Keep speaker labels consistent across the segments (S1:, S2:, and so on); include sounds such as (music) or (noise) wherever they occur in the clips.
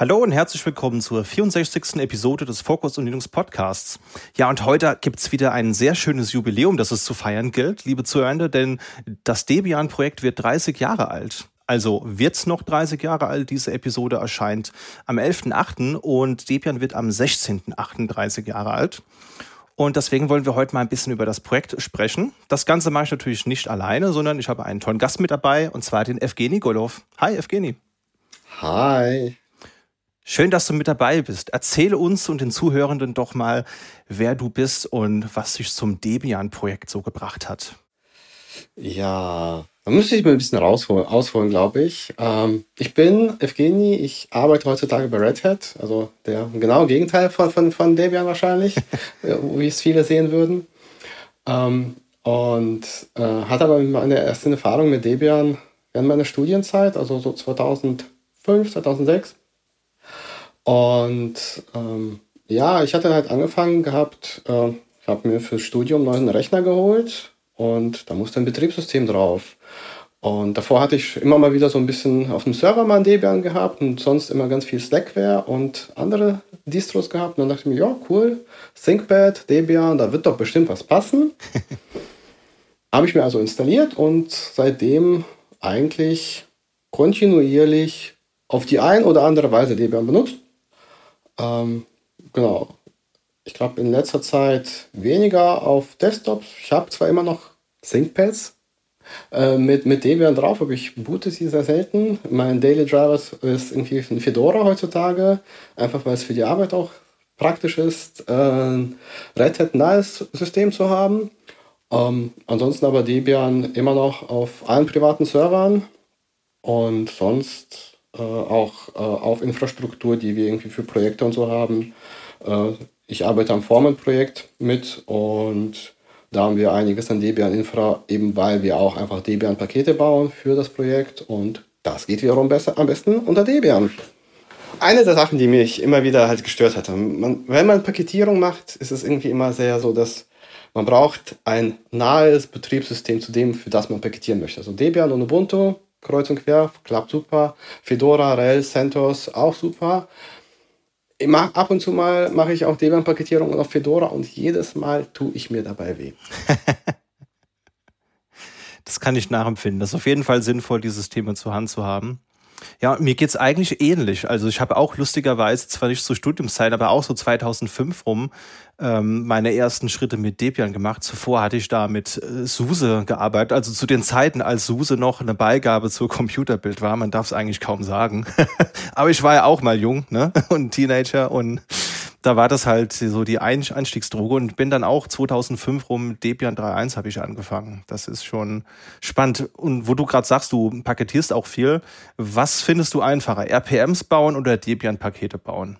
S1: Hallo und herzlich willkommen zur 64. Episode des Focus und Linux Podcasts. Ja, und heute gibt's wieder ein sehr schönes Jubiläum, das es zu feiern gilt, liebe Zuhörende, denn das Debian-Projekt wird 30 Jahre alt. Also wird's noch 30 Jahre alt. Diese Episode erscheint am 11.8. und Debian wird am 16.8. 30 Jahre alt. Und deswegen wollen wir heute mal ein bisschen über das Projekt sprechen. Das Ganze mache ich natürlich nicht alleine, sondern ich habe einen tollen Gast mit dabei, und zwar den Evgeny Golov. Hi, Evgeny.
S2: Hi.
S1: Schön, dass du mit dabei bist. Erzähle uns und den Zuhörenden doch mal, wer du bist und was dich zum Debian-Projekt so gebracht hat.
S2: Ja, da müsste ich mal ein bisschen rausholen, ausholen, glaube ich. Ähm, ich bin Evgeny, ich arbeite heutzutage bei Red Hat, also der genaue Gegenteil von, von, von Debian wahrscheinlich, (laughs) wie es viele sehen würden. Ähm, und äh, hatte aber meine erste Erfahrung mit Debian während meiner Studienzeit, also so 2005, 2006. Und ähm, ja, ich hatte halt angefangen gehabt, äh, ich habe mir fürs Studium einen neuen Rechner geholt und da musste ein Betriebssystem drauf. Und davor hatte ich immer mal wieder so ein bisschen auf dem Server mal ein Debian gehabt und sonst immer ganz viel Slackware und andere Distros gehabt. Und dann dachte ich mir, ja, cool, ThinkPad, Debian, da wird doch bestimmt was passen. (laughs) Habe ich mir also installiert und seitdem eigentlich kontinuierlich auf die ein oder andere Weise Debian benutzt. Ähm, genau. Ich glaube in letzter Zeit weniger auf Desktops. Ich habe zwar immer noch ThinkPads äh, mit, mit Debian drauf, aber ich boote sie sehr selten. Mein Daily Driver ist irgendwie ein Fedora heutzutage, einfach weil es für die Arbeit auch praktisch ist, äh, ein Red Hat nahes System zu haben. Ähm, ansonsten aber Debian immer noch auf allen privaten Servern und sonst äh, auch äh, auf Infrastruktur, die wir irgendwie für Projekte und so haben. Äh, ich arbeite am Formen-Projekt mit und da haben wir einiges an Debian-Infra, eben weil wir auch einfach Debian-Pakete bauen für das Projekt und das geht wiederum besser, am besten unter Debian. Eine der Sachen, die mich immer wieder halt gestört hatte, man, wenn man Paketierung macht, ist es irgendwie immer sehr so, dass man braucht ein nahes Betriebssystem zu dem, für das man paketieren möchte. Also Debian und Ubuntu kreuz und quer, klappt super. Fedora, Rails, CentOS auch super. Mach, ab und zu mal mache ich auch Debian-Paketierung auf Fedora und jedes Mal tue ich mir dabei weh. (laughs)
S1: das kann ich nachempfinden. Das ist auf jeden Fall sinnvoll, dieses Thema zur Hand zu haben. Ja, mir geht's eigentlich ähnlich. Also ich habe auch lustigerweise, zwar nicht zur Studiumszeit, aber auch so 2005 rum, ähm, meine ersten Schritte mit Debian gemacht. Zuvor hatte ich da mit äh, SUSE gearbeitet, also zu den Zeiten, als SUSE noch eine Beigabe zur Computerbild war. Man darf es eigentlich kaum sagen. (laughs) aber ich war ja auch mal jung ne? (laughs) und Teenager und da war das halt so die Einstiegsdroge und bin dann auch 2005 rum Debian 3.1 habe ich angefangen. Das ist schon spannend. Und wo du gerade sagst, du paketierst auch viel, was findest du einfacher? RPMs bauen oder Debian-Pakete bauen?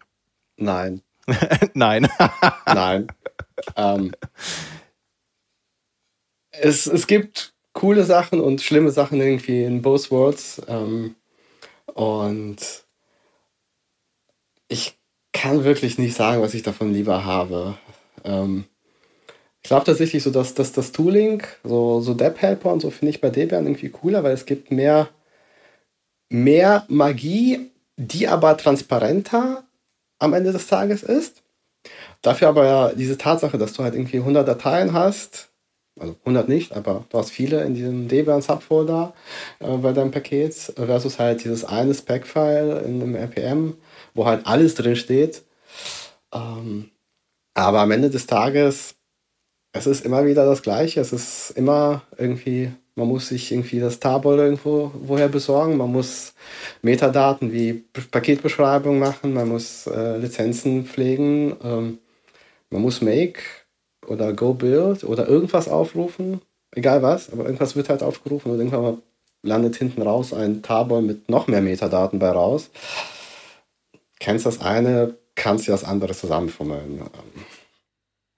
S2: Nein. (laughs)
S1: Nein. (laughs)
S2: Nein. Ähm, es, es gibt coole Sachen und schlimme Sachen irgendwie in both worlds. Ähm, und ich kann wirklich nicht sagen, was ich davon lieber habe. Ähm, ich glaube tatsächlich so, dass, dass das Tooling, so, so Depp-Helper und so finde ich bei Debian irgendwie cooler, weil es gibt mehr, mehr Magie, die aber transparenter am Ende des Tages ist. Dafür aber ja diese Tatsache, dass du halt irgendwie 100 Dateien hast, also 100 nicht, aber du hast viele in diesem Debian Subfolder äh, bei deinem Paket versus halt dieses eine Spec-File in einem RPM, wo halt alles drin steht. Ähm, aber am Ende des Tages, es ist immer wieder das Gleiche. Es ist immer irgendwie, man muss sich irgendwie das Tabol irgendwo woher besorgen. Man muss Metadaten wie Paketbeschreibung machen. Man muss äh, Lizenzen pflegen. Ähm, man muss Make oder Go Build oder irgendwas aufrufen. Egal was, aber irgendwas wird halt aufgerufen und irgendwann landet hinten raus ein Tabol mit noch mehr Metadaten bei raus kennst das eine, kannst du das andere zusammenfummeln.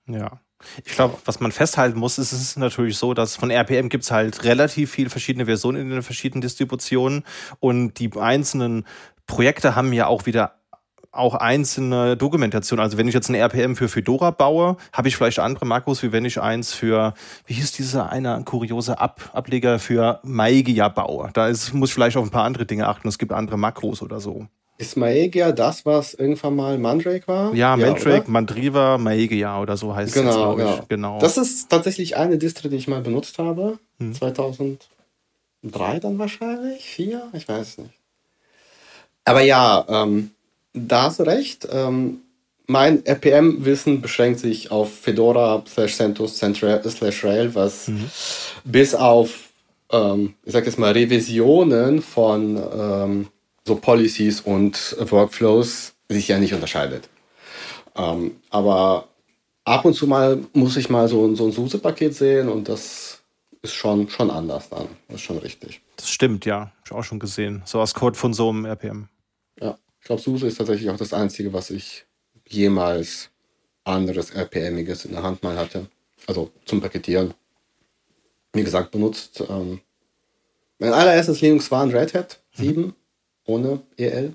S1: Ja. Ich glaube, was man festhalten muss, ist es ist natürlich so, dass von RPM gibt es halt relativ viele verschiedene Versionen in den verschiedenen Distributionen und die einzelnen Projekte haben ja auch wieder auch einzelne Dokumentation. Also wenn ich jetzt ein RPM für Fedora baue, habe ich vielleicht andere Makros, wie wenn ich eins für, wie hieß dieser eine kuriose Ab Ableger für Maigia baue. Da ist, muss ich vielleicht auf ein paar andere Dinge achten. Es gibt andere Makros oder so.
S2: Ist Maegia das, was irgendwann mal Mandrake war?
S1: Ja, Mandrake, oder? Mandriva, Maegia oder so heißt
S2: genau,
S1: es,
S2: glaube ich. Genau. genau. Das ist tatsächlich eine Distro, die ich mal benutzt habe. Hm. 2003 dann wahrscheinlich? Vier? Ich weiß nicht. Aber ja, ähm, da hast du recht. Ähm, mein RPM-Wissen beschränkt sich auf Fedora slash CentOS slash Rail, was mhm. bis auf, ähm, ich sag jetzt mal, Revisionen von ähm, so Policies und Workflows sich ja nicht unterscheidet. Ähm, aber ab und zu mal muss ich mal so, so ein SUSE-Paket sehen und das ist schon, schon anders dann. Das ist schon richtig.
S1: Das stimmt, ja. Hab ich auch schon gesehen. So als Code von so einem RPM.
S2: Ja, ich glaube, SUSE ist tatsächlich auch das Einzige, was ich jemals anderes RPMiges in der Hand mal hatte. Also zum Paketieren. Wie gesagt, benutzt. Ähm, mein allererstes Linux war ein Red Hat 7. Mhm ohne EL.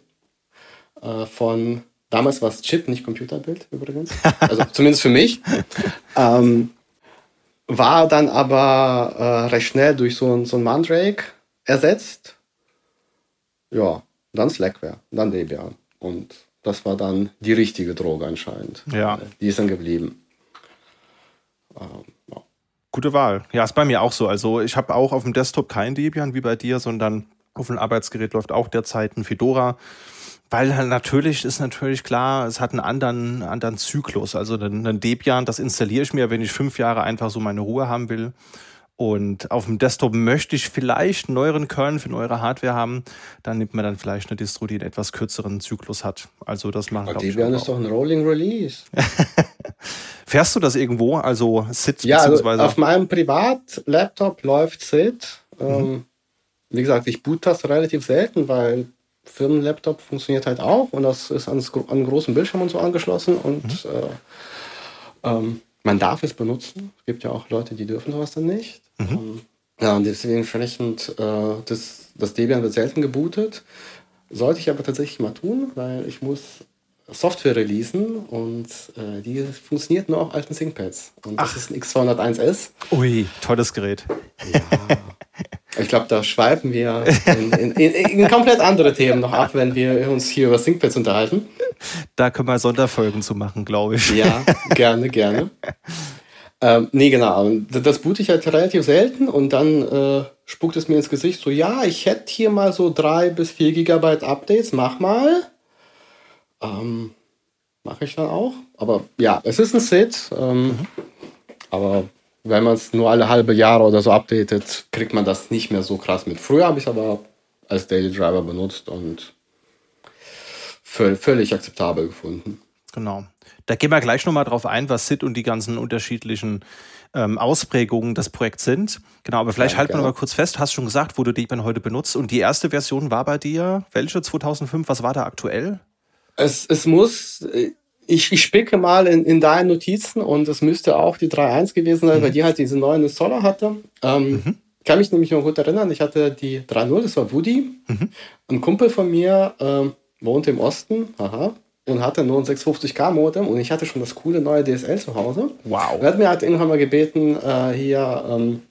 S2: Äh, von damals war es Chip, nicht Computerbild übrigens. (laughs) Also zumindest für mich. Ähm, war dann aber äh, recht schnell durch so ein, so ein Mandrake ersetzt. Ja, dann Slackware, dann Debian. Und das war dann die richtige Droge anscheinend.
S1: Ja.
S2: Die ist dann geblieben.
S1: Ähm, ja. Gute Wahl. Ja, ist bei mir auch so. Also ich habe auch auf dem Desktop kein Debian wie bei dir, sondern auf dem Arbeitsgerät läuft auch derzeit ein Fedora. Weil halt natürlich ist natürlich klar, es hat einen anderen, anderen Zyklus. Also ein Debian, das installiere ich mir, wenn ich fünf Jahre einfach so meine Ruhe haben will. Und auf dem Desktop möchte ich vielleicht einen neueren Kernel für neuere Hardware haben. Dann nimmt man dann vielleicht eine Distro, die einen etwas kürzeren Zyklus hat. Also das machen
S2: wir. Debian ist doch ein Rolling Release. (laughs)
S1: Fährst du das irgendwo? Also
S2: SIT ja, also beziehungsweise? Also auf meinem Privatlaptop läuft SIT. Mhm. Ähm, wie gesagt, ich boot das relativ selten, weil Firmenlaptop funktioniert halt auch und das ist an, einen großen Bildschirm und so angeschlossen und mhm. äh, ähm, man darf es benutzen. Es gibt ja auch Leute, die dürfen sowas dann nicht. Mhm. Ähm, ja, und deswegen entsprechend, äh, das, das Debian wird selten gebootet. Sollte ich aber tatsächlich mal tun, weil ich muss Software releasen und äh, die funktioniert nur auf alten ThinkPads. Und Ach. das ist ein X201S.
S1: Ui, tolles Gerät. Ja.
S2: Ich glaube, da schweifen wir in, in, in, in, komplett andere Themen noch ab, wenn wir uns hier über ThinkPads unterhalten.
S1: Da können wir Sonderfolgen zu machen, glaube ich.
S2: Ja, gerne, gerne. Ähm, nee, genau. Das boote ich halt relativ selten und dann äh, spuckt es mir ins Gesicht so, ja, ich hätte hier mal so drei bis vier Gigabyte Updates, mach mal. Ähm, Mache ich dann auch. Aber ja, es ist ein Sit. Ähm, mhm. Aber wenn man es nur alle halbe Jahre oder so updatet, kriegt man das nicht mehr so krass mit. Früher habe ich es aber als Daily Driver benutzt und völlig akzeptabel gefunden.
S1: Genau. Da gehen wir gleich nochmal drauf ein, was SID und die ganzen unterschiedlichen ähm, Ausprägungen des Projekts sind. Genau, aber vielleicht ja, halten wir noch mal kurz fest. Du hast schon gesagt, wo du Deepman heute benutzt. Und die erste Version war bei dir, welche 2005? Was war da aktuell?
S2: Es, es muss, ich, ich spicke mal in, in deinen Notizen und es müsste auch die 3.1 gewesen sein, mhm. weil die halt diese neuen Installer hatte. Ähm, mhm. Kann mich nämlich noch gut erinnern, ich hatte die 3.0, das war Woody. Mhm. Ein Kumpel von mir ähm, wohnte im Osten, aha, und hatte nur ein 650k Modem und ich hatte schon das coole neue DSL zu Hause.
S1: Wow.
S2: Er hat mir halt irgendwann mal gebeten, äh, hier ähm,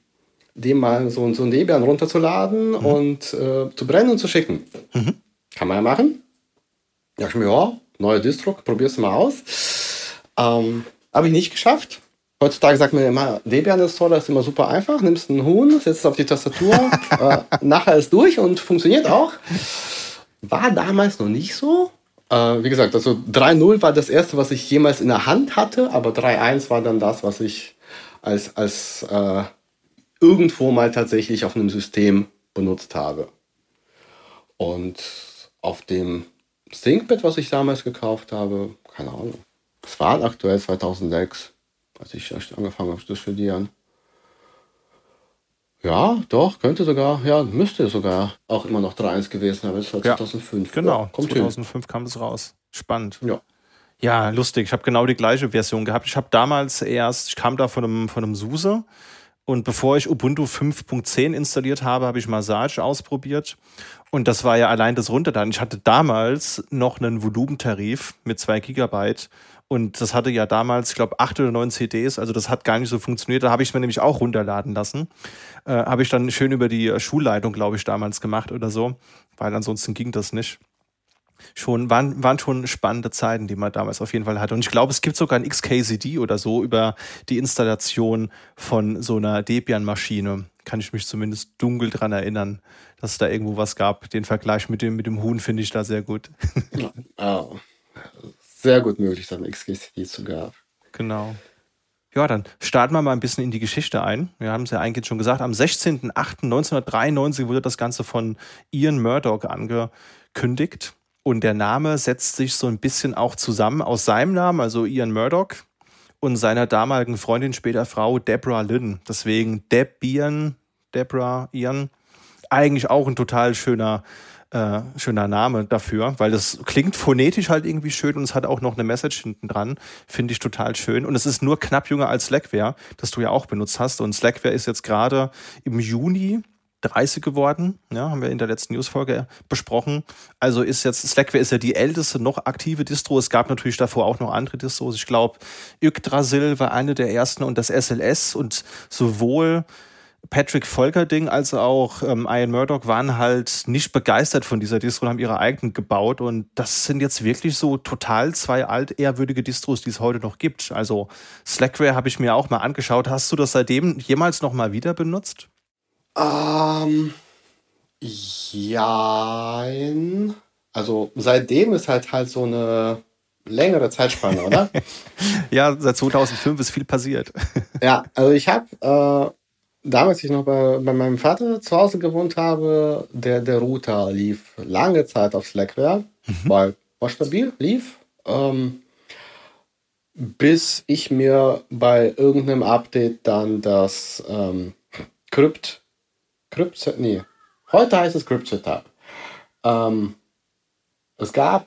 S2: dem mal so, so ein Debian runterzuladen mhm. und äh, zu brennen und zu schicken. Mhm. Kann man ja machen. Ja, ich mir, ja, neue Distro, probier's mal aus. Ähm, Habe ich nicht geschafft. Heutzutage sagt man immer, Debian Installer ist immer super einfach. Nimmst einen Huhn, setzt es auf die Tastatur, (laughs) äh, nachher ist durch und funktioniert auch. War damals noch nicht so. Äh, wie gesagt, also 3.0 war das erste, was ich jemals in der Hand hatte, aber 3.1 war dann das, was ich als, als äh, irgendwo mal tatsächlich auf einem System benutzt habe. Und auf dem ThinkPad, was ich damals gekauft habe, keine Ahnung. Es war aktuell 2006, als ich angefangen habe zu studieren. Ja, doch, könnte sogar, ja, müsste sogar auch immer noch 3.1 gewesen sein, es war 2005.
S1: Ja, genau, ja, 2005 hin. kam es raus. Spannend. Ja. Ja, lustig. Ich habe genau die gleiche Version gehabt. Ich habe damals erst, ich kam da von einem, von einem SUSE und bevor ich Ubuntu 5.10 installiert habe, habe ich Massage ausprobiert und das war ja allein das Runterladen. Ich hatte damals noch einen Volumentarif mit zwei Gigabyte. Und das hatte ja damals, ich glaube, acht oder neun CDs. Also das hat gar nicht so funktioniert. Da habe ich es mir nämlich auch runterladen lassen. Äh, habe ich dann schön über die Schulleitung, glaube ich, damals gemacht oder so. Weil ansonsten ging das nicht. Schon, waren, waren schon spannende Zeiten, die man damals auf jeden Fall hatte. Und ich glaube, es gibt sogar ein XKCD oder so über die Installation von so einer Debian-Maschine. Kann ich mich zumindest dunkel dran erinnern, dass es da irgendwo was gab. Den Vergleich mit dem, mit dem Huhn finde ich da sehr gut.
S2: oh, sehr gut möglich, dass ein XKCD zu gab.
S1: Genau. Ja, dann starten wir mal ein bisschen in die Geschichte ein. Wir haben es ja eigentlich schon gesagt, am 16.08.1993 wurde das Ganze von Ian Murdoch angekündigt. Und der Name setzt sich so ein bisschen auch zusammen aus seinem Namen, also Ian Murdoch, und seiner damaligen Freundin, später Frau Deborah Lynn. Deswegen Deb Ian, Deborah Ian. Eigentlich auch ein total schöner, äh, schöner Name dafür, weil das klingt phonetisch halt irgendwie schön und es hat auch noch eine Message hinten dran. Finde ich total schön. Und es ist nur knapp jünger als Slackware, das du ja auch benutzt hast. Und Slackware ist jetzt gerade im Juni 30 geworden, ja, haben wir in der letzten Newsfolge besprochen. Also ist jetzt, Slackware ist ja die älteste noch aktive Distro. Es gab natürlich davor auch noch andere Distros. Ich glaube, Yggdrasil war eine der ersten und das SLS und sowohl Patrick Volkerding als auch ähm, Ian Murdoch waren halt nicht begeistert von dieser Distro und haben ihre eigenen gebaut. Und das sind jetzt wirklich so total zwei altehrwürdige Distros, die es heute noch gibt. Also Slackware habe ich mir auch mal angeschaut. Hast du das seitdem jemals noch mal wieder benutzt?
S2: Ähm, ja. Also seitdem ist halt halt so eine längere Zeitspanne, oder? (laughs)
S1: ja, seit 2005 ist viel passiert. (laughs)
S2: ja, also ich habe äh, damals, als ich noch bei, bei meinem Vater zu Hause gewohnt habe, der, der Router lief lange Zeit auf Slackware, mhm. war, war stabil, lief. Ähm, bis ich mir bei irgendeinem Update dann das ähm, Krypt Crypt, nee, heute heißt es Crypt Setup. Ähm, es gab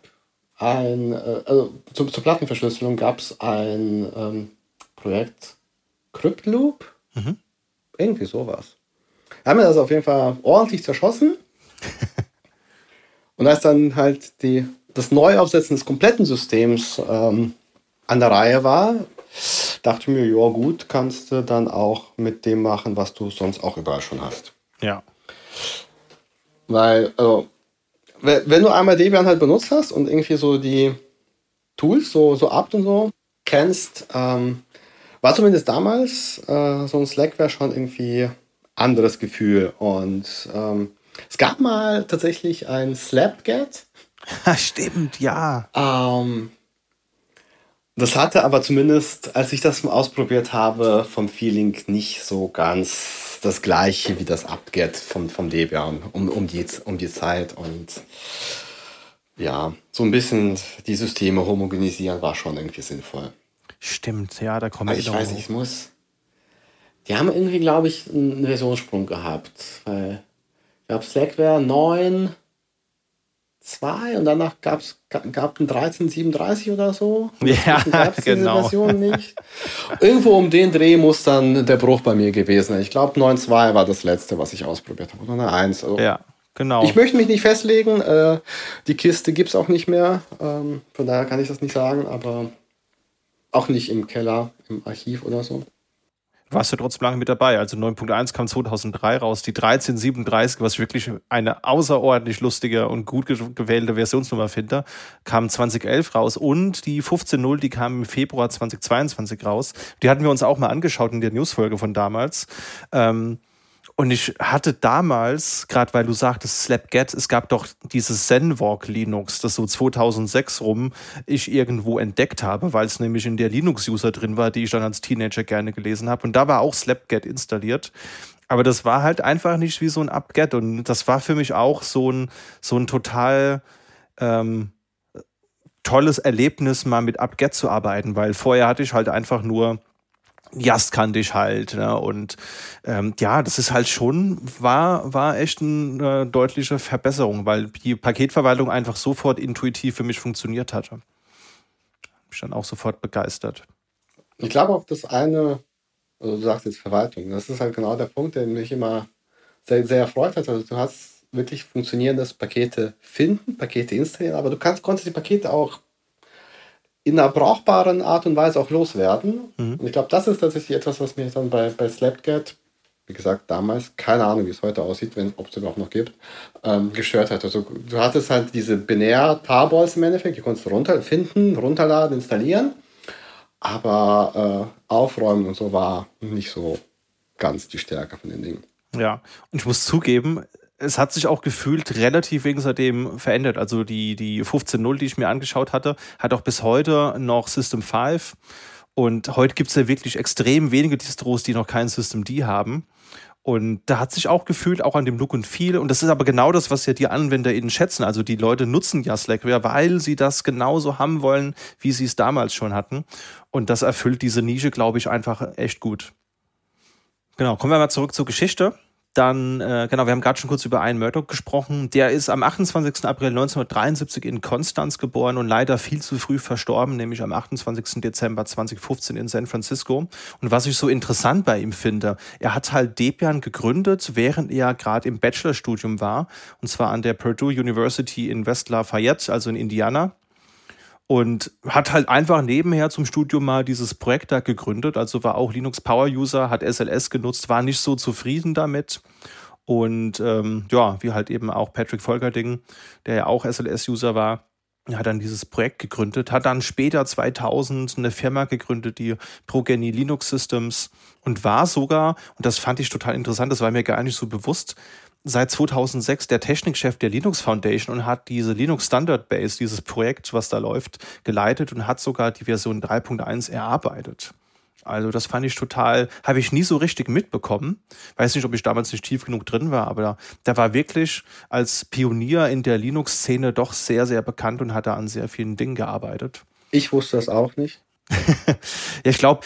S2: ein, äh, also zu, zur Plattenverschlüsselung gab es ein ähm, Projekt Crypt Loop. Mhm. Irgendwie sowas. Wir haben das auf jeden Fall ordentlich zerschossen. (laughs) Und als dann halt die, das Neuaufsetzen des kompletten Systems ähm, an der Reihe war, dachte ich mir, ja gut, kannst du dann auch mit dem machen, was du sonst auch überall schon hast.
S1: Ja.
S2: Weil, also, wenn du einmal Debian halt benutzt hast und irgendwie so die Tools, so, so apt und so, kennst, ähm, war zumindest damals äh, so ein Slackware schon irgendwie anderes Gefühl. Und ähm, es gab mal tatsächlich ein Slapget. (laughs)
S1: Stimmt, ja.
S2: Ähm, das hatte aber zumindest, als ich das mal ausprobiert habe, vom Feeling nicht so ganz das gleiche wie das Abget vom, vom Debian um, um, die, um die Zeit. Und ja, so ein bisschen die Systeme homogenisieren war schon irgendwie sinnvoll.
S1: Stimmt, ja, da kommen wir
S2: Ich weiß ich muss. Die haben irgendwie, glaube ich, einen Versionssprung gehabt. Weil ich glaube, Slackware 9 2 und danach gab es gab ein 1337 oder so. (laughs)
S1: Ja, genau. Version
S2: nicht. Irgendwo um den Dreh muss dann der Bruch bei mir gewesen sein. Ich glaube 9.2 war das letzte, was ich ausprobiert habe. Oder eine 1. Also
S1: ja, genau.
S2: Ich möchte mich nicht festlegen. Äh, die Kiste gibt es auch nicht mehr. Ähm, von daher kann ich das nicht sagen, aber auch nicht im Keller, im Archiv oder so
S1: warst du trotzdem lange mit dabei. Also 9.1 kam 2003 raus, die 1337, was ich wirklich eine außerordentlich lustige und gut gewählte Versionsnummer finde, kam 2011 raus und die 15.0, die kam im Februar 2022 raus. Die hatten wir uns auch mal angeschaut in der Newsfolge von damals. Ähm, und ich hatte damals, gerade weil du sagtest Slapget, es gab doch dieses ZenWalk Linux, das so 2006 rum ich irgendwo entdeckt habe, weil es nämlich in der Linux-User drin war, die ich dann als Teenager gerne gelesen habe. Und da war auch Slapget installiert. Aber das war halt einfach nicht wie so ein Upget. Und das war für mich auch so ein, so ein total ähm, tolles Erlebnis, mal mit Upget zu arbeiten, weil vorher hatte ich halt einfach nur Jast kannte ich halt. Ne? Und ähm, ja, das ist halt schon, war, war echt eine deutliche Verbesserung, weil die Paketverwaltung einfach sofort intuitiv für mich funktioniert hatte. Ich dann auch sofort begeistert.
S2: Ich glaube auch, das eine, also du sagst jetzt Verwaltung, das ist halt genau der Punkt, der mich immer sehr, sehr erfreut hat. Also du hast wirklich funktionierendes Pakete finden, Pakete installieren, aber du kannst, konntest die Pakete auch in einer brauchbaren Art und Weise auch loswerden. Mhm. Und ich glaube, das ist tatsächlich etwas, was mir dann bei, bei Slapget wie gesagt, damals, keine Ahnung, wie es heute aussieht, ob es überhaupt noch gibt, ähm, gestört hat. Also du hattest halt diese binär Tarballs im Endeffekt, die konntest du runter finden, runterladen, installieren, aber äh, aufräumen und so war nicht so ganz die Stärke von den Dingen.
S1: Ja, und ich muss zugeben, es hat sich auch gefühlt relativ wegen seitdem verändert. Also die, die 15.0, die ich mir angeschaut hatte, hat auch bis heute noch System 5. Und heute gibt es ja wirklich extrem wenige Distros, die noch kein System D haben. Und da hat sich auch gefühlt, auch an dem Look und Feel. Und das ist aber genau das, was ja die AnwenderInnen schätzen. Also die Leute nutzen ja Slackware, weil sie das genauso haben wollen, wie sie es damals schon hatten. Und das erfüllt diese Nische, glaube ich, einfach echt gut. Genau, kommen wir mal zurück zur Geschichte. Dann, äh, genau, wir haben gerade schon kurz über Ian Murdoch gesprochen. Der ist am 28. April 1973 in Konstanz geboren und leider viel zu früh verstorben, nämlich am 28. Dezember 2015 in San Francisco. Und was ich so interessant bei ihm finde, er hat halt Debian gegründet, während er gerade im Bachelorstudium war, und zwar an der Purdue University in West Lafayette, also in Indiana und hat halt einfach nebenher zum Studium mal dieses Projekt da gegründet. Also war auch Linux Power User, hat SLS genutzt, war nicht so zufrieden damit. Und ähm, ja, wie halt eben auch Patrick Volkerding, der ja auch SLS-User war, hat dann dieses Projekt gegründet, hat dann später 2000 eine Firma gegründet, die Progeny Linux Systems und war sogar, und das fand ich total interessant, das war mir gar nicht so bewusst, seit 2006 der Technikchef der Linux Foundation und hat diese Linux Standard Base, dieses Projekt, was da läuft, geleitet und hat sogar die Version 3.1 erarbeitet. Also das fand ich total, habe ich nie so richtig mitbekommen. Weiß nicht, ob ich damals nicht tief genug drin war, aber der war wirklich als Pionier in der Linux-Szene doch sehr, sehr bekannt und hat da an sehr vielen Dingen gearbeitet.
S2: Ich wusste das auch nicht. (laughs)
S1: ja, ich glaube,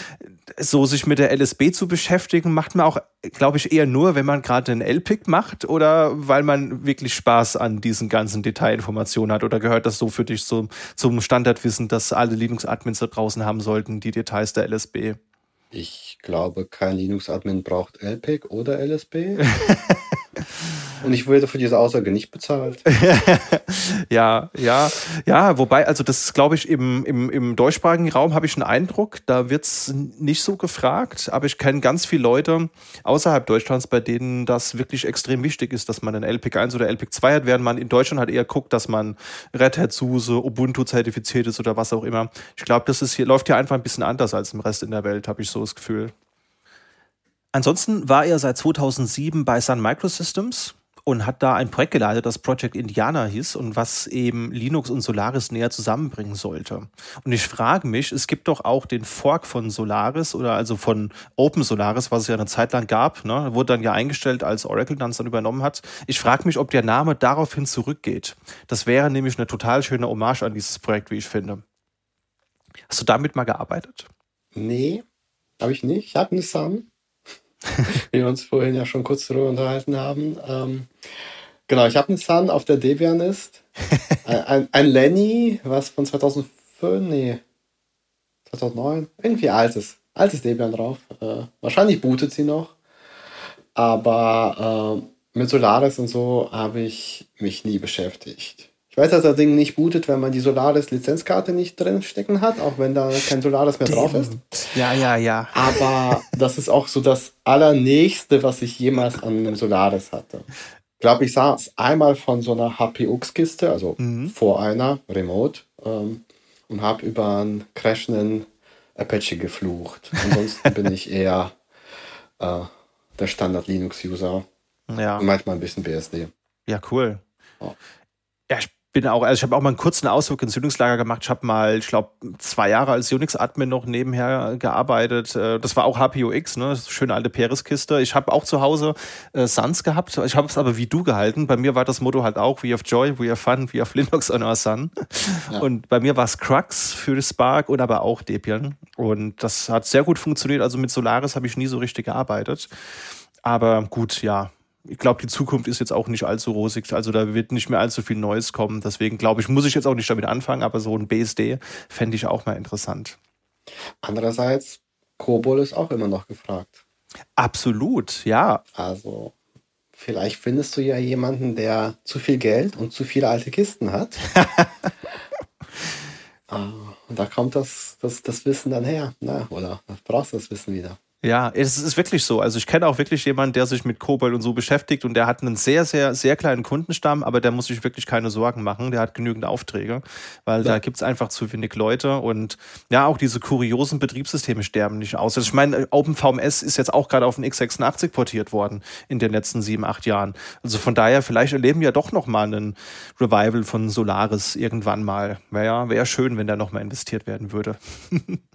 S1: so sich mit der LSB zu beschäftigen, macht man auch, glaube ich, eher nur, wenn man gerade einen LPIC macht oder weil man wirklich Spaß an diesen ganzen Detailinformationen hat oder gehört das so für dich so, zum Standardwissen, dass alle Linux-Admins da draußen haben sollten, die Details der LSB?
S2: Ich glaube, kein Linux-Admin braucht LPIC oder LSB. (laughs) Und ich wurde für diese Aussage nicht bezahlt. (laughs)
S1: ja, ja, ja, wobei, also das glaube ich, im, im, im deutschsprachigen Raum habe ich einen Eindruck, da wird es nicht so gefragt, aber ich kenne ganz viele Leute außerhalb Deutschlands, bei denen das wirklich extrem wichtig ist, dass man ein LPIC 1 oder LPIC 2 hat, während man in Deutschland halt eher guckt, dass man Red Hat SUSE, Ubuntu zertifiziert ist oder was auch immer. Ich glaube, das ist hier, läuft hier einfach ein bisschen anders als im Rest in der Welt, habe ich so das Gefühl. Ansonsten war er seit 2007 bei Sun Microsystems und hat da ein Projekt geleitet, das Project Indiana hieß und was eben Linux und Solaris näher zusammenbringen sollte. Und ich frage mich, es gibt doch auch den Fork von Solaris oder also von Open Solaris, was es ja eine Zeit lang gab, ne? wurde dann ja eingestellt, als Oracle dann es dann übernommen hat. Ich frage mich, ob der Name daraufhin zurückgeht. Das wäre nämlich eine total schöne Hommage an dieses Projekt, wie ich finde. Hast du damit mal gearbeitet?
S2: Nee, habe ich nicht. Ich habe eine Sun (laughs) wie wir uns vorhin ja schon kurz darüber unterhalten haben. Ähm, genau, ich habe einen Sun auf der Debian ist. (laughs) ein, ein, ein, Lenny, was von 2005, nee, 2009, irgendwie altes, altes Debian drauf. Äh, wahrscheinlich bootet sie noch. Aber äh, mit Solaris und so habe ich mich nie beschäftigt. Ich weiß, dass das Ding nicht bootet, wenn man die Solaris-Lizenzkarte nicht drin stecken hat, auch wenn da kein Solaris mehr drauf ist.
S1: Ja, ja, ja.
S2: Aber das ist auch so das Allernächste, was ich jemals an einem Solaris hatte. Ich glaube, ich saß einmal von so einer HPUX-Kiste, also mhm. vor einer, remote, ähm, und habe über einen crashenden Apache geflucht. Ansonsten bin ich eher äh, der Standard-Linux-User. Ja. Und manchmal ein bisschen BSD.
S1: Ja, cool. Oh. Ja, bin auch, also ich habe auch mal einen kurzen Ausflug ins Unix-Lager gemacht. Ich habe mal, ich glaube, zwei Jahre als Unix-Admin noch nebenher gearbeitet. Äh, das war auch HPUX, ne? Schöne alte Peris-Kiste. Ich habe auch zu Hause äh, Suns gehabt. Ich habe es aber wie du gehalten. Bei mir war das Motto halt auch, we have joy, we have fun, we have Linux on our Sun. Ja. Und bei mir war es Crux für Spark und aber auch Debian. Und das hat sehr gut funktioniert. Also mit Solaris habe ich nie so richtig gearbeitet. Aber gut, ja, ich glaube, die Zukunft ist jetzt auch nicht allzu rosig. Also da wird nicht mehr allzu viel Neues kommen. Deswegen glaube ich, muss ich jetzt auch nicht damit anfangen, aber so ein BSD fände ich auch mal interessant.
S2: Andererseits, Kobol ist auch immer noch gefragt.
S1: Absolut, ja.
S2: Also, vielleicht findest du ja jemanden, der zu viel Geld und zu viele alte Kisten hat. (laughs) Ah, und da kommt das, das, das Wissen dann her. Na, oder brauchst du das Wissen wieder.
S1: Ja, es ist wirklich so. Also ich kenne auch wirklich jemanden, der sich mit Kobold und so beschäftigt und der hat einen sehr, sehr, sehr kleinen Kundenstamm, aber der muss sich wirklich keine Sorgen machen. Der hat genügend Aufträge, weil ja. da gibt's einfach zu wenig Leute und ja, auch diese kuriosen Betriebssysteme sterben nicht aus. Also ich meine, OpenVMS ist jetzt auch gerade auf den x86 portiert worden in den letzten sieben, acht Jahren. Also von daher, vielleicht erleben wir ja doch noch mal einen Revival von Solaris irgendwann mal. Wäre ja, wäre schön, wenn da noch mal investiert werden würde. (laughs)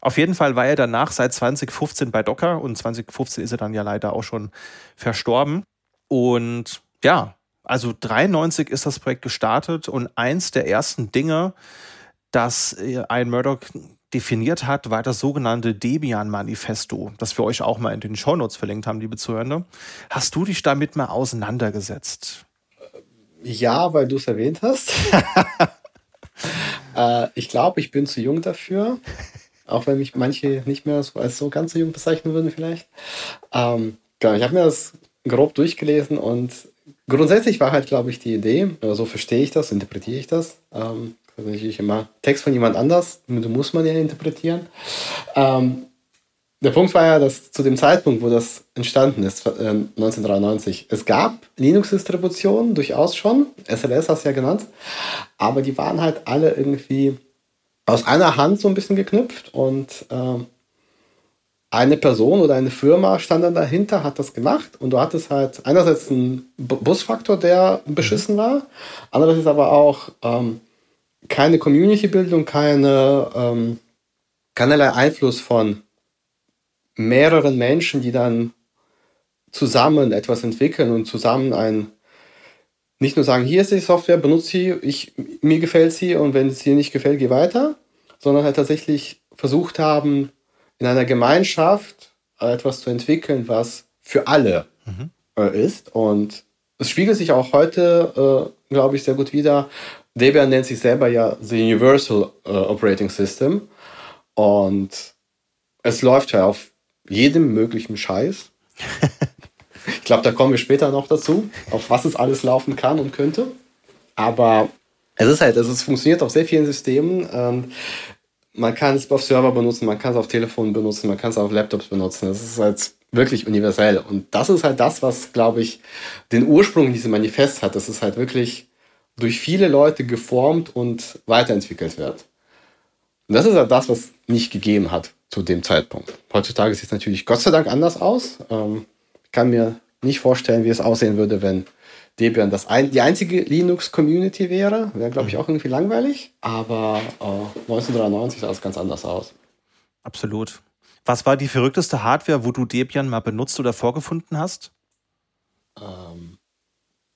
S1: Auf jeden Fall war er danach seit 2015 bei Docker und 2015 ist er dann ja leider auch schon verstorben. Und ja, also 93 ist das Projekt gestartet und eins der ersten Dinge, das äh, ein Murdoch definiert hat, war das sogenannte Debian-Manifesto, das wir euch auch mal in den Shownotes verlinkt haben, liebe Zuhörende. Hast du dich damit mal auseinandergesetzt?
S2: Ja, weil du es erwähnt hast. (laughs) äh, ich glaube, ich bin zu jung dafür. Auch wenn mich manche nicht mehr so als so ganz so jung bezeichnen würden, vielleicht. Ähm, genau, ich habe mir das grob durchgelesen und grundsätzlich war halt, glaube ich, die Idee, so verstehe ich das, interpretiere ich das. Ähm, das ist natürlich immer Text von jemand anders, muss man ja interpretieren. Ähm, der Punkt war ja, dass zu dem Zeitpunkt, wo das entstanden ist, äh, 1993, es gab Linux-Distributionen durchaus schon, SLS hast du ja genannt, aber die waren halt alle irgendwie aus einer Hand so ein bisschen geknüpft und äh, eine Person oder eine Firma stand dann dahinter, hat das gemacht und du hattest halt einerseits einen Busfaktor, der beschissen mhm. war, andererseits aber auch ähm, keine Community-Bildung, keine, ähm, keinerlei Einfluss von mehreren Menschen, die dann zusammen etwas entwickeln und zusammen ein nicht nur sagen, hier ist die Software, benutze sie, ich, mir gefällt sie und wenn es dir nicht gefällt, geh weiter, sondern halt tatsächlich versucht haben, in einer Gemeinschaft etwas zu entwickeln, was für alle mhm. äh, ist. Und es spiegelt sich auch heute, äh, glaube ich, sehr gut wieder. Debian nennt sich selber ja The Universal äh, Operating System. Und es läuft ja auf jedem möglichen Scheiß. (laughs) Ich glaube, da kommen wir später noch dazu, auf was es alles laufen kann und könnte. Aber es ist halt, es funktioniert auf sehr vielen Systemen. Ähm, man kann es auf Server benutzen, man kann es auf Telefon benutzen, man kann es auf Laptops benutzen. Das ist halt wirklich universell. Und das ist halt das, was, glaube ich, den Ursprung in diesem Manifest hat. Das ist halt wirklich durch viele Leute geformt und weiterentwickelt wird. Und das ist halt das, was nicht gegeben hat zu dem Zeitpunkt. Heutzutage sieht es natürlich Gott sei Dank anders aus. Ähm, ich kann mir nicht vorstellen, wie es aussehen würde, wenn Debian das ein, die einzige Linux-Community wäre. Wäre, glaube ich, auch irgendwie langweilig. Aber äh, 1993 sah es ganz anders aus.
S1: Absolut. Was war die verrückteste Hardware, wo du Debian mal benutzt oder vorgefunden hast?
S2: Ähm,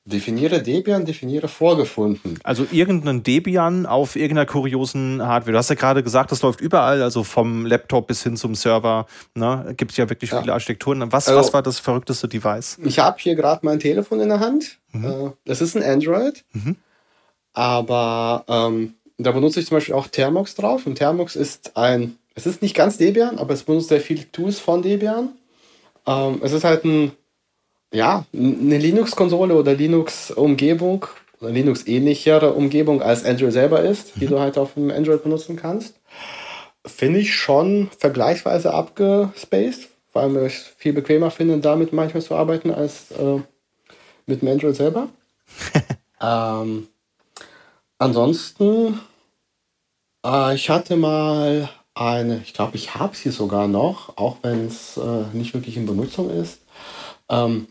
S2: Definiere Debian, definiere vorgefunden.
S1: Also irgendeinen Debian auf irgendeiner kuriosen Hardware. Du hast ja gerade gesagt, das läuft überall, also vom Laptop bis hin zum Server. Ne? Gibt es ja wirklich ja. viele Architekturen. Was, also, was war das verrückteste Device?
S2: Ich habe hier gerade mein Telefon in der Hand. Mhm. Äh, das ist ein Android. Mhm. Aber ähm, da benutze ich zum Beispiel auch Thermox drauf. Und Thermox ist ein, es ist nicht ganz Debian, aber es benutzt sehr viele Tools von Debian. Ähm, es ist halt ein ja, eine Linux-Konsole oder Linux-Umgebung oder Linux-ähnlichere Umgebung als Android selber ist, mhm. die du halt auf dem Android benutzen kannst, finde ich schon vergleichsweise abgespaced, weil ich es viel bequemer finde, damit manchmal zu arbeiten als äh, mit dem Android selber. (laughs) ähm, ansonsten, äh, ich hatte mal eine, ich glaube, ich habe sie sogar noch, auch wenn es äh, nicht wirklich in Benutzung ist. Ähm,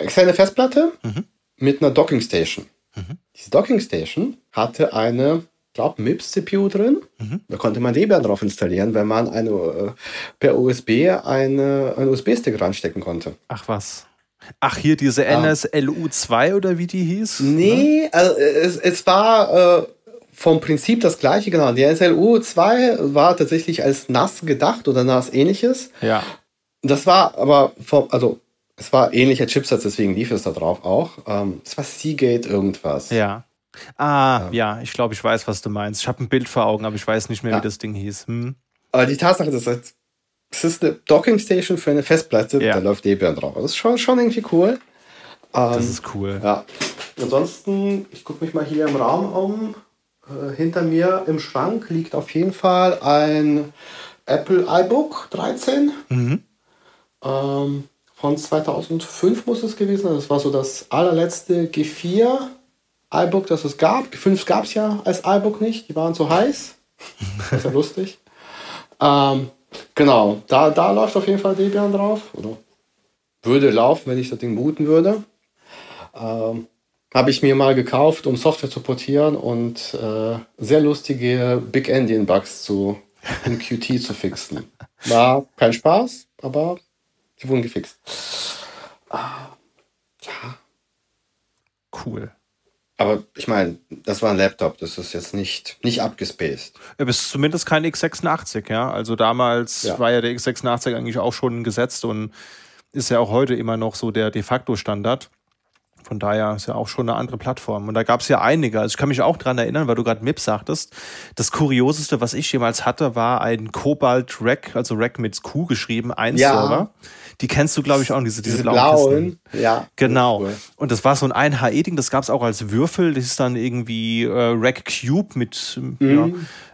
S2: externe Festplatte mhm. mit einer Docking Station. Mhm. Diese Docking Station hatte eine, glaube MIPS CPU drin. Mhm. Da konnte man Debian drauf installieren, wenn man eine, äh, per USB eine, einen USB-Stick ranstecken konnte.
S1: Ach was. Ach, hier diese ja. NSLU2 oder wie die hieß?
S2: Nee, also es, es war äh, vom Prinzip das gleiche, genau. Die NSLU2 war tatsächlich als NAS gedacht oder NAS ähnliches.
S1: Ja.
S2: Das war aber vom, also es war ähnlicher Chipsatz, deswegen lief es da drauf auch. Ähm, es war Seagate irgendwas.
S1: Ja. Ah, ja, ja ich glaube, ich weiß, was du meinst. Ich habe ein Bild vor Augen, aber ich weiß nicht mehr, ja. wie das Ding hieß. Hm.
S2: Aber die Tatsache, dass es, es ist eine Dockingstation für eine Festplatte, ja. da läuft Debian drauf. Das ist schon, schon irgendwie cool.
S1: Ähm, das ist cool.
S2: Ja. Ansonsten, ich gucke mich mal hier im Raum um. Äh, hinter mir im Schrank liegt auf jeden Fall ein Apple iBook 13. Mhm. Ähm, von 2005 muss es gewesen sein. Das war so das allerletzte G4 iBook, das es gab. G5 gab es ja als iBook nicht. Die waren zu heiß. (laughs) Das ist ja lustig. Ähm, genau, da, da läuft auf jeden Fall Debian drauf. Oder würde laufen, wenn ich das Ding booten würde. Ähm, habe ich mir mal gekauft, um Software zu portieren und äh, sehr lustige Big Endian Bugs zu im Qt zu fixen. War kein Spaß, aber sie wurden gefixt. Ah, ja.
S1: Cool.
S2: Aber ich meine, das war ein Laptop, das ist jetzt nicht, nicht abgespaced.
S1: Ja, bist zumindest kein x86, ja. Also damals ja. war ja der x86 eigentlich auch schon gesetzt und ist ja auch heute immer noch so der de facto Standard. Von daher ist ja auch schon eine andere Plattform. Und da gab es ja einige. Also ich kann mich auch dran erinnern, weil du gerade MIP sagtest. Das Kurioseste, was ich jemals hatte, war ein Cobalt Rack, also Rack mit Q geschrieben, ein ja. Server. Die kennst du, glaube ich, auch, diese, diese, diese blauen. blauen.
S2: Ja.
S1: Genau. Cool. Und das war so ein 1HE-Ding, das gab es auch als Würfel. Das ist dann irgendwie äh, Rack Cube mit, mhm.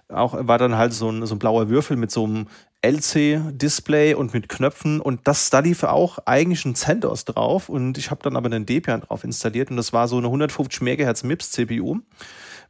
S1: ja, auch war dann halt so ein, so ein blauer Würfel mit so einem LC-Display und mit Knöpfen und das, da lief auch eigentlich ein CentOS drauf und ich habe dann aber einen Debian drauf installiert und das war so eine 150 MHz MIPS CPU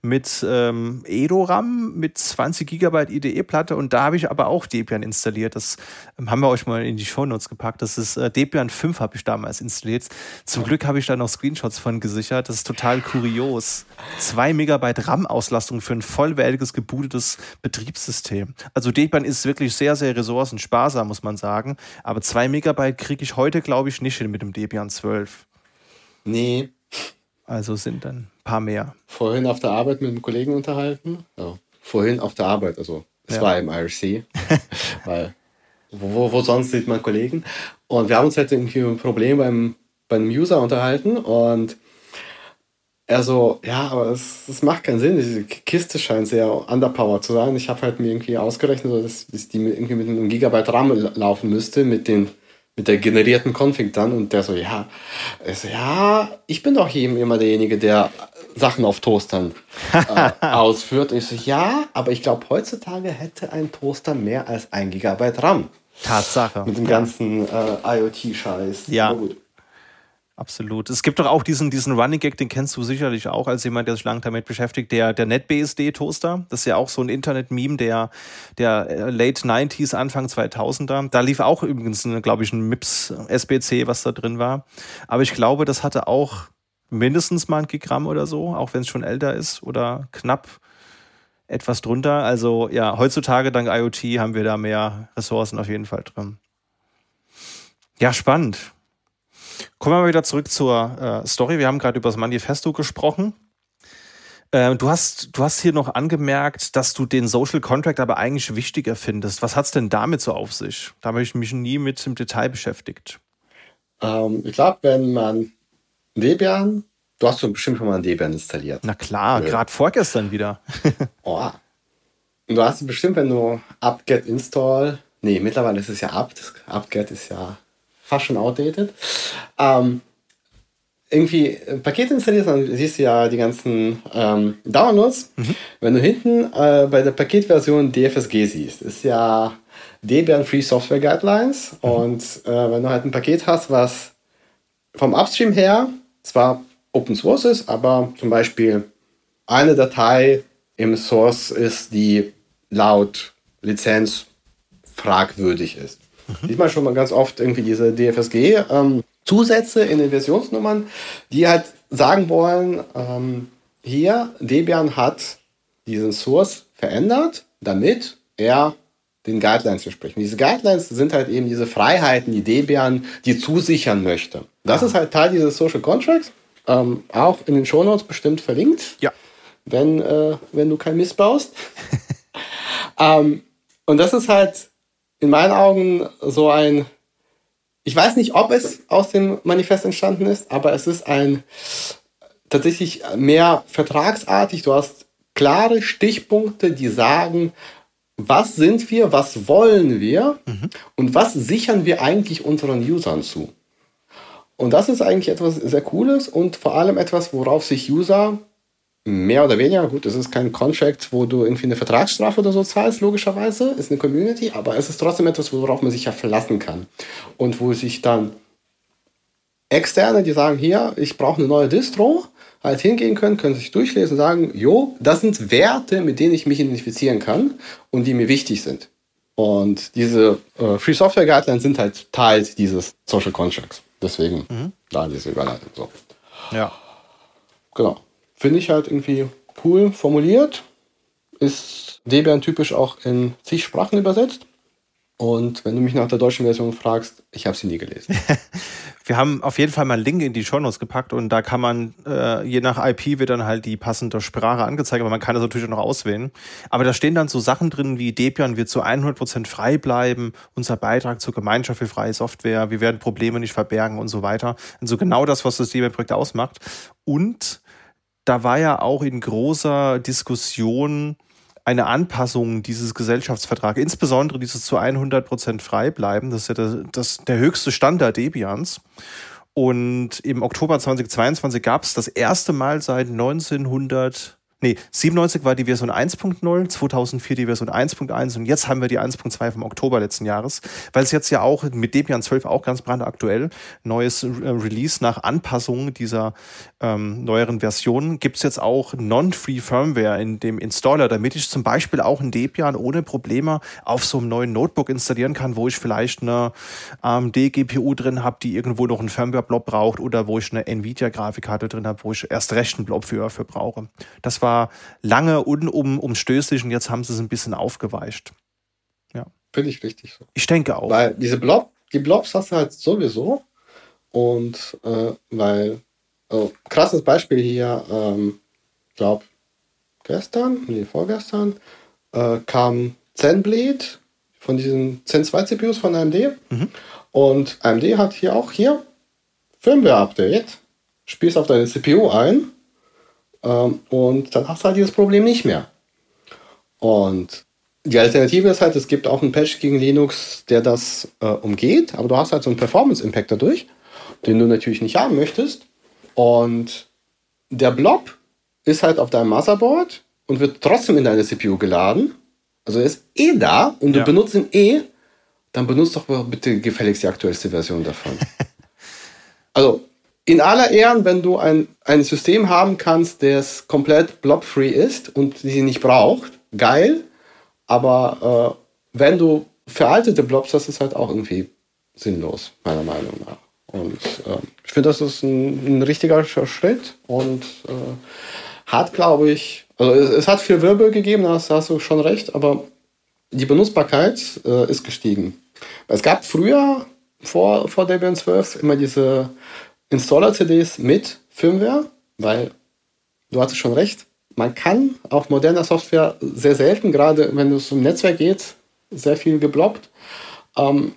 S1: mit ähm, Edo-RAM mit 20 GB IDE-Platte und da habe ich aber auch Debian installiert. Das ähm, haben wir euch mal in die Shownotes gepackt. Das ist äh, Debian 5 habe ich damals installiert. Zum Glück habe ich da noch Screenshots von gesichert. Das ist total kurios. 2 Megabyte RAM-Auslastung für ein vollwertiges gebootetes Betriebssystem. Also Debian ist wirklich sehr, sehr ressourcensparsam, muss man sagen. Aber 2 Megabyte kriege ich heute, glaube ich, nicht hin mit dem Debian 12.
S2: Nee.
S1: Also sind dann paar mehr.
S2: Vorhin auf der Arbeit mit einem Kollegen unterhalten. Ja. Vorhin auf der Arbeit, also es ja. war im IRC, (laughs) weil wo, wo sonst sieht man Kollegen. Und wir haben uns halt irgendwie ein Problem beim, beim User unterhalten und er so, ja, aber es, macht keinen Sinn. Diese Kiste scheint sehr underpowered zu sein. Ich habe halt mir irgendwie ausgerechnet, dass, dass die irgendwie mit einem Gigabyte RAM laufen müsste, mit den mit der generierten Config dann und der so, ja, ich so, ja, ich bin doch hier immer derjenige, der Sachen auf Toastern äh, (laughs) ausführt. Und ich so, ja, aber ich glaube, heutzutage hätte ein Toaster mehr als ein Gigabyte RAM.
S1: Tatsache.
S2: Mit dem ganzen äh, IoT-Scheiß.
S1: Ja. gut. Absolut. Es gibt doch auch diesen, diesen Running Gag, den kennst du sicherlich auch als jemand, der sich lange damit beschäftigt, der, der NetBSD-Toaster. Das ist ja auch so ein Internet-Meme der, der äh, Late 90s, Anfang 2000er. Da lief auch übrigens, glaube ich, ein MIPS SBC, was da drin war. Aber ich glaube, das hatte auch mindestens mal ein Gigramm oder so, auch wenn es schon älter ist oder knapp etwas drunter. Also ja, heutzutage dank IoT haben wir da mehr Ressourcen auf jeden Fall drin. Ja, spannend. Kommen wir mal wieder zurück zur äh, Story. Wir haben gerade über das Manifesto gesprochen. Äh, du, hast, du hast hier noch angemerkt, dass du den Social Contract aber eigentlich wichtiger findest. Was hat es denn damit so auf sich? Da habe ich mich nie mit im Detail beschäftigt.
S2: Ähm, ich glaube, wenn man Debian, du hast so bestimmt schon mal ein Debian installiert.
S1: Na klar, ja. gerade vorgestern wieder. (laughs)
S2: oh. Und du hast bestimmt, wenn du apt-get install, nee, mittlerweile ist es ja apt, apt-get ist ja fast schon outdated. Ähm, irgendwie ein Paket installierst, dann siehst du ja die ganzen ähm, Downloads. Mhm. Wenn du hinten äh, bei der Paketversion DFSG siehst, ist ja Debian Free Software Guidelines. Mhm. Und äh, wenn du halt ein Paket hast, was vom Upstream her zwar Open Source ist, aber zum Beispiel eine Datei im Source ist, die laut Lizenz fragwürdig ist. Mhm. Sieht man schon mal ganz oft irgendwie diese DFSG-Zusätze ähm, in den Versionsnummern, die halt sagen wollen, ähm, hier, Debian hat diesen Source verändert, damit er den Guidelines entspricht. Und diese Guidelines sind halt eben diese Freiheiten, die Debian die zusichern möchte. Das ja. ist halt Teil dieses Social Contracts, ähm, auch in den Shownotes bestimmt verlinkt,
S1: ja.
S2: wenn, äh, wenn du kein Mist baust. (laughs) ähm, und das ist halt in meinen Augen so ein, ich weiß nicht, ob es aus dem Manifest entstanden ist, aber es ist ein tatsächlich mehr vertragsartig. Du hast klare Stichpunkte, die sagen, was sind wir, was wollen wir mhm. und was sichern wir eigentlich unseren Usern zu. Und das ist eigentlich etwas sehr Cooles und vor allem etwas, worauf sich User mehr oder weniger, gut, es ist kein Contract, wo du irgendwie eine Vertragsstrafe oder so zahlst, logischerweise, ist eine Community, aber es ist trotzdem etwas, worauf man sich ja verlassen kann. Und wo sich dann Externe, die sagen, hier, ich brauche eine neue Distro, halt hingehen können, können sich durchlesen und sagen, jo, das sind Werte, mit denen ich mich identifizieren kann und die mir wichtig sind. Und diese äh, Free Software Guidelines sind halt Teil dieses Social Contracts. Deswegen mhm. da diese Überleitung. So.
S1: Ja.
S2: Genau. Finde ich halt irgendwie cool formuliert. Ist Debian typisch auch in zig Sprachen übersetzt. Und wenn du mich nach der deutschen Version fragst, ich habe sie nie gelesen. (laughs)
S1: Wir haben auf jeden Fall mal einen Link in die Shownotes gepackt und da kann man, äh, je nach IP wird dann halt die passende Sprache angezeigt, aber man kann das natürlich auch noch auswählen. Aber da stehen dann so Sachen drin wie Debian wird zu 100% frei bleiben, unser Beitrag zur Gemeinschaft für freie Software, wir werden Probleme nicht verbergen und so weiter. Also genau das, was das Debian-Projekt ausmacht. Und da war ja auch in großer Diskussion eine Anpassung dieses Gesellschaftsvertrags, insbesondere dieses zu 100 Prozent frei bleiben, das ist ja das, das, der höchste Standard Debians. Und im Oktober 2022 gab es das erste Mal seit 1900 Nee, 97 war die Version 1.0, 2004 die Version 1.1 und jetzt haben wir die 1.2 vom Oktober letzten Jahres, weil es jetzt ja auch mit Debian 12 auch ganz brandaktuell neues äh, Release nach Anpassung dieser ähm, neueren Versionen gibt es jetzt auch Non-Free Firmware in dem Installer, damit ich zum Beispiel auch ein Debian ohne Probleme auf so einem neuen Notebook installieren kann, wo ich vielleicht eine AMD GPU drin habe, die irgendwo noch einen Firmware-Blob braucht oder wo ich eine Nvidia Grafikkarte drin habe, wo ich erst recht einen Blob für, für brauche. Das war war lange unumstößlich und jetzt haben sie es ein bisschen aufgeweicht.
S2: Ja. Finde ich richtig so.
S1: Ich denke auch.
S2: Weil diese Blob, die Blobs hast du halt sowieso. Und äh, weil, oh, krasses Beispiel hier, ähm, glaube gestern, nee, vorgestern, äh, kam Zenblade von diesen Zen 2 CPUs von AMD. Mhm. Und AMD hat hier auch hier Firmware-Update. Spielst auf deine CPU ein und dann hast du halt dieses Problem nicht mehr. Und die Alternative ist halt, es gibt auch einen Patch gegen Linux, der das äh, umgeht, aber du hast halt so einen Performance-Impact dadurch, den du natürlich nicht haben möchtest. Und der Blob ist halt auf deinem Motherboard und wird trotzdem in deine CPU geladen. Also er ist eh da und du ja. benutzt ihn eh. Dann benutzt doch bitte gefälligst die aktuellste Version davon. (laughs) also in aller Ehren, wenn du ein, ein System haben kannst, das komplett blob-free ist und sie nicht braucht, geil. Aber äh, wenn du veraltete Blobs hast, ist halt auch irgendwie sinnlos, meiner Meinung nach. Und äh, ich finde, das ist ein, ein, richtiger Schritt und äh, hat, glaube ich, also es, es, hat viel Wirbel gegeben, da hast, hast, du schon recht, aber die Benutzbarkeit äh, ist gestiegen. Es gab früher, vor, vor Debian 12, immer diese Installer-CDs mit Firmware, weil du hattest schon recht, man kann auf moderner Software sehr selten, gerade wenn es um Netzwerk geht, sehr viel geblockt, ähm,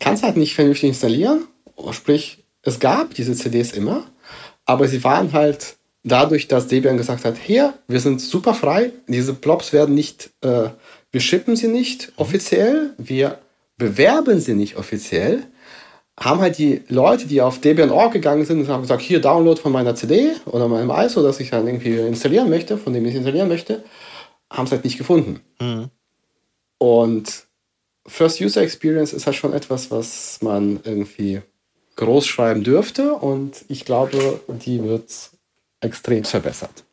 S2: kannst halt nicht vernünftig installieren. Sprich, es gab diese CDs immer, aber sie waren halt dadurch, dass Debian gesagt hat, hier, wir sind super frei, diese Blobs werden nicht, äh, wir shippen sie nicht offiziell, wir bewerben sie nicht offiziell, haben halt die Leute, die auf Debian.org gegangen sind und haben gesagt, hier Download von meiner CD oder meinem ISO, das ich dann irgendwie installieren möchte, von dem ich installieren möchte, haben es halt nicht gefunden. Mhm. Und First User Experience ist halt schon etwas, was man irgendwie groß schreiben dürfte und ich glaube, die wird extrem verbessert.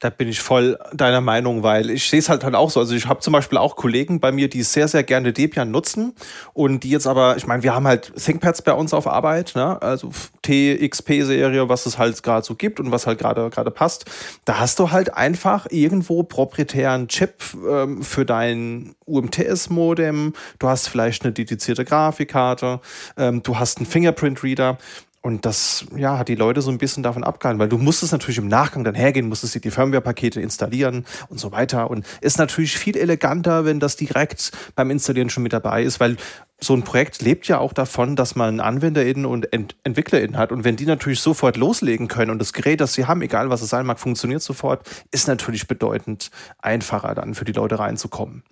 S1: Da bin ich voll deiner Meinung, weil ich sehe es halt halt auch so. Also ich habe zum Beispiel auch Kollegen bei mir, die sehr, sehr gerne Debian nutzen und die jetzt aber, ich meine, wir haben halt ThinkPads bei uns auf Arbeit, ne? also TXP-Serie, was es halt gerade so gibt und was halt gerade gerade passt. Da hast du halt einfach irgendwo proprietären Chip ähm, für dein UMTS-Modem, du hast vielleicht eine dedizierte Grafikkarte, ähm, du hast einen Fingerprint-Reader und das ja, hat die Leute so ein bisschen davon abgehalten, weil du musstest natürlich im Nachgang dann hergehen, musstest dir die Firmware-Pakete installieren und so weiter. Und ist natürlich viel eleganter, wenn das direkt beim Installieren schon mit dabei ist, weil so ein Projekt lebt ja auch davon, dass man AnwenderInnen und Ent EntwicklerInnen hat. Und wenn die natürlich sofort loslegen können und das Gerät, das sie haben, egal was es sein mag, funktioniert sofort, ist natürlich bedeutend einfacher dann für die Leute reinzukommen.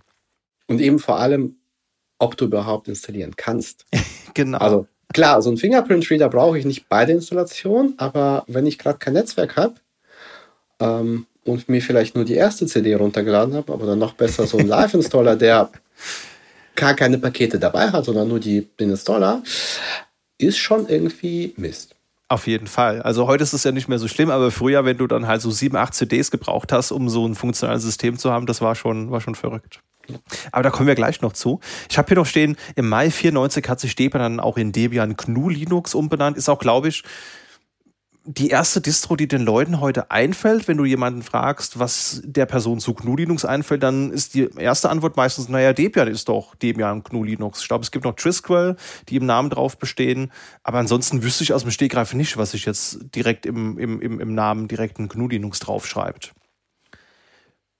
S2: Und eben vor allem, ob du überhaupt installieren kannst. (laughs)
S1: genau.
S2: Also Klar, so einen Fingerprint-Reader brauche ich nicht bei der Installation, aber wenn ich gerade kein Netzwerk habe, ähm, und mir vielleicht nur die erste CD runtergeladen habe, aber dann noch besser so ein Live-Installer, der gar keine Pakete dabei hat, sondern nur die, den Installer, ist schon irgendwie Mist.
S1: Auf jeden Fall. Also heute ist es ja nicht mehr so schlimm, aber früher, wenn du dann halt so sieben, acht CDs gebraucht hast, um so ein funktionales System zu haben, das war schon, war schon verrückt. Aber da kommen wir gleich noch zu. Ich habe hier noch stehen, im Mai 94 hat sich Debian dann auch in Debian GNU Linux umbenannt. Ist auch, glaube ich, die erste Distro, die den Leuten heute einfällt, wenn du jemanden fragst, was der Person zu GNU Linux einfällt, dann ist die erste Antwort meistens, naja, Debian ist doch Debian GNU Linux. Ich glaube, es gibt noch Trisquel, die im Namen drauf bestehen, aber ansonsten wüsste ich aus dem Stegreif nicht, was sich jetzt direkt im, im, im, im Namen direkt ein GNU Linux draufschreibt.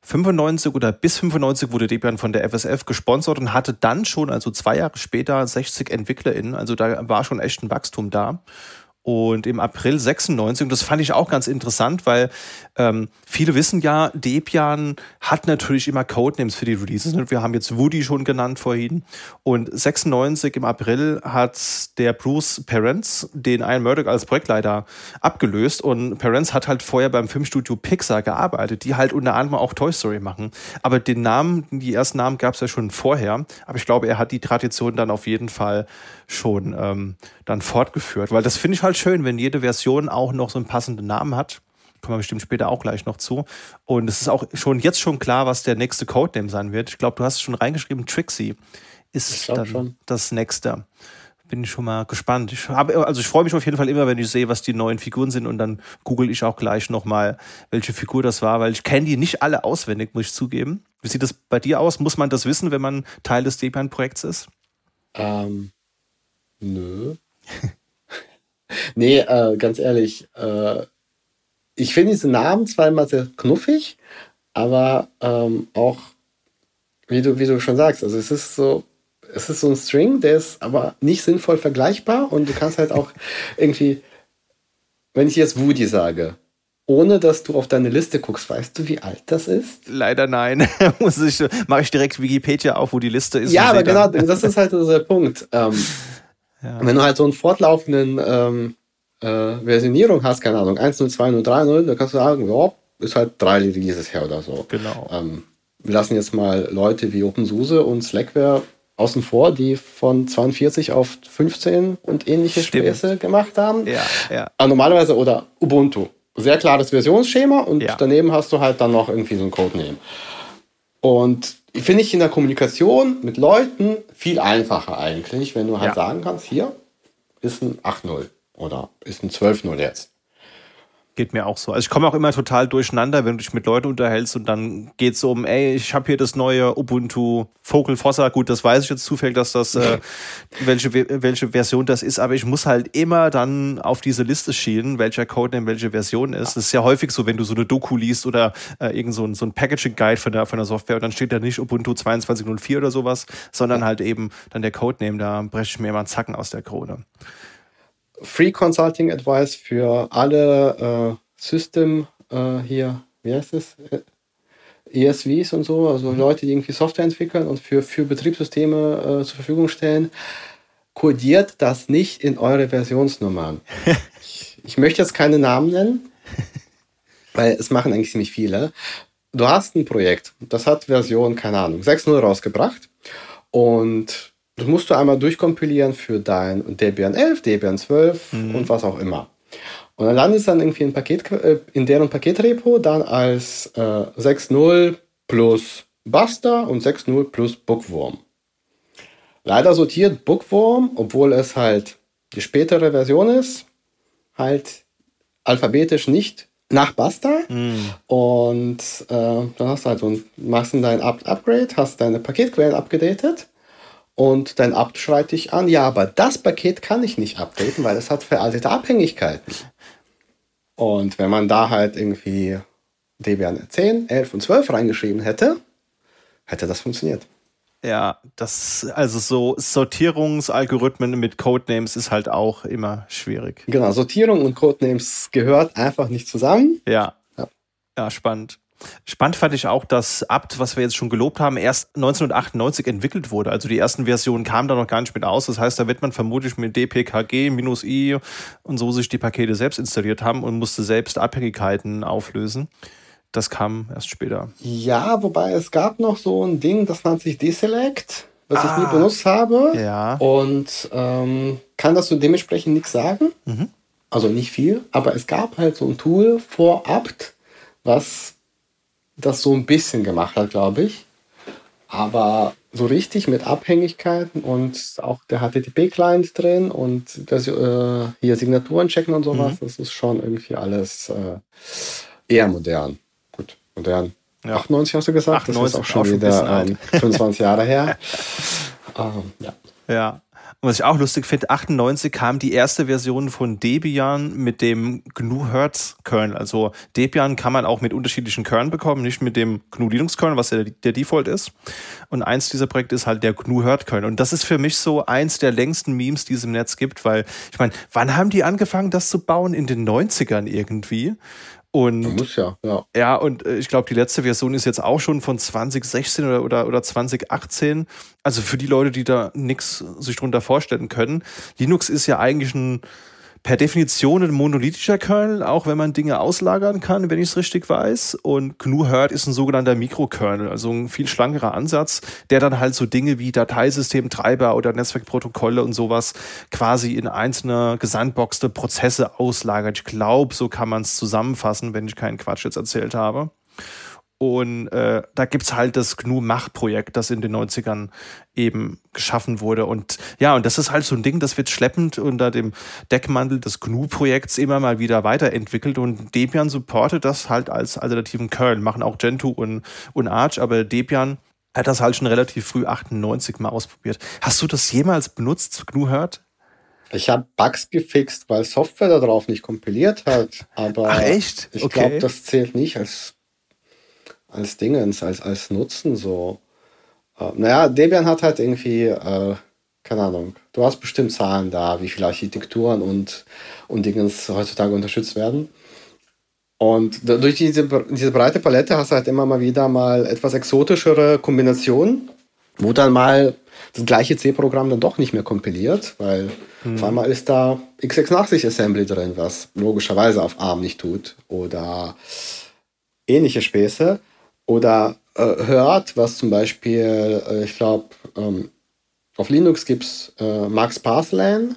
S1: 95 oder bis 95 wurde Debian von der FSF gesponsert und hatte dann schon, also zwei Jahre später, 60 EntwicklerInnen. Also da war schon echt ein Wachstum da. Und im April 96, und das fand ich auch ganz interessant, weil ähm, viele wissen ja, Debian hat natürlich immer Codenames für die Releases. Ne? Wir haben jetzt Woody schon genannt vorhin. Und 96 im April hat der Bruce Perens den Ian Murdoch als Projektleiter abgelöst. Und Perens hat halt vorher beim Filmstudio Pixar gearbeitet, die halt unter anderem auch Toy Story machen. Aber den Namen, die ersten Namen gab es ja schon vorher. Aber ich glaube, er hat die Tradition dann auf jeden Fall schon ähm, dann fortgeführt. Weil das finde ich halt schön, wenn jede Version auch noch so einen passenden Namen hat. Kommen wir bestimmt später auch gleich noch zu. Und es ist auch schon jetzt schon klar, was der nächste Codename sein wird. Ich glaube, du hast es schon reingeschrieben, Trixie ist dann schon. das nächste. Bin ich schon mal gespannt. Ich habe, also ich freue mich auf jeden Fall immer, wenn ich sehe, was die neuen Figuren sind und dann google ich auch gleich nochmal, welche Figur das war, weil ich kenne die nicht alle auswendig, muss ich zugeben. Wie sieht das bei dir aus? Muss man das wissen, wenn man Teil des Debian-Projekts ist?
S2: Ähm, nö. (laughs) nee, äh, ganz ehrlich, äh, ich finde diese Namen zwar immer sehr knuffig, aber ähm, auch, wie du, wie du schon sagst, also es ist so, es ist so ein String, der ist aber nicht sinnvoll vergleichbar und du kannst halt auch (laughs) irgendwie, wenn ich jetzt Woody sage, ohne dass du auf deine Liste guckst, weißt du, wie alt das ist?
S1: Leider nein. (laughs) Muss ich, mache ich direkt Wikipedia auf, wo die Liste ist.
S2: Ja, aber genau, das ist halt so der Punkt. Ähm, ja. Wenn du halt so einen fortlaufenden ähm, äh, Versionierung hast, keine Ahnung, 1.0, 2.0, 3.0, dann kannst du sagen, ja, ist halt drei Releases her oder so.
S1: Genau.
S2: Ähm, wir lassen jetzt mal Leute wie OpenSUSE und Slackware außen vor, die von 42 auf 15 und ähnliche Stimmt. Späße gemacht haben.
S1: Ja, ja.
S2: Aber normalerweise oder Ubuntu. Sehr klares Versionsschema und ja. daneben hast du halt dann noch irgendwie so ein Codename. Und finde ich in der Kommunikation mit Leuten viel einfacher eigentlich, wenn du halt ja. sagen kannst, hier ist ein 8.0 oder ist ein 12-0 jetzt.
S1: Geht mir auch so. Also ich komme auch immer total durcheinander, wenn du dich mit Leuten unterhältst und dann geht es um, ey, ich habe hier das neue Ubuntu Focal Fossa. Gut, das weiß ich jetzt zufällig, dass das, äh, welche, welche Version das ist, aber ich muss halt immer dann auf diese Liste schielen, welcher Code in welche Version ist. Das ist ja häufig so, wenn du so eine Doku liest oder äh, irgend so ein, so ein Packaging Guide von der, von der Software und dann steht da nicht Ubuntu 22.04 oder sowas, sondern halt eben dann der Codename, da breche ich mir immer einen Zacken aus der Krone.
S2: Free Consulting Advice für alle äh, System äh, hier, wie heißt es? Äh, ESVs und so, also mhm. Leute, die irgendwie Software entwickeln und für, für Betriebssysteme äh, zur Verfügung stellen. Kodiert das nicht in eure Versionsnummern. (laughs) ich, ich möchte jetzt keine Namen nennen, weil es machen eigentlich ziemlich viele. Du hast ein Projekt, das hat Version, keine Ahnung, 6.0 rausgebracht und das musst du einmal durchkompilieren für dein Debian 11, Debian 12 mhm. und was auch immer. Und dann landet es dann irgendwie in, Paket, äh, in deren Paketrepo dann als äh, 6.0 plus Buster und 6.0 plus Bookworm. Leider sortiert Bookworm, obwohl es halt die spätere Version ist, halt alphabetisch nicht nach Buster. Mm. Und äh, dann hast du halt so ein, machst du dein Up Upgrade, hast deine Paketquellen abgedatet und dein Abt schreit dich an, ja, aber das Paket kann ich nicht updaten, weil es hat veraltete Abhängigkeiten. Und wenn man da halt irgendwie Debian 10, 11 und 12 reingeschrieben hätte, hätte das funktioniert.
S1: Ja, das, also so Sortierungsalgorithmen mit Codenames ist halt auch immer schwierig.
S2: Genau, Sortierung und Codenames gehört einfach nicht zusammen.
S1: Ja. Ja, ja spannend. Spannend fand ich auch, dass Abt, was wir jetzt schon gelobt haben, erst 1998 entwickelt wurde. Also die ersten Versionen kamen da noch gar nicht mit aus. Das heißt, da wird man vermutlich mit dpkg minus i und so sich die Pakete selbst installiert haben und musste selbst Abhängigkeiten auflösen. Das kam erst später.
S2: Ja, wobei es gab noch so ein Ding, das nennt sich Deselect, was ah, ich nie ah. benutzt habe.
S1: Ja.
S2: Und ähm, kann das so dementsprechend nichts sagen. Mhm. Also nicht viel, aber es gab halt so ein Tool vor Apt, was das so ein bisschen gemacht hat, glaube ich. Aber so richtig mit Abhängigkeiten und auch der HTTP-Client drin und das, äh, hier Signaturen checken und sowas, mhm. das ist schon irgendwie alles äh, eher modern. Gut, modern. Ja. 98 hast du gesagt? 98 das ist auch schon auch wieder ähm, 25 Jahre her. (laughs)
S1: ähm, ja. ja. Und was ich auch lustig finde, 98 kam die erste Version von Debian mit dem GNU Hertz Kernel. Also Debian kann man auch mit unterschiedlichen Kernel bekommen, nicht mit dem GNU Linux Kernel, was ja der Default ist. Und eins dieser Projekte ist halt der GNU Hertz Kernel. Und das ist für mich so eins der längsten Memes, die es im Netz gibt, weil ich meine, wann haben die angefangen, das zu bauen? In den 90ern irgendwie. Und,
S2: muss ja, ja.
S1: Ja, und äh, ich glaube, die letzte Version ist jetzt auch schon von 2016 oder, oder, oder 2018. Also für die Leute, die da nichts sich drunter vorstellen können. Linux ist ja eigentlich ein per Definition ein monolithischer Kernel, auch wenn man Dinge auslagern kann, wenn ich es richtig weiß. Und GNU Hurt ist ein sogenannter Mikrokernel, also ein viel schlankerer Ansatz, der dann halt so Dinge wie Dateisystemtreiber oder Netzwerkprotokolle und sowas quasi in einzelne gesandboxte Prozesse auslagert. Ich glaube, so kann man es zusammenfassen, wenn ich keinen Quatsch jetzt erzählt habe. Und äh, da gibt's halt das GNU-Mach-Projekt, das in den 90ern eben geschaffen wurde. Und ja, und das ist halt so ein Ding, das wird schleppend unter dem Deckmantel des GNU-Projekts immer mal wieder weiterentwickelt. Und Debian supportet das halt als alternativen Kernel. Machen auch Gentoo und, und Arch, aber Debian hat das halt schon relativ früh 98 mal ausprobiert. Hast du das jemals benutzt, GNU hört?
S2: Ich habe Bugs gefixt, weil Software darauf nicht kompiliert hat. Aber
S1: Ach echt?
S2: Ich okay. glaube, das zählt nicht als als Dingens, als, als Nutzen so. Äh, naja, Debian hat halt irgendwie, äh, keine Ahnung, du hast bestimmt Zahlen da, wie viele Architekturen und, und Dingens heutzutage unterstützt werden. Und durch diese, diese breite Palette hast du halt immer mal wieder mal etwas exotischere Kombinationen, wo dann mal das gleiche C-Programm dann doch nicht mehr kompiliert, weil mhm. auf einmal ist da x86 Assembly drin, was logischerweise auf ARM nicht tut oder ähnliche Späße. Oder äh, hört, was zum Beispiel, äh, ich glaube, ähm, auf Linux gibt es äh, Max Pathlan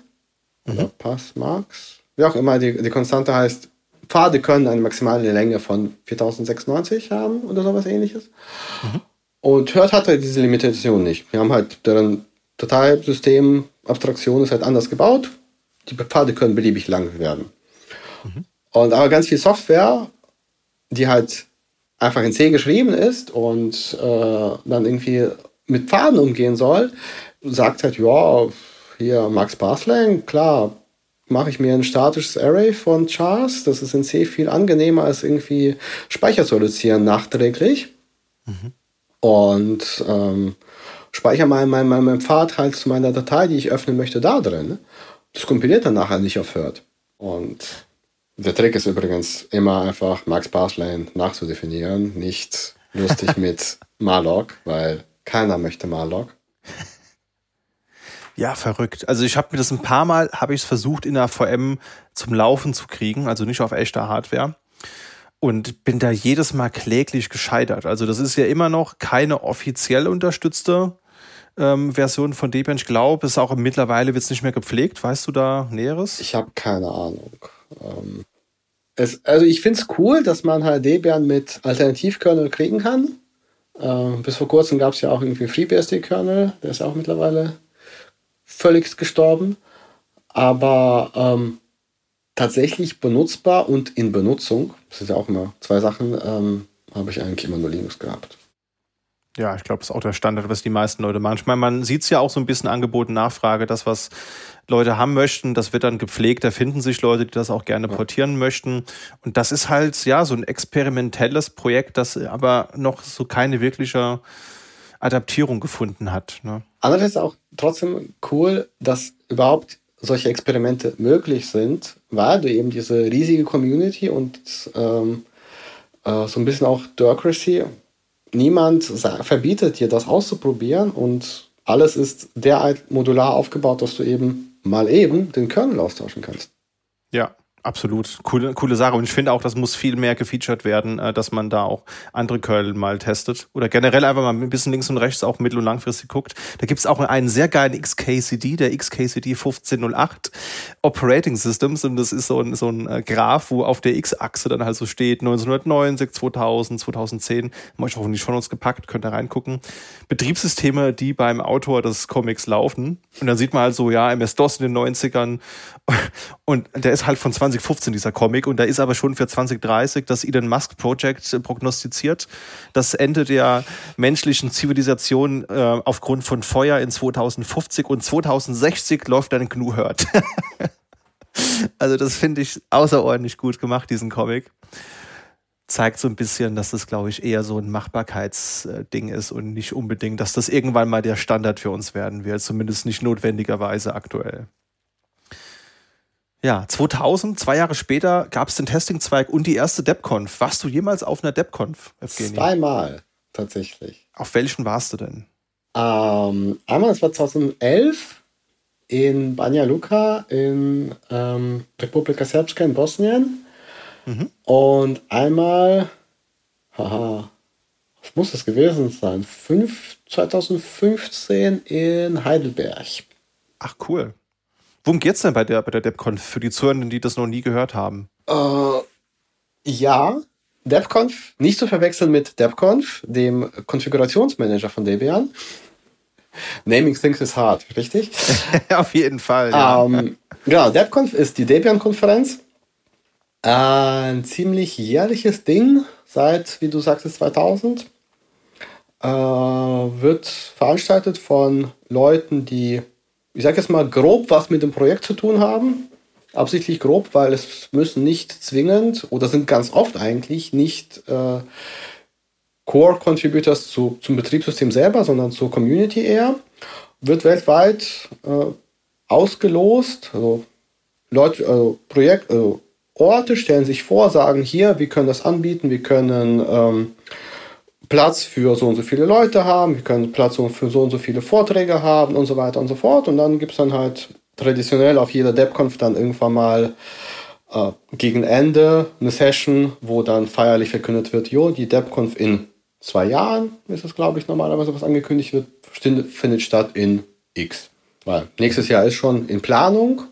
S2: mhm. oder Passmax, wie auch immer, die, die Konstante heißt, Pfade können eine maximale Länge von 4096 haben oder sowas ähnliches. Mhm. Und Hört hat halt diese Limitation nicht. Wir haben halt deren Dateisystem, Abstraktion ist halt anders gebaut. Die Pfade können beliebig lang werden. Mhm. Und aber ganz viel Software, die halt einfach in C geschrieben ist und äh, dann irgendwie mit Pfaden umgehen soll, sagt halt, ja, hier Max Baslang, klar, mache ich mir ein statisches Array von Chars. Das ist in C viel angenehmer als irgendwie Speicher zu reduzieren nachträglich. Mhm. Und ähm, speichere mal meinen mein, mein Pfad halt zu meiner Datei, die ich öffnen möchte, da drin. Das kompiliert dann nachher nicht auf Hört. Und der Trick ist übrigens immer einfach Max Parslane nachzudefinieren, nicht lustig (laughs) mit Malloc, weil keiner möchte Malloc.
S1: Ja, verrückt. Also ich habe mir das ein paar Mal, habe ich es versucht in der VM zum Laufen zu kriegen, also nicht auf echter Hardware. Und bin da jedes Mal kläglich gescheitert. Also das ist ja immer noch keine offiziell unterstützte ähm, Version von Debian. Ich glaube, es ist auch mittlerweile wird es nicht mehr gepflegt. Weißt du da Näheres?
S2: Ich habe keine Ahnung. Ähm, es, also ich finde es cool, dass man halt Debian mit Alternativkernel kriegen kann. Äh, bis vor kurzem gab es ja auch irgendwie FreeBSD-Kernel, der ist auch mittlerweile völlig gestorben. Aber ähm, tatsächlich benutzbar und in Benutzung, das ist ja auch immer zwei Sachen, ähm, habe ich eigentlich immer nur Linux gehabt.
S1: Ja, ich glaube, das ist auch der Standard, was die meisten Leute machen. Ich meine, man sieht es ja auch so ein bisschen Angebot und Nachfrage, das, was Leute haben möchten, das wird dann gepflegt, da finden sich Leute, die das auch gerne portieren möchten. Und das ist halt, ja, so ein experimentelles Projekt, das aber noch so keine wirkliche Adaptierung gefunden hat. Ne?
S2: Andererseits auch trotzdem cool, dass überhaupt solche Experimente möglich sind, weil du eben diese riesige Community und ähm, äh, so ein bisschen auch Diocracy. Niemand verbietet dir, das auszuprobieren und alles ist derart modular aufgebaut, dass du eben mal eben den Kernel austauschen kannst.
S1: Ja, Absolut, coole, coole Sache. Und ich finde auch, das muss viel mehr gefeatured werden, äh, dass man da auch andere Kernel mal testet. Oder generell einfach mal ein bisschen links und rechts auch mittel- und langfristig guckt. Da gibt es auch einen sehr geilen XKCD, der XKCD 1508 Operating Systems. Und das ist so ein, so ein äh, Graph, wo auf der X-Achse dann halt so steht 1990, 2000, 2010. Haben euch auch in die Shownotes gepackt, könnt ihr reingucken. Betriebssysteme, die beim Autor des Comics laufen. Und dann sieht man halt so, ja, MS-DOS in den 90ern. Und der ist halt von 20 2015, dieser Comic. Und da ist aber schon für 2030 das Elon Musk Project äh, prognostiziert. Das Ende der menschlichen Zivilisation äh, aufgrund von Feuer in 2050 und 2060 läuft dann GNU Hurt. (laughs) also das finde ich außerordentlich gut gemacht, diesen Comic zeigt so ein bisschen, dass das, glaube ich, eher so ein Machbarkeitsding ist und nicht unbedingt, dass das irgendwann mal der Standard für uns werden wird, zumindest nicht notwendigerweise aktuell. Ja, 2000, zwei Jahre später, gab es den Testing-Zweig und die erste DebConf. Warst du jemals auf einer DebConf,
S2: Evgeny? Zweimal, tatsächlich.
S1: Auf welchen warst du denn?
S2: Ähm, einmal, das war 2011 in Banja Luka in ähm, Republika Srpska in Bosnien. Mhm. Und einmal, haha, was muss das gewesen sein? Fünf, 2015 in Heidelberg.
S1: Ach, cool. Worum geht es denn bei der, bei der DebConf für die Zuhörenden, die das noch nie gehört haben?
S2: Äh, ja, DebConf, nicht zu verwechseln mit DebConf, dem Konfigurationsmanager von Debian. Naming things is hard, richtig? (laughs)
S1: Auf jeden Fall.
S2: Ja. Ähm, genau, DebConf ist die Debian-Konferenz. Ein ziemlich jährliches Ding seit, wie du sagst, 2000. Äh, wird veranstaltet von Leuten, die ich sage jetzt mal grob, was mit dem Projekt zu tun haben. Absichtlich grob, weil es müssen nicht zwingend oder sind ganz oft eigentlich nicht äh, Core-Contributors zu, zum Betriebssystem selber, sondern zur Community eher. Wird weltweit äh, ausgelost. Also Leute, also Projekt, also Orte stellen sich vor, sagen hier, wir können das anbieten, wir können ähm, Platz für so und so viele Leute haben, wir können Platz für so und so viele Vorträge haben und so weiter und so fort. Und dann gibt es dann halt traditionell auf jeder DevConf dann irgendwann mal äh, gegen Ende eine Session, wo dann feierlich verkündet wird, jo, die DevConf in zwei Jahren, ist es glaube ich normalerweise, was angekündigt wird, findet statt in X. Weil nächstes Jahr ist schon in Planung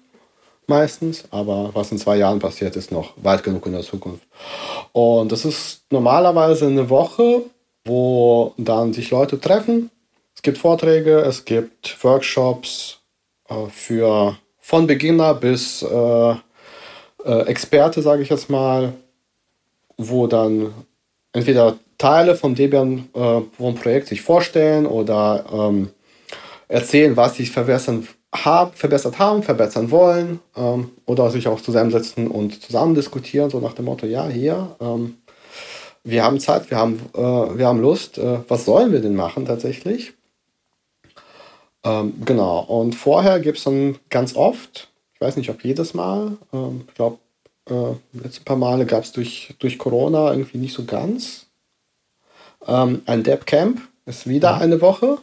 S2: meistens, aber was in zwei Jahren passiert, ist noch weit genug in der Zukunft. Und das ist normalerweise eine Woche, wo dann sich Leute treffen. Es gibt Vorträge, es gibt Workshops äh, für von Beginner bis äh, äh, Experte, sage ich jetzt mal, wo dann entweder Teile von Debian äh, vom Projekt sich vorstellen oder ähm, erzählen, was sie verbessern hab, verbessert haben, verbessern wollen ähm, oder sich auch zusammensetzen und zusammen diskutieren, so nach dem Motto, ja, hier, ähm, wir haben Zeit, wir haben, äh, wir haben Lust. Äh, was sollen wir denn machen tatsächlich? Ähm, genau. Und vorher gibt es dann ganz oft, ich weiß nicht, ob jedes Mal, ähm, ich glaube, äh, letzte paar Male gab es durch, durch Corona irgendwie nicht so ganz. Ähm, ein Dev Camp ist wieder mhm. eine Woche,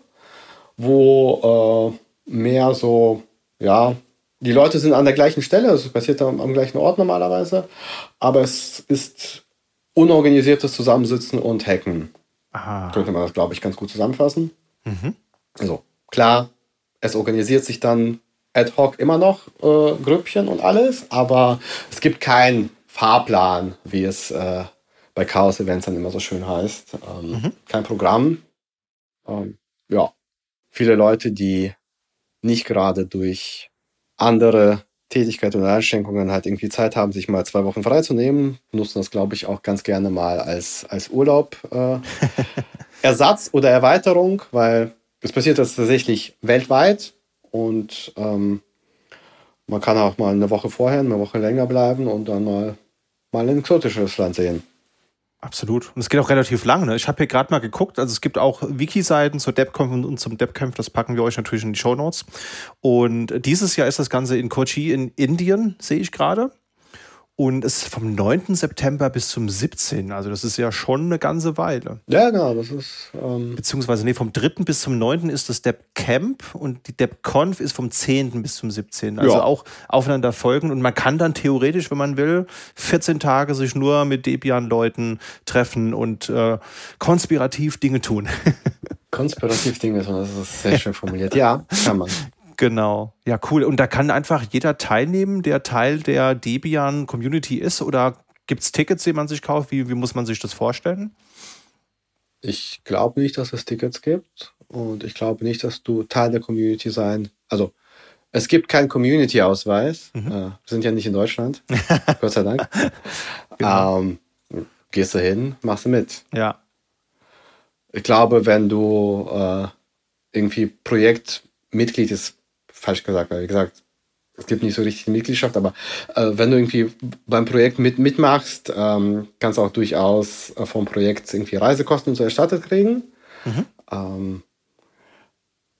S2: wo äh, mehr so, ja, die Leute sind an der gleichen Stelle, es passiert am, am gleichen Ort normalerweise, aber es ist unorganisiertes Zusammensitzen und Hacken. Aha. Könnte man das, glaube ich, ganz gut zusammenfassen. Mhm. Also klar, es organisiert sich dann ad hoc immer noch äh, Grüppchen und alles, aber es gibt keinen Fahrplan, wie es äh, bei Chaos Events dann immer so schön heißt. Ähm, mhm. Kein Programm. Ähm, ja, viele Leute, die nicht gerade durch andere Tätigkeit oder Einschränkungen halt irgendwie Zeit haben, sich mal zwei Wochen freizunehmen, nutzen das, glaube ich, auch ganz gerne mal als, als Urlaub. Äh, (laughs) Ersatz oder Erweiterung, weil es passiert das tatsächlich weltweit und ähm, man kann auch mal eine Woche vorher, eine Woche länger bleiben und dann mal, mal ein exotisches Land sehen.
S1: Absolut. Und es geht auch relativ lang. Ne? Ich habe hier gerade mal geguckt. Also es gibt auch Wiki-Seiten zur DevConf und zum DevCamp. Das packen wir euch natürlich in die Show Notes. Und dieses Jahr ist das Ganze in Kochi in Indien, sehe ich gerade. Und es ist vom 9. September bis zum 17. Also das ist ja schon eine ganze Weile.
S2: Ja, genau, das ist. Ähm
S1: Beziehungsweise, nee, vom 3. bis zum 9. ist das Depp Camp und die Depp Conf ist vom 10. bis zum 17. Also ja. auch aufeinander folgen. Und man kann dann theoretisch, wenn man will, 14 Tage sich nur mit Debian-Leuten treffen und äh, konspirativ Dinge tun. (laughs)
S2: konspirativ Dinge, das ist sehr schön formuliert. Ja, kann man. (laughs)
S1: Genau. Ja, cool. Und da kann einfach jeder teilnehmen, der Teil der Debian Community ist? Oder gibt es Tickets, die man sich kauft? Wie, wie muss man sich das vorstellen?
S2: Ich glaube nicht, dass es Tickets gibt. Und ich glaube nicht, dass du Teil der Community sein. Also, es gibt keinen Community-Ausweis. Mhm. Äh, wir sind ja nicht in Deutschland. (laughs) Gott sei Dank. (laughs) genau. ähm, gehst du hin, machst du mit.
S1: Ja.
S2: Ich glaube, wenn du äh, irgendwie Projektmitglied ist, falsch gesagt, weil wie gesagt, es gibt nicht so richtig Mitgliedschaft, aber äh, wenn du irgendwie beim Projekt mit, mitmachst, ähm, kannst du auch durchaus äh, vom Projekt irgendwie Reisekosten so erstattet kriegen. Mhm. Ähm,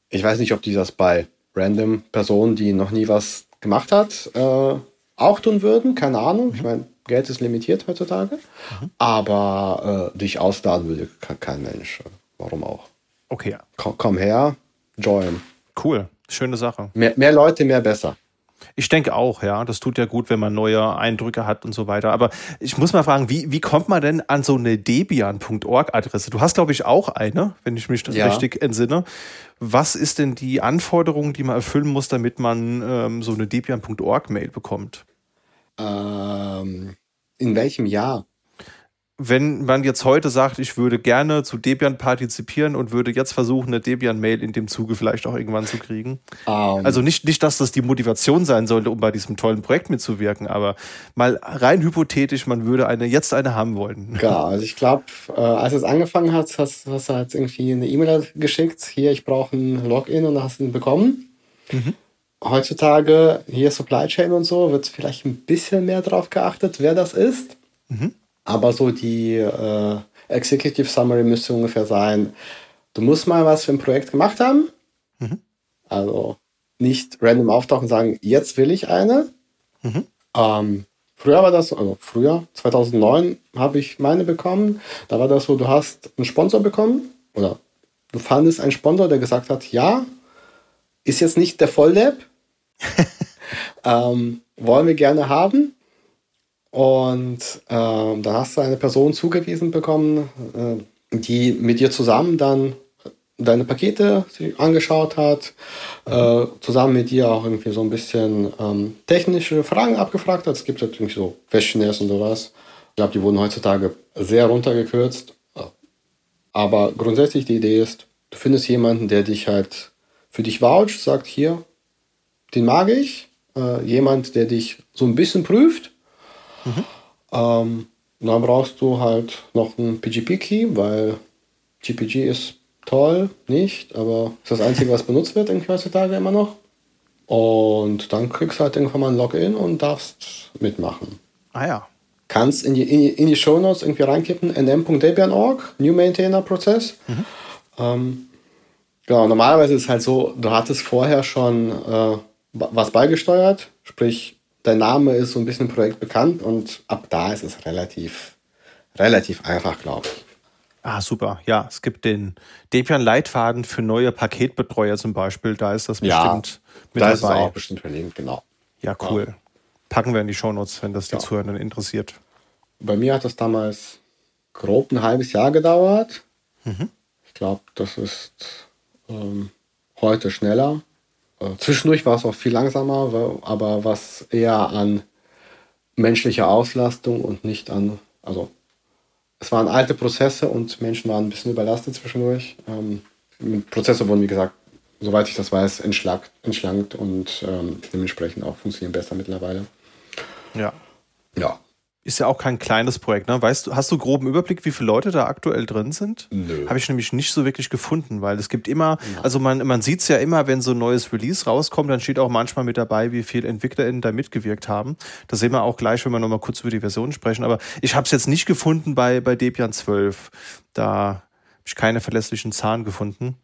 S2: ich weiß nicht, ob die das bei random Personen, die noch nie was gemacht hat, äh, auch tun würden. Keine Ahnung. Mhm. Ich meine, Geld ist limitiert heutzutage. Mhm. Aber äh, dich ausladen würde kein Mensch. Warum auch?
S1: Okay.
S2: Komm, komm her, join.
S1: Cool. Schöne Sache.
S2: Mehr, mehr Leute, mehr besser.
S1: Ich denke auch, ja. Das tut ja gut, wenn man neue Eindrücke hat und so weiter. Aber ich muss mal fragen, wie, wie kommt man denn an so eine debian.org-Adresse? Du hast, glaube ich, auch eine, wenn ich mich ja. richtig entsinne. Was ist denn die Anforderung, die man erfüllen muss, damit man ähm, so eine debian.org-Mail bekommt?
S2: Ähm, in welchem Jahr?
S1: Wenn man jetzt heute sagt, ich würde gerne zu Debian partizipieren und würde jetzt versuchen, eine Debian-Mail in dem Zuge vielleicht auch irgendwann zu kriegen. Um. Ähm. Also nicht, nicht, dass das die Motivation sein sollte, um bei diesem tollen Projekt mitzuwirken, aber mal rein hypothetisch, man würde eine jetzt eine haben wollen.
S2: Ja, also ich glaube, äh, als es angefangen hat, hast, hast du halt irgendwie eine E-Mail geschickt, hier, ich brauche ein Login und hast ihn bekommen. Mhm. Heutzutage, hier Supply Chain und so, wird vielleicht ein bisschen mehr drauf geachtet, wer das ist. Mhm. Aber so die äh, Executive Summary müsste ungefähr sein, du musst mal was für ein Projekt gemacht haben. Mhm. Also nicht random auftauchen und sagen, jetzt will ich eine. Mhm. Ähm, früher war das, also früher, 2009 habe ich meine bekommen. Da war das so, du hast einen Sponsor bekommen oder du fandest einen Sponsor, der gesagt hat, ja, ist jetzt nicht der Volllab, (laughs) ähm, wollen wir gerne haben. Und ähm, da hast du eine Person zugewiesen bekommen, äh, die mit dir zusammen dann deine Pakete angeschaut hat, äh, zusammen mit dir auch irgendwie so ein bisschen ähm, technische Fragen abgefragt hat. Es gibt halt irgendwie so Questionnaires und sowas. Ich glaube, die wurden heutzutage sehr runtergekürzt. Aber grundsätzlich die Idee ist, du findest jemanden, der dich halt für dich voucht, sagt hier, den mag ich. Äh, jemand, der dich so ein bisschen prüft Mhm. Ähm, dann brauchst du halt noch einen PGP-Key, weil GPG ist toll, nicht, aber ist das Einzige, was benutzt wird irgendwie heutzutage immer noch. Und dann kriegst du halt irgendwann mal ein Login und darfst mitmachen.
S1: Ah ja.
S2: Kannst in die, in die, in die Show Notes irgendwie reinkippen, nm.debian.org, New Maintainer Prozess. Mhm. Ähm, genau, normalerweise ist es halt so, du hattest vorher schon äh, was beigesteuert, sprich der Name ist so ein bisschen Projekt bekannt und ab da ist es relativ, relativ einfach, glaube ich.
S1: Ah, super. Ja, es gibt den Debian-Leitfaden für neue Paketbetreuer zum Beispiel. Da ist das
S2: ja,
S1: bestimmt
S2: mit da dabei. ist es auch bestimmt verlinkt, genau.
S1: Ja, cool. Ja. Packen wir in die Shownotes, wenn das die ja. Zuhörenden interessiert.
S2: Bei mir hat das damals grob ein halbes Jahr gedauert. Mhm. Ich glaube, das ist ähm, heute schneller. Äh, zwischendurch war es auch viel langsamer, aber was eher an menschlicher Auslastung und nicht an, also es waren alte Prozesse und Menschen waren ein bisschen überlastet zwischendurch. Ähm, Prozesse wurden, wie gesagt, soweit ich das weiß, entschlankt, entschlankt und ähm, dementsprechend auch funktionieren besser mittlerweile.
S1: Ja.
S2: Ja.
S1: Ist ja auch kein kleines Projekt, ne? Weißt du, hast du groben Überblick, wie viele Leute da aktuell drin sind?
S2: Nö.
S1: Habe ich nämlich nicht so wirklich gefunden, weil es gibt immer, ja. also man, man sieht es ja immer, wenn so ein neues Release rauskommt, dann steht auch manchmal mit dabei, wie viele EntwicklerInnen da mitgewirkt haben. Das sehen wir auch gleich, wenn wir nochmal kurz über die Version sprechen. Aber ich habe es jetzt nicht gefunden bei, bei Debian 12. Da habe ich keine verlässlichen Zahlen gefunden.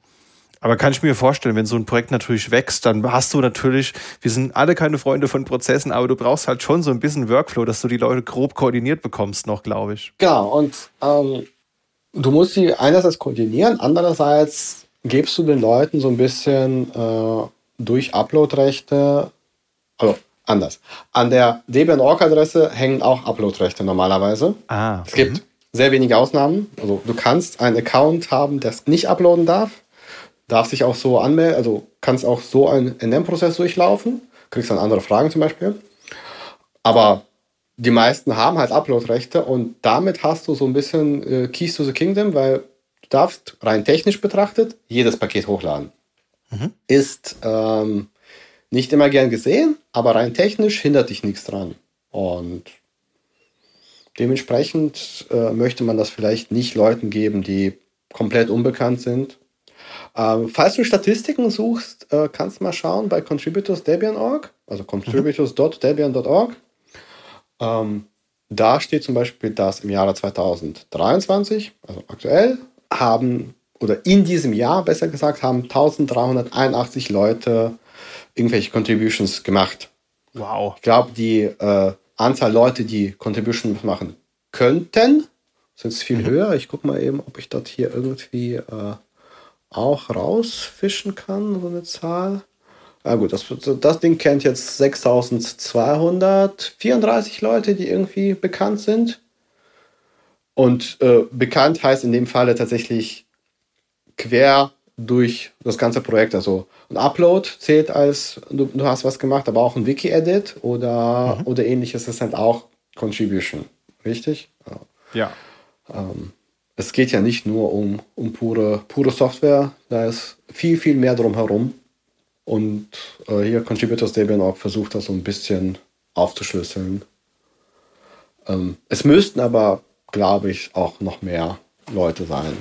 S1: Aber kann ich mir vorstellen, wenn so ein Projekt natürlich wächst, dann hast du natürlich, wir sind alle keine Freunde von Prozessen, aber du brauchst halt schon so ein bisschen Workflow, dass du die Leute grob koordiniert bekommst noch, glaube ich.
S2: Genau, und ähm, du musst sie einerseits koordinieren, andererseits gibst du den Leuten so ein bisschen äh, durch Uploadrechte, also anders. An der Debian-Org-Adresse hängen auch Uploadrechte normalerweise.
S1: Ah.
S2: Es gibt mhm. sehr wenige Ausnahmen. Also du kannst einen Account haben, der es nicht uploaden darf darf sich auch so anmelden, also kannst auch so einen NM-Prozess durchlaufen, kriegst dann andere Fragen zum Beispiel. Aber die meisten haben halt Upload-Rechte und damit hast du so ein bisschen äh, Keys to the Kingdom, weil du darfst rein technisch betrachtet jedes Paket hochladen. Mhm. Ist ähm, nicht immer gern gesehen, aber rein technisch hindert dich nichts dran. Und dementsprechend äh, möchte man das vielleicht nicht Leuten geben, die komplett unbekannt sind ähm, falls du Statistiken suchst, äh, kannst du mal schauen bei contributors.debian.org, also contributors.debian.org. Ähm, da steht zum Beispiel, dass im Jahre 2023, also aktuell, haben, oder in diesem Jahr besser gesagt, haben 1381 Leute irgendwelche Contributions gemacht.
S1: Wow.
S2: Ich glaube, die äh, Anzahl Leute, die Contributions machen könnten, sind viel mhm. höher. Ich gucke mal eben, ob ich dort hier irgendwie äh, auch rausfischen kann, so eine Zahl. Ah gut, das, das Ding kennt jetzt 6234 Leute, die irgendwie bekannt sind. Und äh, bekannt heißt in dem Falle tatsächlich quer durch das ganze Projekt. Also ein Upload zählt als du, du hast was gemacht, aber auch ein Wiki-Edit oder, mhm. oder ähnliches ist halt auch Contribution. Richtig?
S1: Ja.
S2: Ähm, es geht ja nicht nur um, um pure, pure Software, da ist viel, viel mehr drumherum. Und äh, hier Contributors Debian auch versucht das so ein bisschen aufzuschlüsseln. Ähm, es müssten aber, glaube ich, auch noch mehr Leute sein.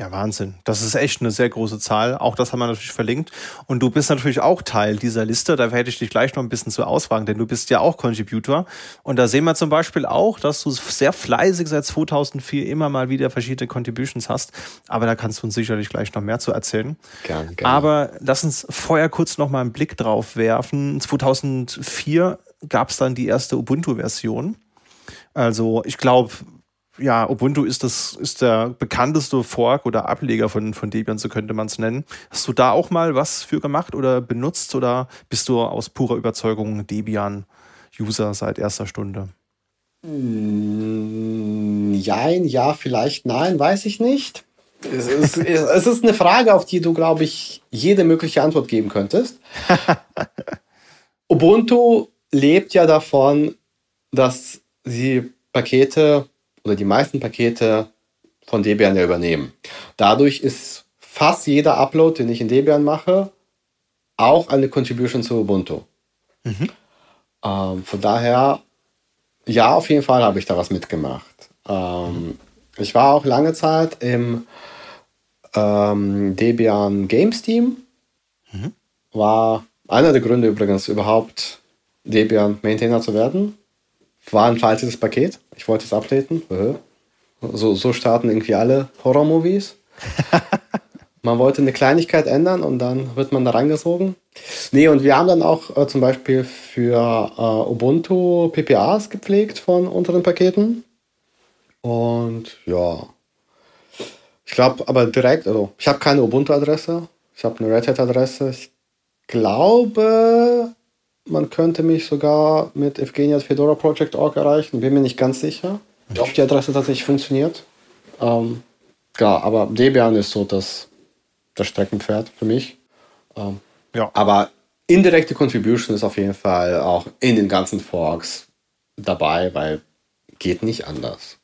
S1: Ja, Wahnsinn. Das ist echt eine sehr große Zahl. Auch das haben wir natürlich verlinkt. Und du bist natürlich auch Teil dieser Liste. Da werde ich dich gleich noch ein bisschen zu ausfragen, denn du bist ja auch Contributor. Und da sehen wir zum Beispiel auch, dass du sehr fleißig seit 2004 immer mal wieder verschiedene Contributions hast. Aber da kannst du uns sicherlich gleich noch mehr zu erzählen.
S2: Gerne, gerne.
S1: Aber lass uns vorher kurz noch mal einen Blick drauf werfen. 2004 gab es dann die erste Ubuntu-Version. Also ich glaube, ja, Ubuntu ist das, ist der bekannteste Fork oder Ableger von, von Debian, so könnte man es nennen. Hast du da auch mal was für gemacht oder benutzt oder bist du aus purer Überzeugung Debian-User seit erster Stunde?
S2: Mm, jein, ja, vielleicht nein, weiß ich nicht. Es ist, (laughs) es ist eine Frage, auf die du, glaube ich, jede mögliche Antwort geben könntest. (laughs) Ubuntu lebt ja davon, dass sie Pakete oder die meisten Pakete von Debian ja übernehmen. Dadurch ist fast jeder Upload, den ich in Debian mache, auch eine Contribution zu Ubuntu. Mhm. Ähm, von daher, ja, auf jeden Fall habe ich da was mitgemacht. Ähm, ich war auch lange Zeit im ähm, Debian Games Team. Mhm. War einer der Gründe übrigens überhaupt Debian Maintainer zu werden war ein falsches Paket. Ich wollte es updaten. So, so starten irgendwie alle Horror-Movies. (laughs) man wollte eine Kleinigkeit ändern und dann wird man da reingesogen. Nee, und wir haben dann auch äh, zum Beispiel für äh, Ubuntu PPAs gepflegt von unteren Paketen. Und ja, ich glaube aber direkt, also ich habe keine Ubuntu-Adresse, ich habe eine Red Hat-Adresse. Ich glaube, man könnte mich sogar mit evgenia.fedora.project.org erreichen. Bin mir nicht ganz sicher, ob die Adresse tatsächlich funktioniert. Ähm, klar, aber Debian ist so das, das Streckenpferd für mich. Ähm, ja. Aber indirekte Contribution ist auf jeden Fall auch in den ganzen Forks dabei, weil geht nicht anders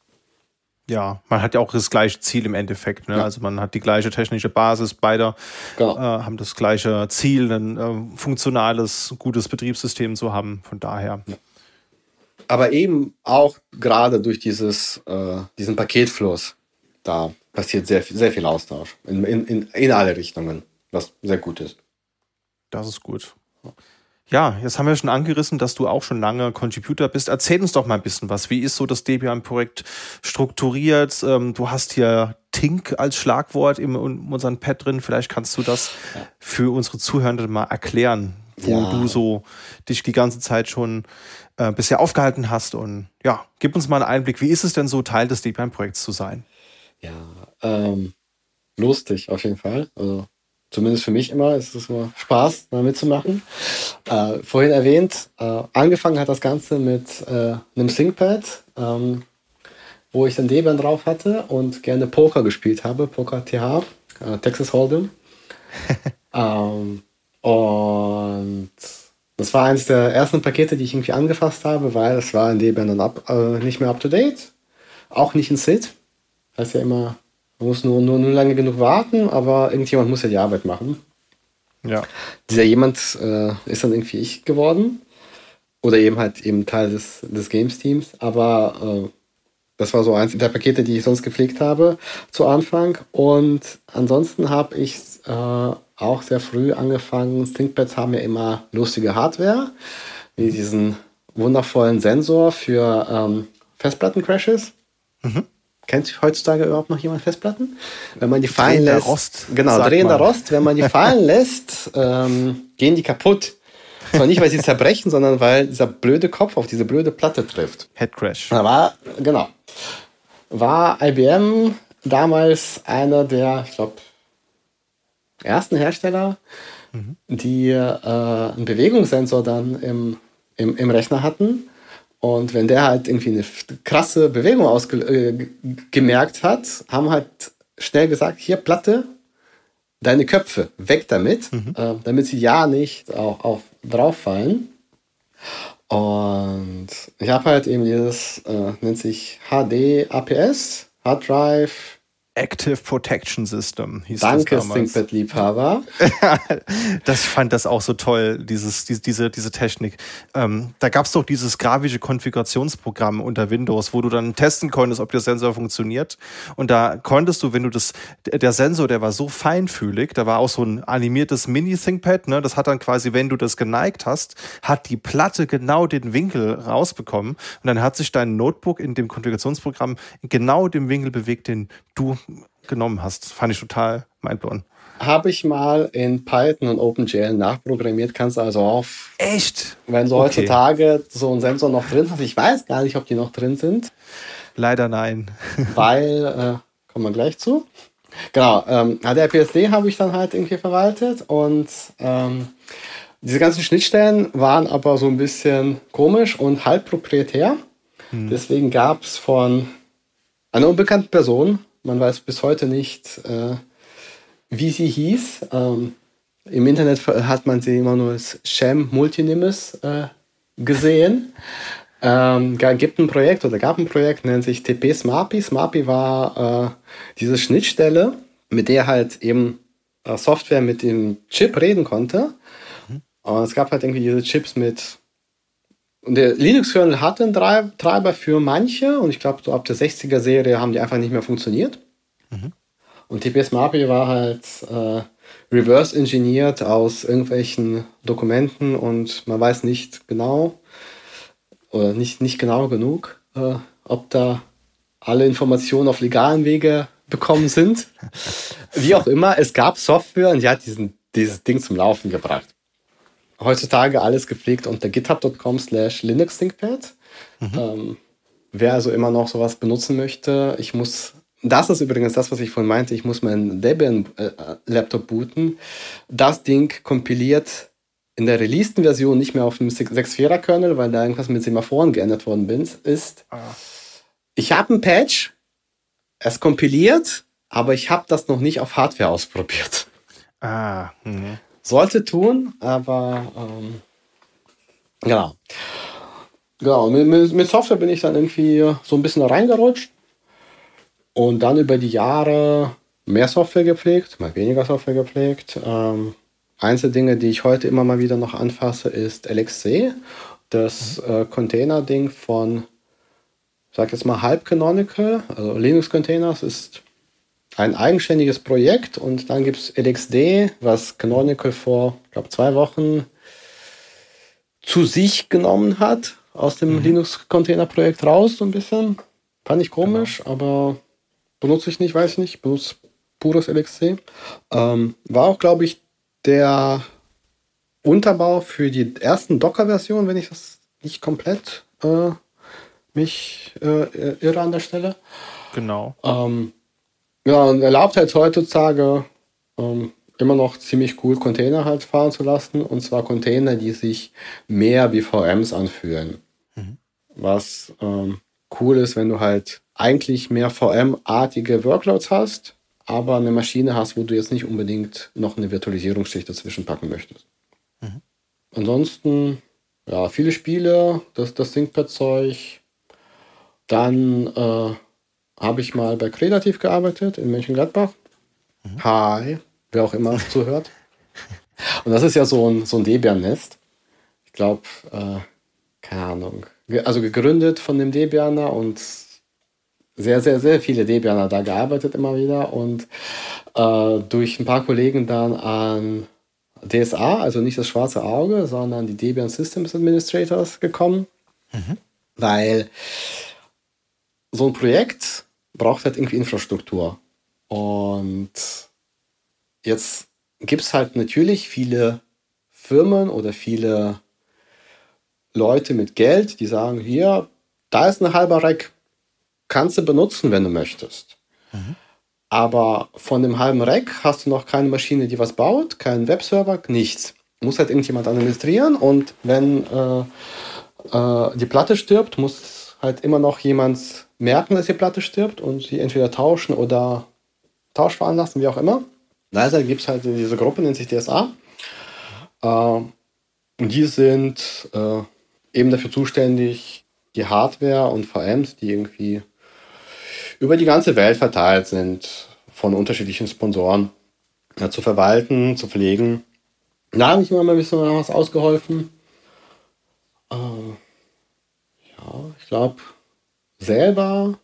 S1: ja, man hat ja auch das gleiche Ziel im Endeffekt. Ne? Ja. Also man hat die gleiche technische Basis, beide genau. äh, haben das gleiche Ziel, ein äh, funktionales, gutes Betriebssystem zu haben. Von daher. Ja.
S2: Aber eben auch gerade durch dieses, äh, diesen Paketfluss, da passiert sehr, sehr viel Austausch in, in, in, in alle Richtungen, was sehr gut ist.
S1: Das ist gut. Ja, jetzt haben wir schon angerissen, dass du auch schon lange Contributor bist. Erzähl uns doch mal ein bisschen was. Wie ist so das Debian-Projekt strukturiert? Ähm, du hast hier Tink als Schlagwort in, unserem Pad drin. Vielleicht kannst du das ja. für unsere Zuhörenden mal erklären, wo ja. du so dich die ganze Zeit schon äh, bisher aufgehalten hast. Und ja, gib uns mal einen Einblick. Wie ist es denn so, Teil des Deepline-Projekts zu sein?
S2: Ja, ähm, lustig auf jeden Fall. Also zumindest für mich immer, ist es immer Spaß, da mitzumachen. Äh, vorhin erwähnt, äh, angefangen hat das Ganze mit äh, einem ThinkPad, ähm, wo ich dann Debian drauf hatte und gerne Poker gespielt habe, Poker TH, äh, Texas Hold'em. (laughs) ähm, und das war eines der ersten Pakete, die ich irgendwie angefasst habe, weil es war in Debian dann up, äh, nicht mehr up to date, auch nicht in SID. Ist ja immer man muss nur, nur, nur lange genug warten, aber irgendjemand muss ja die Arbeit machen. Ja. Dieser jemand äh, ist dann irgendwie ich geworden. Oder eben halt eben Teil des, des Games-Teams. Aber äh, das war so eins der Pakete, die ich sonst gepflegt habe zu Anfang. Und ansonsten habe ich äh, auch sehr früh angefangen. ThinkPads haben ja immer lustige Hardware, wie diesen wundervollen Sensor für ähm, Festplattencrashes. Mhm. Kennt heutzutage überhaupt noch jemand Festplatten? Wenn man die fallen drehender lässt. Rost. Genau, drehender man. Rost. Wenn man die fallen (laughs) lässt, ähm, gehen die kaputt. Zwar nicht, weil sie zerbrechen, sondern weil dieser blöde Kopf auf diese blöde Platte trifft.
S1: Headcrash.
S2: War, genau. War IBM damals einer der, ich glaube, ersten Hersteller, mhm. die äh, einen Bewegungssensor dann im, im, im Rechner hatten und wenn der halt irgendwie eine krasse Bewegung ausgemerkt äh, hat, haben halt schnell gesagt, hier Platte, deine Köpfe, weg damit, mhm. äh, damit sie ja nicht auch auf, drauf fallen. Und ich habe halt eben dieses, äh, nennt sich HD APS, Hard Drive
S1: Active Protection System
S2: hieß Danke, das damals. ThinkPad-Liebhaber. (laughs)
S1: das fand das auch so toll, dieses, diese, diese, diese Technik. Ähm, da gab es doch dieses grafische Konfigurationsprogramm unter Windows, wo du dann testen konntest, ob der Sensor funktioniert. Und da konntest du, wenn du das, der Sensor, der war so feinfühlig, da war auch so ein animiertes Mini-ThinkPad, ne? das hat dann quasi, wenn du das geneigt hast, hat die Platte genau den Winkel rausbekommen. Und dann hat sich dein Notebook in dem Konfigurationsprogramm genau dem Winkel bewegt, den du genommen hast. Fand ich total mindblowing.
S2: Habe ich mal in Python und OpenGL nachprogrammiert, kannst du also auf.
S1: Echt?
S2: Wenn du okay. heutzutage so einen Sensor noch drin hast, ich weiß gar nicht, ob die noch drin sind.
S1: Leider nein. (laughs)
S2: Weil, äh, kommen wir gleich zu. Genau, ähm, HDRPSD habe ich dann halt irgendwie verwaltet und ähm, diese ganzen Schnittstellen waren aber so ein bisschen komisch und halb proprietär. Hm. Deswegen gab es von einer unbekannten Person man weiß bis heute nicht, äh, wie sie hieß. Ähm, Im Internet hat man sie immer nur als Sham Multinimus äh, gesehen. Ähm, gibt ein Projekt oder gab ein Projekt, nennt sich TP Smarpy. Smarpy war äh, diese Schnittstelle, mit der halt eben äh, Software mit dem Chip reden konnte. Mhm. Und es gab halt irgendwie diese Chips mit und der Linux-Kernel hatte einen Treiber für manche und ich glaube, so ab der 60er Serie haben die einfach nicht mehr funktioniert. Mhm. Und TPS MAPI war halt äh, reverse engineert aus irgendwelchen Dokumenten und man weiß nicht genau oder nicht, nicht genau genug, äh, ob da alle Informationen auf legalen Wege bekommen sind. (laughs) Wie auch immer, es gab Software und die hat diesen, dieses Ding zum Laufen gebracht heutzutage alles gepflegt unter github.com slash Linux ThinkPad. Mhm. Ähm, wer also immer noch sowas benutzen möchte, ich muss, das ist übrigens das, was ich vorhin meinte, ich muss meinen Debian-Laptop äh, booten. Das Ding kompiliert in der releaseden Version nicht mehr auf dem 6.4er Kernel, weil da irgendwas mit Semaphoren geändert worden bin, ist, ah. ich habe ein Patch, es kompiliert, aber ich habe das noch nicht auf Hardware ausprobiert. Ah, mh. Sollte tun, aber ähm, genau. Genau, mit, mit, Software bin ich dann irgendwie so ein bisschen reingerutscht und dann über die Jahre mehr Software gepflegt, mal weniger Software gepflegt. Ähm, einzelne Dinge, die ich heute immer mal wieder noch anfasse, ist LXC, das äh, Container-Ding von, sag jetzt mal, Halb Canonical, also Linux Containers ist ein eigenständiges Projekt und dann gibt es LXD, was Canonical vor, ich glaube, zwei Wochen zu sich genommen hat, aus dem mhm. Linux-Container-Projekt raus, so ein bisschen. Fand ich komisch, genau. aber benutze ich nicht, weiß ich nicht, benutze pures LXC. Ähm, war auch, glaube ich, der Unterbau für die ersten Docker-Versionen, wenn ich das nicht komplett äh, mich äh, irre an der Stelle.
S1: Genau.
S2: Ähm, ja, und erlaubt halt heutzutage ähm, immer noch ziemlich cool, Container halt fahren zu lassen. Und zwar Container, die sich mehr wie VMs anfühlen. Mhm. Was ähm, cool ist, wenn du halt eigentlich mehr VM-artige Workloads hast, aber eine Maschine hast, wo du jetzt nicht unbedingt noch eine Virtualisierungsschicht dazwischen packen möchtest. Mhm. Ansonsten, ja, viele Spiele, das, das ThinkPad-Zeug. Dann äh, habe ich mal bei Kreativ gearbeitet in Mönchengladbach. Mhm. Hi, wer auch immer (laughs) zuhört. Und das ist ja so ein, so ein Debian-Nest. Ich glaube, äh, keine Ahnung. Also gegründet von dem Debianer und sehr, sehr, sehr viele Debianer da gearbeitet immer wieder und äh, durch ein paar Kollegen dann an DSA, also nicht das schwarze Auge, sondern die Debian Systems Administrators gekommen, mhm. weil so ein Projekt braucht halt irgendwie Infrastruktur. Und jetzt gibt es halt natürlich viele Firmen oder viele Leute mit Geld, die sagen, hier, da ist ein halber Rack, kannst du benutzen, wenn du möchtest. Mhm. Aber von dem halben Rack hast du noch keine Maschine, die was baut, keinen Webserver, nichts. Muss halt irgendjemand administrieren und wenn äh, äh, die Platte stirbt, muss halt immer noch jemand merken, dass die Platte stirbt und sie entweder tauschen oder Tausch veranlassen, wie auch immer. Leider gibt es halt diese Gruppe, nennt sich DSA. Äh, und die sind äh, eben dafür zuständig, die Hardware und VMs, die irgendwie über die ganze Welt verteilt sind, von unterschiedlichen Sponsoren ja, zu verwalten, zu pflegen. Da habe ich mir mal ein bisschen was ausgeholfen. Äh, ja, ich glaube, selber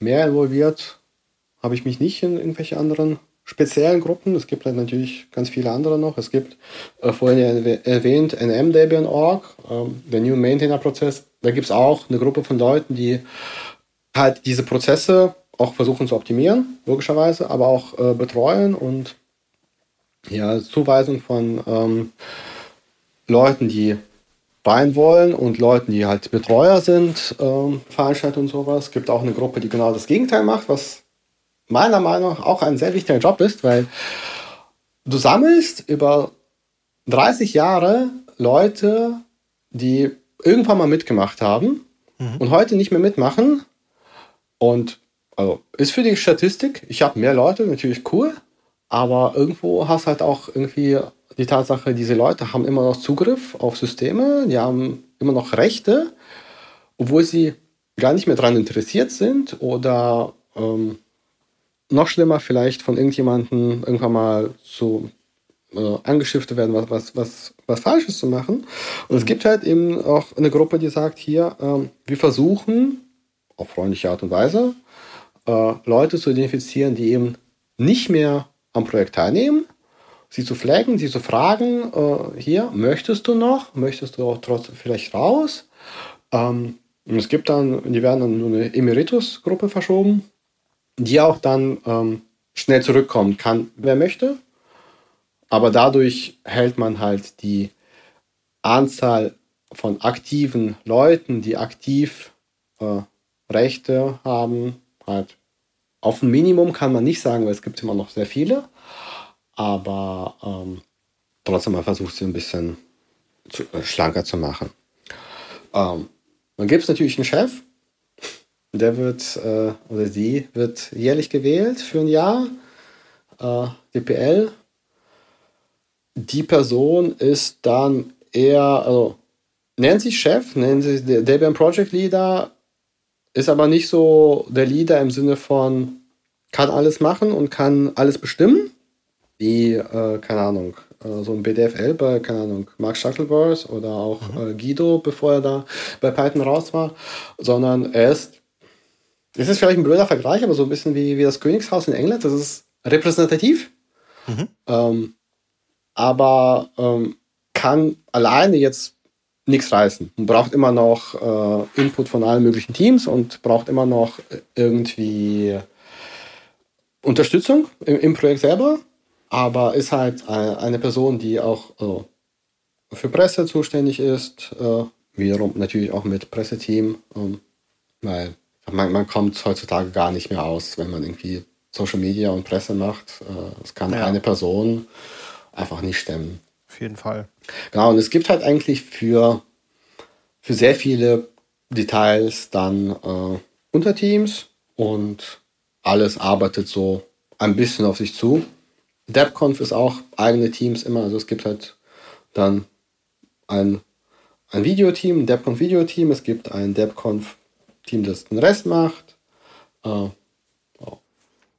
S2: mehr involviert habe ich mich nicht in irgendwelche anderen speziellen Gruppen. Es gibt halt natürlich ganz viele andere noch. Es gibt äh, vorhin ja erwähnt nmdebian.org, äh, der New Maintainer Prozess. Da gibt es auch eine Gruppe von Leuten, die halt diese Prozesse auch versuchen zu optimieren, logischerweise, aber auch äh, betreuen und ja, Zuweisung von ähm, Leuten, die rein wollen und Leuten, die halt Betreuer sind, ähm, Veranstaltungen und sowas. Es gibt auch eine Gruppe, die genau das Gegenteil macht, was meiner Meinung nach auch ein sehr wichtiger Job ist, weil du sammelst über 30 Jahre Leute, die irgendwann mal mitgemacht haben mhm. und heute nicht mehr mitmachen. Und also ist für die Statistik, ich habe mehr Leute, natürlich cool, aber irgendwo hast halt auch irgendwie die Tatsache, diese Leute haben immer noch Zugriff auf Systeme, die haben immer noch Rechte, obwohl sie gar nicht mehr daran interessiert sind oder ähm, noch schlimmer vielleicht von irgendjemandem irgendwann mal zu äh, angeschifft werden, was, was, was, was Falsches zu machen. Und es gibt halt eben auch eine Gruppe, die sagt, hier, ähm, wir versuchen auf freundliche Art und Weise äh, Leute zu identifizieren, die eben nicht mehr am Projekt teilnehmen, sie zu flaggen, sie zu fragen, äh, hier, möchtest du noch? Möchtest du auch trotzdem vielleicht raus? Ähm, es gibt dann, die werden dann nur eine Emeritus-Gruppe verschoben, die auch dann ähm, schnell zurückkommen kann, wer möchte. Aber dadurch hält man halt die Anzahl von aktiven Leuten, die aktiv äh, Rechte haben, halt auf ein Minimum kann man nicht sagen, weil es gibt immer noch sehr viele aber ähm, trotzdem man versucht sie ein bisschen zu, äh, schlanker zu machen. Ähm, dann gibt es natürlich einen Chef, der wird äh, oder sie wird jährlich gewählt für ein Jahr, äh, DPL. Die Person ist dann eher, also nennt sich Chef, nennt sich Debian Project Leader, ist aber nicht so der Leader im Sinne von kann alles machen und kann alles bestimmen, wie, äh, keine Ahnung, äh, so ein BDFL bei, keine Ahnung, Mark Shuttleworth oder auch mhm. äh, Guido, bevor er da bei Python raus war, sondern er ist, das ist vielleicht ein blöder Vergleich, aber so ein bisschen wie, wie das Königshaus in England, das ist repräsentativ, mhm. ähm, aber ähm, kann alleine jetzt nichts reißen. Man braucht immer noch äh, Input von allen möglichen Teams und braucht immer noch irgendwie Unterstützung im, im, Projekt selber, aber ist halt eine Person, die auch also, für Presse zuständig ist, äh, wiederum natürlich auch mit Presseteam, ähm, weil man, man kommt heutzutage gar nicht mehr aus, wenn man irgendwie Social Media und Presse macht. Äh, das kann ja. eine Person einfach nicht stemmen.
S1: Auf jeden Fall.
S2: Genau, und es gibt halt eigentlich für, für sehr viele Details dann äh, Unterteams und alles arbeitet so ein bisschen auf sich zu. DevConf ist auch eigene Teams immer, also es gibt halt dann ein, ein Videoteam, ein DevConf-Videoteam, es gibt ein DevConf-Team, das den Rest macht. Äh.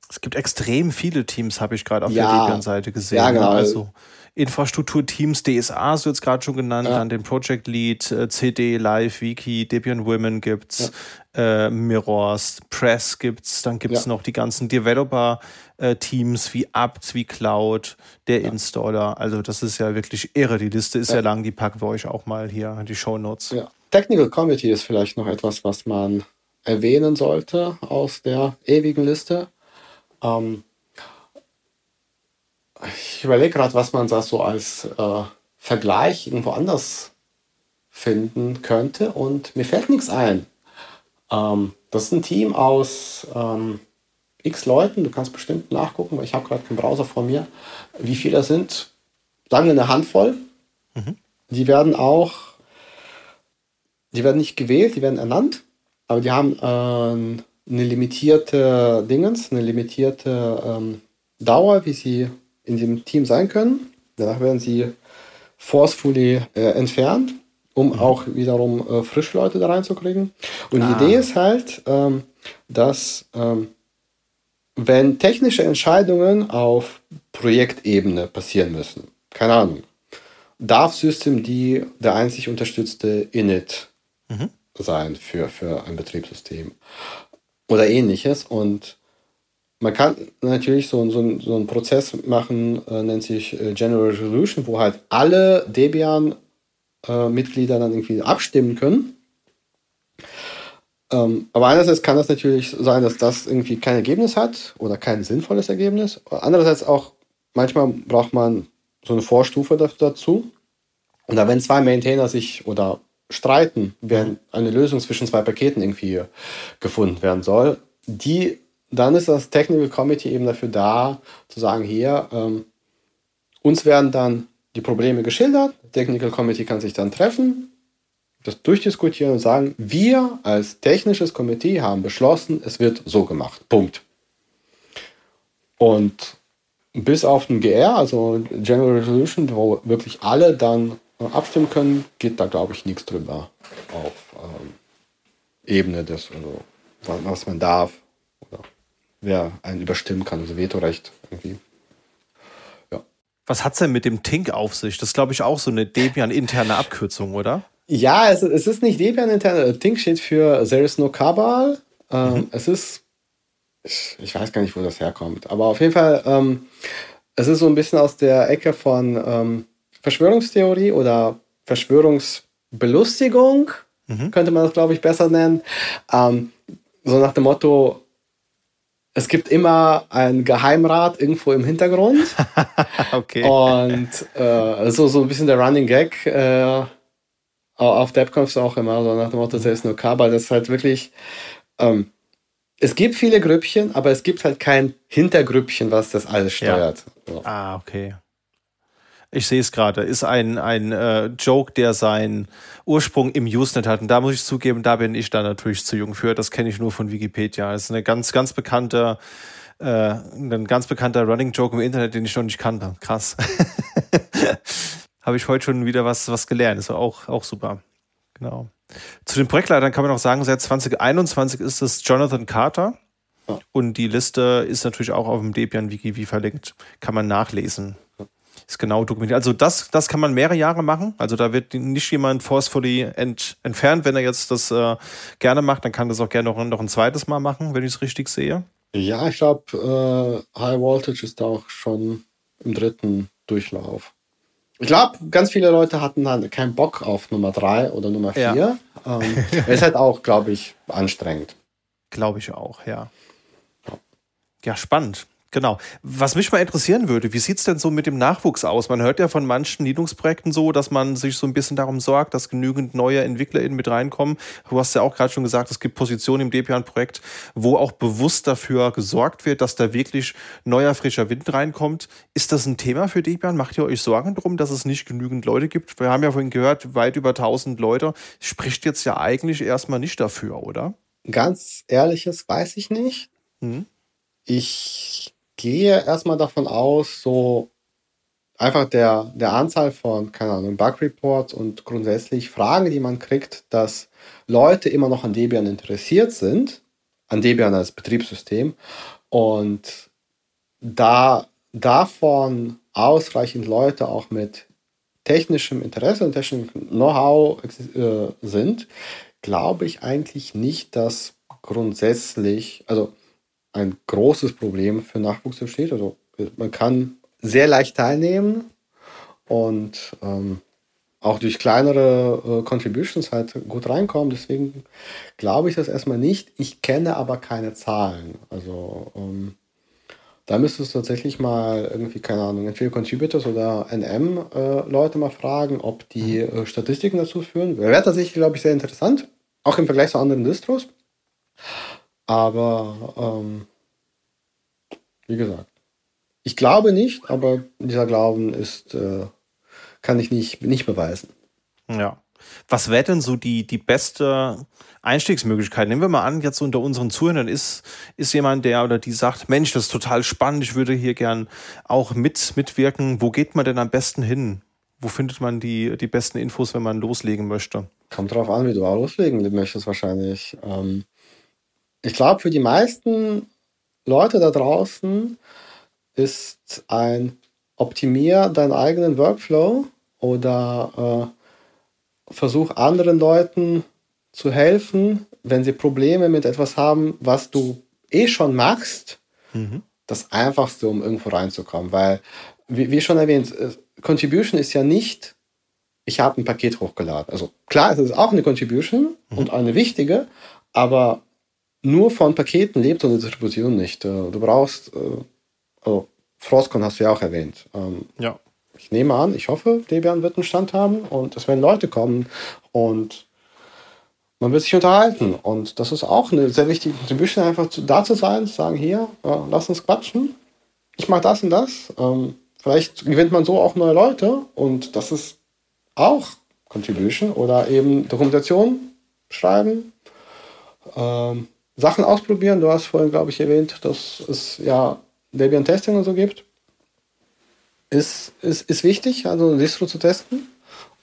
S1: Es gibt extrem viele Teams, habe ich gerade auf ja, der Debian-Seite gesehen.
S2: Ja, genau.
S1: Also Infrastrukturteams, DSA hast du jetzt gerade schon genannt, ja. dann den Project Lead, äh, CD, Live, Wiki, Debian Women gibt's, ja. äh, Mirrors, Press gibt's, dann gibt's ja. noch die ganzen Developer-Teams äh, wie Apt, wie Cloud, der Installer. Also das ist ja wirklich irre. Die Liste ist ja, lang, die packen wir euch auch mal hier in die Show Notes.
S2: Ja. Technical Committee ist vielleicht noch etwas, was man erwähnen sollte aus der ewigen Liste. Ähm, ich überlege gerade, was man da so als äh, Vergleich irgendwo anders finden könnte und mir fällt nichts ein. Ähm, das ist ein Team aus ähm, x Leuten, du kannst bestimmt nachgucken, weil ich habe gerade keinen Browser vor mir, wie viele das sind. Sagen wir eine Handvoll. Mhm. Die werden auch, die werden nicht gewählt, die werden ernannt, aber die haben äh, eine limitierte Dingens, eine limitierte ähm, Dauer, wie sie in dem Team sein können. Danach werden sie forcefully äh, entfernt, um mhm. auch wiederum äh, frische Leute da reinzukriegen. Und ah. die Idee ist halt, ähm, dass ähm, wenn technische Entscheidungen auf Projektebene passieren müssen, keine Ahnung, darf System die der einzig unterstützte Init mhm. sein für, für ein Betriebssystem oder ähnliches. Und man kann natürlich so, so, so einen Prozess machen, äh, nennt sich äh, General Resolution, wo halt alle Debian-Mitglieder äh, dann irgendwie abstimmen können. Ähm, aber einerseits kann das natürlich sein, dass das irgendwie kein Ergebnis hat oder kein sinnvolles Ergebnis. Andererseits auch, manchmal braucht man so eine Vorstufe dazu. Und da wenn zwei Maintainer sich oder streiten, während eine Lösung zwischen zwei Paketen irgendwie gefunden werden soll, die dann ist das Technical Committee eben dafür da, zu sagen, hier, ähm, uns werden dann die Probleme geschildert, Technical Committee kann sich dann treffen, das durchdiskutieren und sagen, wir als technisches Komitee haben beschlossen, es wird so gemacht. Punkt. Und bis auf den GR, also General Resolution, wo wirklich alle dann abstimmen können, geht da, glaube ich, nichts drüber auf ähm, Ebene des, also was man darf wer einen überstimmen kann, also Vetorecht irgendwie.
S1: Ja. Was hat es denn mit dem Tink auf sich? Das ist, glaube ich, auch so eine Debian-interne Abkürzung, oder?
S2: Ja, es, es ist nicht Debian-interne. Tink steht für There is no Cabal. Ähm, mhm. Es ist, ich, ich, weiß gar nicht, wo das herkommt, aber auf jeden Fall, ähm, es ist so ein bisschen aus der Ecke von ähm, Verschwörungstheorie oder Verschwörungsbelustigung, mhm. könnte man das, glaube ich, besser nennen. Ähm, so nach dem Motto, es gibt immer einen Geheimrat irgendwo im Hintergrund. (laughs)
S1: okay.
S2: Und äh, so, so ein bisschen der Running Gag äh, auf DevConf auch immer, so nach dem Motto, das ist nur Kabel. Das ist halt wirklich. Ähm, es gibt viele Grüppchen, aber es gibt halt kein Hintergrüppchen, was das alles steuert.
S1: Ja. Ah, okay. Ich sehe es gerade. Ist ein, ein äh, Joke, der seinen Ursprung im Usenet hat. Und da muss ich zugeben, da bin ich da natürlich zu jung für. Das kenne ich nur von Wikipedia. Das ist eine ganz, ganz bekannte, äh, ein ganz bekannter Running Joke im Internet, den ich noch nicht kannte. Krass. (laughs) Habe ich heute schon wieder was, was gelernt. Ist auch, auch super. Genau. Zu den Projektleitern kann man auch sagen, seit 2021 ist es Jonathan Carter. Und die Liste ist natürlich auch auf dem Debian Wiki wie verlinkt. Kann man nachlesen ist genau dokumentiert. Also das, das kann man mehrere Jahre machen. Also da wird nicht jemand forcefully ent, entfernt. Wenn er jetzt das äh, gerne macht, dann kann das auch gerne noch, noch ein zweites Mal machen, wenn ich es richtig sehe.
S2: Ja, ich glaube, äh, High Voltage ist auch schon im dritten Durchlauf. Ich glaube, ganz viele Leute hatten dann keinen Bock auf Nummer drei oder Nummer vier. Ja. Ähm, (laughs) ist halt auch, glaube ich, anstrengend.
S1: Glaube ich auch, ja. Ja, spannend. Genau. Was mich mal interessieren würde, wie sieht's denn so mit dem Nachwuchs aus? Man hört ja von manchen Linux-Projekten so, dass man sich so ein bisschen darum sorgt, dass genügend neue EntwicklerInnen mit reinkommen. Du hast ja auch gerade schon gesagt, es gibt Positionen im Debian-Projekt, wo auch bewusst dafür gesorgt wird, dass da wirklich neuer, frischer Wind reinkommt. Ist das ein Thema für Debian? Macht ihr euch Sorgen drum, dass es nicht genügend Leute gibt? Wir haben ja vorhin gehört, weit über 1000 Leute. Spricht jetzt ja eigentlich erstmal nicht dafür, oder?
S2: Ganz ehrliches weiß ich nicht. Hm. Ich gehe erstmal davon aus, so einfach der, der Anzahl von, keine Ahnung, Bug Reports und grundsätzlich Fragen, die man kriegt, dass Leute immer noch an Debian interessiert sind, an Debian als Betriebssystem und da davon ausreichend Leute auch mit technischem Interesse und technischem Know-how äh, sind, glaube ich eigentlich nicht, dass grundsätzlich, also ein großes Problem für Nachwuchs entsteht. Also man kann sehr leicht teilnehmen und ähm, auch durch kleinere äh, Contributions halt gut reinkommen. Deswegen glaube ich das erstmal nicht. Ich kenne aber keine Zahlen. Also ähm, da müsstest du tatsächlich mal irgendwie, keine Ahnung, entweder Contributors oder NM-Leute äh, mal fragen, ob die mhm. äh, Statistiken dazu führen. Wäre tatsächlich, glaube ich, sehr interessant. Auch im Vergleich zu anderen Distros. Aber ähm, wie gesagt, ich glaube nicht, aber dieser Glauben ist, äh, kann ich nicht, nicht beweisen.
S1: Ja. Was wäre denn so die, die beste Einstiegsmöglichkeit? Nehmen wir mal an, jetzt unter unseren Zuhörern ist, ist jemand, der oder die sagt, Mensch, das ist total spannend, ich würde hier gern auch mit, mitwirken. Wo geht man denn am besten hin? Wo findet man die, die besten Infos, wenn man loslegen möchte?
S2: Kommt drauf an, wie du auch loslegen möchtest wahrscheinlich. Ähm, ich glaube, für die meisten Leute da draußen ist ein Optimier deinen eigenen Workflow oder äh, versuch anderen Leuten zu helfen, wenn sie Probleme mit etwas haben, was du eh schon machst. Mhm. Das Einfachste, um irgendwo reinzukommen. Weil, wie, wie schon erwähnt, äh, Contribution ist ja nicht, ich habe ein Paket hochgeladen. Also klar, es ist auch eine Contribution mhm. und eine wichtige, aber nur von Paketen lebt eine Distribution nicht. Äh, du brauchst, äh, also Frostcon hast du ja auch erwähnt. Ähm, ja. Ich nehme an, ich hoffe, Debian wird einen Stand haben und es werden Leute kommen und man wird sich unterhalten. Und das ist auch eine sehr wichtige Contribution, einfach da zu sein, zu sagen, hier, äh, lass uns quatschen. Ich mache das und das. Ähm, vielleicht gewinnt man so auch neue Leute und das ist auch Contribution oder eben Dokumentation schreiben. Ähm, Sachen ausprobieren. Du hast vorhin, glaube ich, erwähnt, dass es ja Debian Testing und so gibt. Ist, ist, ist wichtig, also ein Distro zu testen.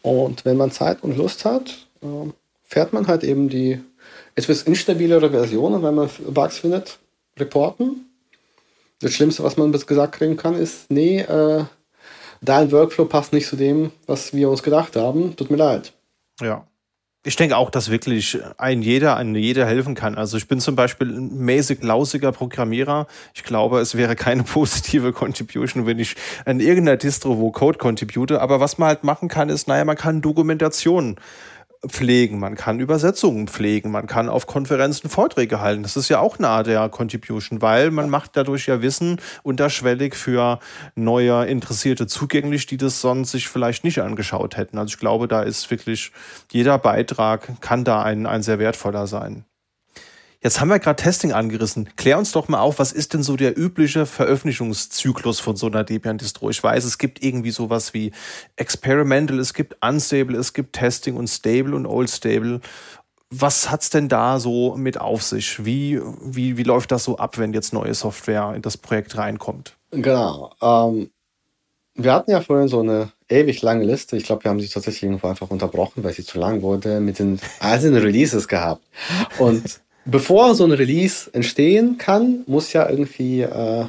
S2: Und wenn man Zeit und Lust hat, ähm, fährt man halt eben die etwas instabilere Version und wenn man Bugs findet, reporten. Das Schlimmste, was man bis gesagt kriegen kann, ist, nee, äh, dein Workflow passt nicht zu dem, was wir uns gedacht haben. Tut mir leid.
S1: Ja. Ich denke auch, dass wirklich ein jeder, ein jeder helfen kann. Also ich bin zum Beispiel ein mäßig lausiger Programmierer. Ich glaube, es wäre keine (laughs) positive Contribution, wenn ich an irgendeiner Distro wo Code contribute. Aber was man halt machen kann, ist, naja, man kann Dokumentation pflegen, man kann Übersetzungen pflegen, man kann auf Konferenzen Vorträge halten. Das ist ja auch eine Art der Contribution, weil man macht dadurch ja Wissen unterschwellig für neue Interessierte zugänglich, die das sonst sich vielleicht nicht angeschaut hätten. Also ich glaube, da ist wirklich jeder Beitrag kann da ein, ein sehr wertvoller sein. Jetzt haben wir gerade Testing angerissen. Klär uns doch mal auf, was ist denn so der übliche Veröffentlichungszyklus von so einer Debian-Distro? Ich weiß, es gibt irgendwie sowas wie Experimental, es gibt Unstable, es gibt Testing und Stable und Old Stable. Was hat's denn da so mit auf sich? Wie, wie, wie läuft das so ab, wenn jetzt neue Software in das Projekt reinkommt?
S2: Genau. Ähm, wir hatten ja vorhin so eine ewig lange Liste. Ich glaube, wir haben sie tatsächlich irgendwo einfach unterbrochen, weil sie zu lang wurde, mit den einzelnen Releases gehabt. Und bevor so ein Release entstehen kann, muss ja irgendwie äh,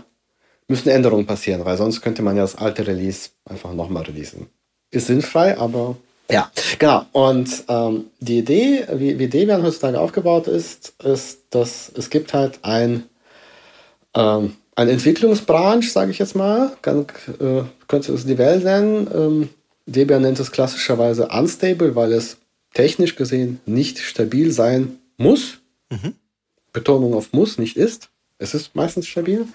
S2: müssen Änderungen passieren, weil sonst könnte man ja das alte Release einfach nochmal releasen. Ist sinnfrei, aber ja, genau. Und ähm, die Idee, wie, wie Debian heutzutage aufgebaut ist, ist, dass es gibt halt ein, ähm, ein Entwicklungsbranch, sage ich jetzt mal, kann, äh, könnte es die Welt nennen. Ähm, Debian nennt es klassischerweise unstable, weil es technisch gesehen nicht stabil sein muss. Mhm. Betonung auf muss, nicht ist. es ist meistens stabil.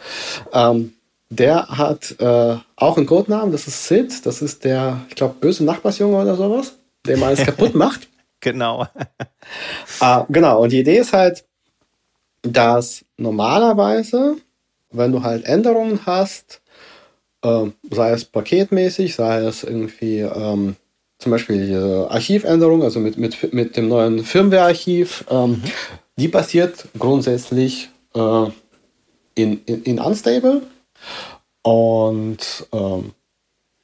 S2: Ähm, der hat äh, auch einen Codenamen, das ist Sid, das ist der, ich glaube, böse Nachbarsjunge oder sowas, der mal alles (laughs) kaputt macht.
S1: Genau.
S2: äh, genau, und die Idee ist halt, dass normalerweise, wenn du halt Änderungen hast, äh, sei es paketmäßig, sei es irgendwie ähm, zum Beispiel die Archivänderung, also mit, mit, mit dem neuen Firmware-Archiv, ähm, mhm. Die passiert grundsätzlich äh, in, in, in Unstable. Und ähm,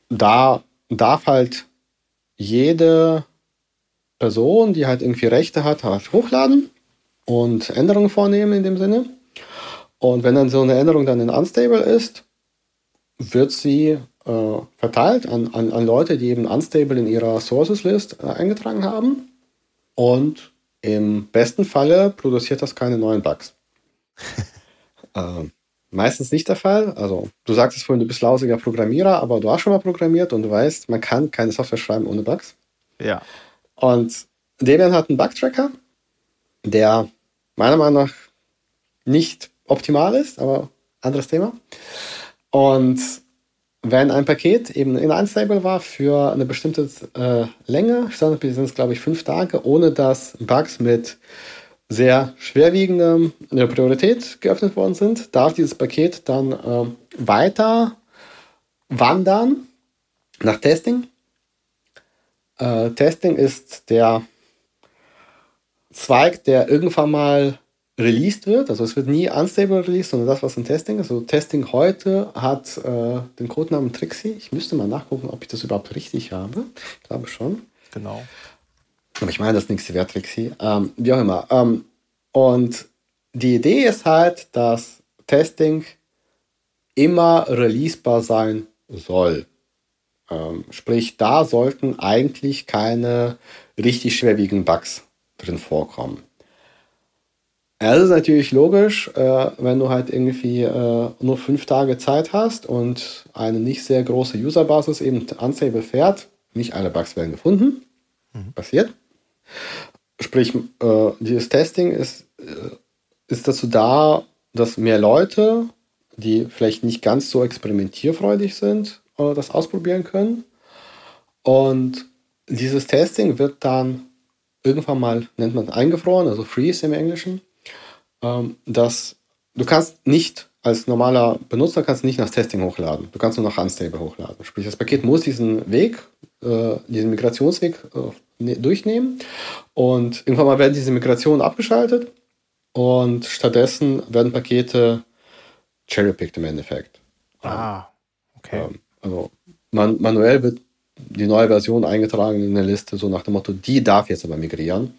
S2: da darf halt jede Person, die halt irgendwie Rechte hat, halt hochladen und Änderungen vornehmen in dem Sinne. Und wenn dann so eine Änderung dann in Unstable ist, wird sie äh, verteilt an, an, an Leute, die eben Unstable in ihrer Sources List äh, eingetragen haben. Und im besten Falle produziert das keine neuen Bugs. (laughs) äh, meistens nicht der Fall. Also, du sagst es vorhin, du bist lausiger Programmierer, aber du hast schon mal programmiert und du weißt, man kann keine Software schreiben ohne Bugs.
S1: Ja.
S2: Und Debian hat einen Bug-Tracker, der meiner Meinung nach nicht optimal ist, aber anderes Thema. Und wenn ein Paket eben in Unstable war für eine bestimmte äh, Länge, standardmäßig sind es glaube ich fünf Tage, ohne dass Bugs mit sehr schwerwiegender Priorität geöffnet worden sind, darf dieses Paket dann äh, weiter wandern nach Testing. Äh, Testing ist der Zweig, der irgendwann mal released wird. Also es wird nie unstable released, sondern das, was in Testing ist. Also Testing heute hat äh, den Codenamen Trixie. Ich müsste mal nachgucken, ob ich das überhaupt richtig habe. Ich glaube schon.
S1: Genau.
S2: Aber ich meine, das nächste wäre Trixie. Ähm, wie auch immer. Ähm, und die Idee ist halt, dass Testing immer releasebar sein soll. Ähm, sprich, da sollten eigentlich keine richtig schwerwiegenden Bugs drin vorkommen. Es ist natürlich logisch, äh, wenn du halt irgendwie äh, nur fünf Tage Zeit hast und eine nicht sehr große Userbasis eben unstable fährt, nicht alle Bugs werden gefunden. Mhm. Passiert. Sprich, äh, dieses Testing ist, äh, ist dazu da, dass mehr Leute, die vielleicht nicht ganz so experimentierfreudig sind, äh, das ausprobieren können. Und dieses Testing wird dann irgendwann mal, nennt man eingefroren, also freeze im Englischen ähm, dass du kannst nicht als normaler Benutzer kannst nicht nach Testing hochladen. Du kannst nur nach Unstable hochladen. Sprich, das Paket muss diesen Weg, äh, diesen Migrationsweg äh, ne, durchnehmen und irgendwann mal werden diese Migrationen abgeschaltet und stattdessen werden Pakete cherrypicked im Endeffekt.
S1: Ah, okay.
S2: Ähm, also man, manuell wird die neue Version eingetragen in der Liste, so nach dem Motto, die darf jetzt aber migrieren.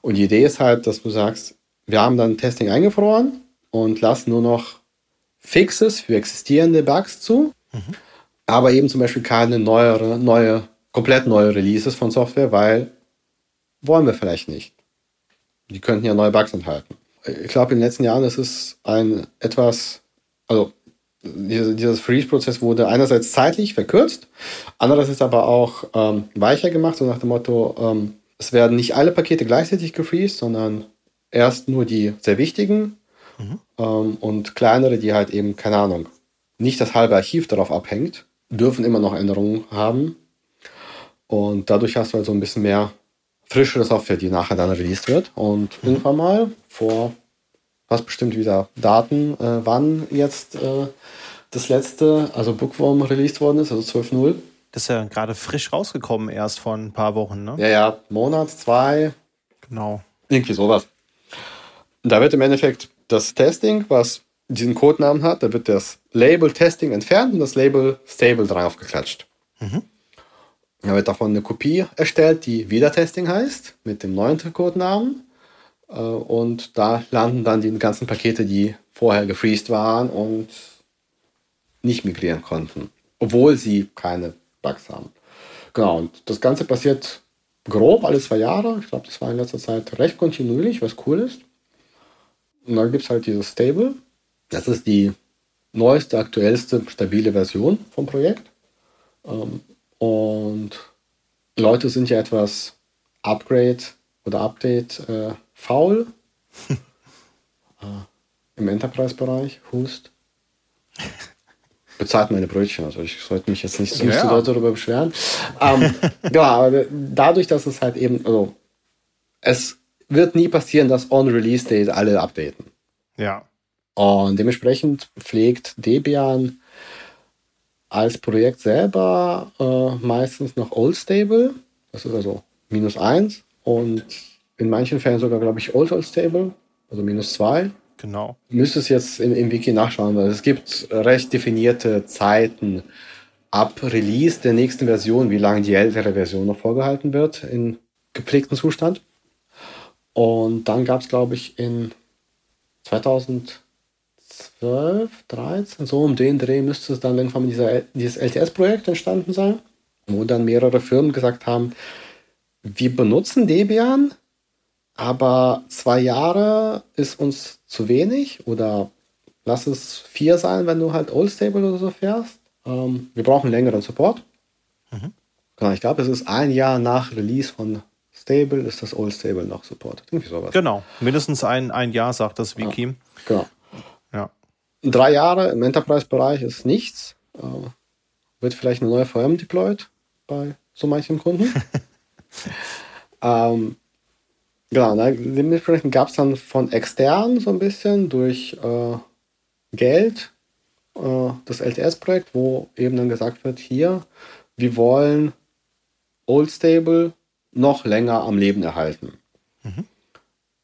S2: Und die Idee ist halt, dass du sagst, wir haben dann Testing eingefroren und lassen nur noch Fixes für existierende Bugs zu, mhm. aber eben zum Beispiel keine neuere, neue, komplett neue Releases von Software, weil wollen wir vielleicht nicht. Die könnten ja neue Bugs enthalten. Ich glaube, in den letzten Jahren ist es ein etwas, also dieser Freeze-Prozess wurde einerseits zeitlich verkürzt, andererseits aber auch ähm, weicher gemacht, so nach dem Motto, ähm, es werden nicht alle Pakete gleichzeitig gefreezed, sondern erst nur die sehr wichtigen mhm. ähm, und kleinere, die halt eben, keine Ahnung, nicht das halbe Archiv darauf abhängt, dürfen immer noch Änderungen haben. Und dadurch hast du halt so ein bisschen mehr frischere Software, die nachher dann released wird. Und mhm. irgendwann mal vor, was bestimmt wieder Daten, äh, wann jetzt äh, das letzte, also Bookworm released worden ist, also 12.0.
S1: Das ist ja gerade frisch rausgekommen, erst vor ein paar Wochen, ne?
S2: Ja, ja, Monat, zwei.
S1: Genau.
S2: Irgendwie sowas. Da wird im Endeffekt das Testing, was diesen Codenamen hat, da wird das Label Testing entfernt und das Label Stable draufgeklatscht. Mhm. Da wird davon eine Kopie erstellt, die wieder Testing heißt, mit dem neuen Codenamen. Äh, und da landen dann die ganzen Pakete, die vorher gefreezed waren und nicht migrieren konnten, obwohl sie keine Bugs haben. Genau, und das Ganze passiert grob alle zwei Jahre. Ich glaube, das war in letzter Zeit recht kontinuierlich, was cool ist. Und dann gibt es halt dieses Stable. Das ist die neueste, aktuellste, stabile Version vom Projekt. Ähm, und Leute sind ja etwas Upgrade oder Update äh, faul. (laughs) äh, im Enterprise-Bereich. Hust. (laughs) Bezahlt meine Brötchen, also ich sollte mich jetzt nicht, nicht ja. so darüber beschweren. ähm, ja, (laughs) aber dadurch, dass es halt eben, also es wird nie passieren, dass on Release Date alle updaten.
S1: Ja.
S2: Und dementsprechend pflegt Debian als Projekt selber äh, meistens noch Old Stable. Das ist also minus 1 und in manchen Fällen sogar, glaube ich, Old Old Stable, also minus 2.
S1: Genau.
S2: Müsste es jetzt im, im Wiki nachschauen, weil es gibt recht definierte Zeiten ab Release der nächsten Version, wie lange die ältere Version noch vorgehalten wird in gepflegten Zustand. Und dann gab es, glaube ich, in 2012, 13, so um den Dreh müsste es dann irgendwann dieser, dieses LTS-Projekt entstanden sein, wo dann mehrere Firmen gesagt haben, wir benutzen Debian, aber zwei Jahre ist uns zu wenig oder lass es vier sein, wenn du halt Old Stable oder so fährst. Ähm, wir brauchen längeren Support. Mhm. Genau, ich glaube, es ist ein Jahr nach Release von Stable, ist das Old Stable noch supported.
S1: Irgendwie sowas. Genau, mindestens ein, ein Jahr, sagt das Wiki. Ja,
S2: genau. Ja. Drei Jahre im Enterprise-Bereich ist nichts. Äh, wird vielleicht eine neue VM deployed bei so manchen Kunden. (laughs) ähm, genau, dementsprechend gab es dann von extern so ein bisschen durch äh, Geld äh, das LTS-Projekt, wo eben dann gesagt wird, hier, wir wollen Old Stable noch länger am Leben erhalten. Mhm.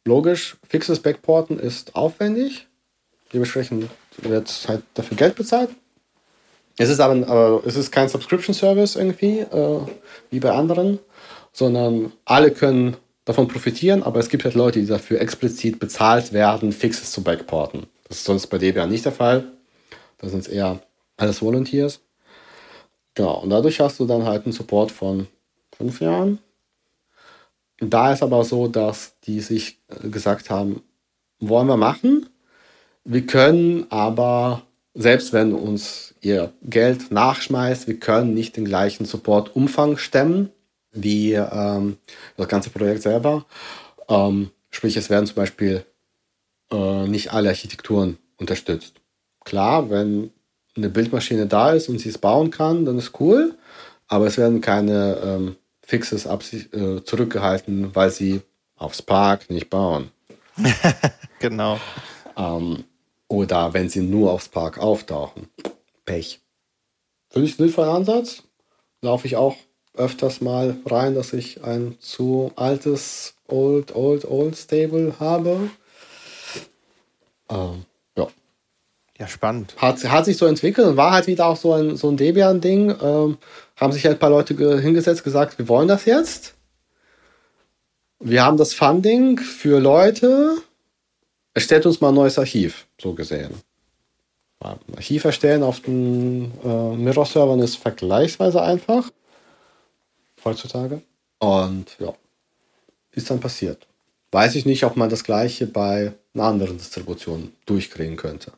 S2: Logisch, fixes Backporten ist aufwendig. Dementsprechend wird halt dafür Geld bezahlt. Es ist aber, aber es ist kein Subscription Service irgendwie, äh, wie bei anderen, sondern alle können davon profitieren, aber es gibt halt Leute, die dafür explizit bezahlt werden, Fixes zu backporten. Das ist sonst bei Debian nicht der Fall. Da sind es eher alles Volunteers. Genau, und dadurch hast du dann halt einen Support von fünf Jahren. Da ist aber so, dass die sich gesagt haben, wollen wir machen. Wir können aber, selbst wenn uns ihr Geld nachschmeißt, wir können nicht den gleichen Supportumfang stemmen wie ähm, das ganze Projekt selber. Ähm, sprich, es werden zum Beispiel äh, nicht alle Architekturen unterstützt. Klar, wenn eine Bildmaschine da ist und sie es bauen kann, dann ist cool, aber es werden keine ähm, Fixes äh, zurückgehalten, weil sie auf Spark nicht bauen. (laughs)
S1: genau.
S2: Ähm, oder wenn sie nur auf Spark auftauchen. Pech. Finde ich sinnvoller Ansatz. Laufe ich auch öfters mal rein, dass ich ein zu altes Old, Old, Old Stable habe. Ähm, ja.
S1: Ja, spannend.
S2: Hat, hat sich so entwickelt und war halt wieder auch so ein, so ein Debian-Ding. Ähm, haben sich ein paar Leute hingesetzt, gesagt, wir wollen das jetzt. Wir haben das Funding für Leute. Erstellt uns mal ein neues Archiv, so gesehen. Archiv erstellen auf den äh, Mirror-Servern ist vergleichsweise einfach. Heutzutage. Und ja, ist dann passiert. Weiß ich nicht, ob man das gleiche bei einer anderen Distribution durchkriegen könnte.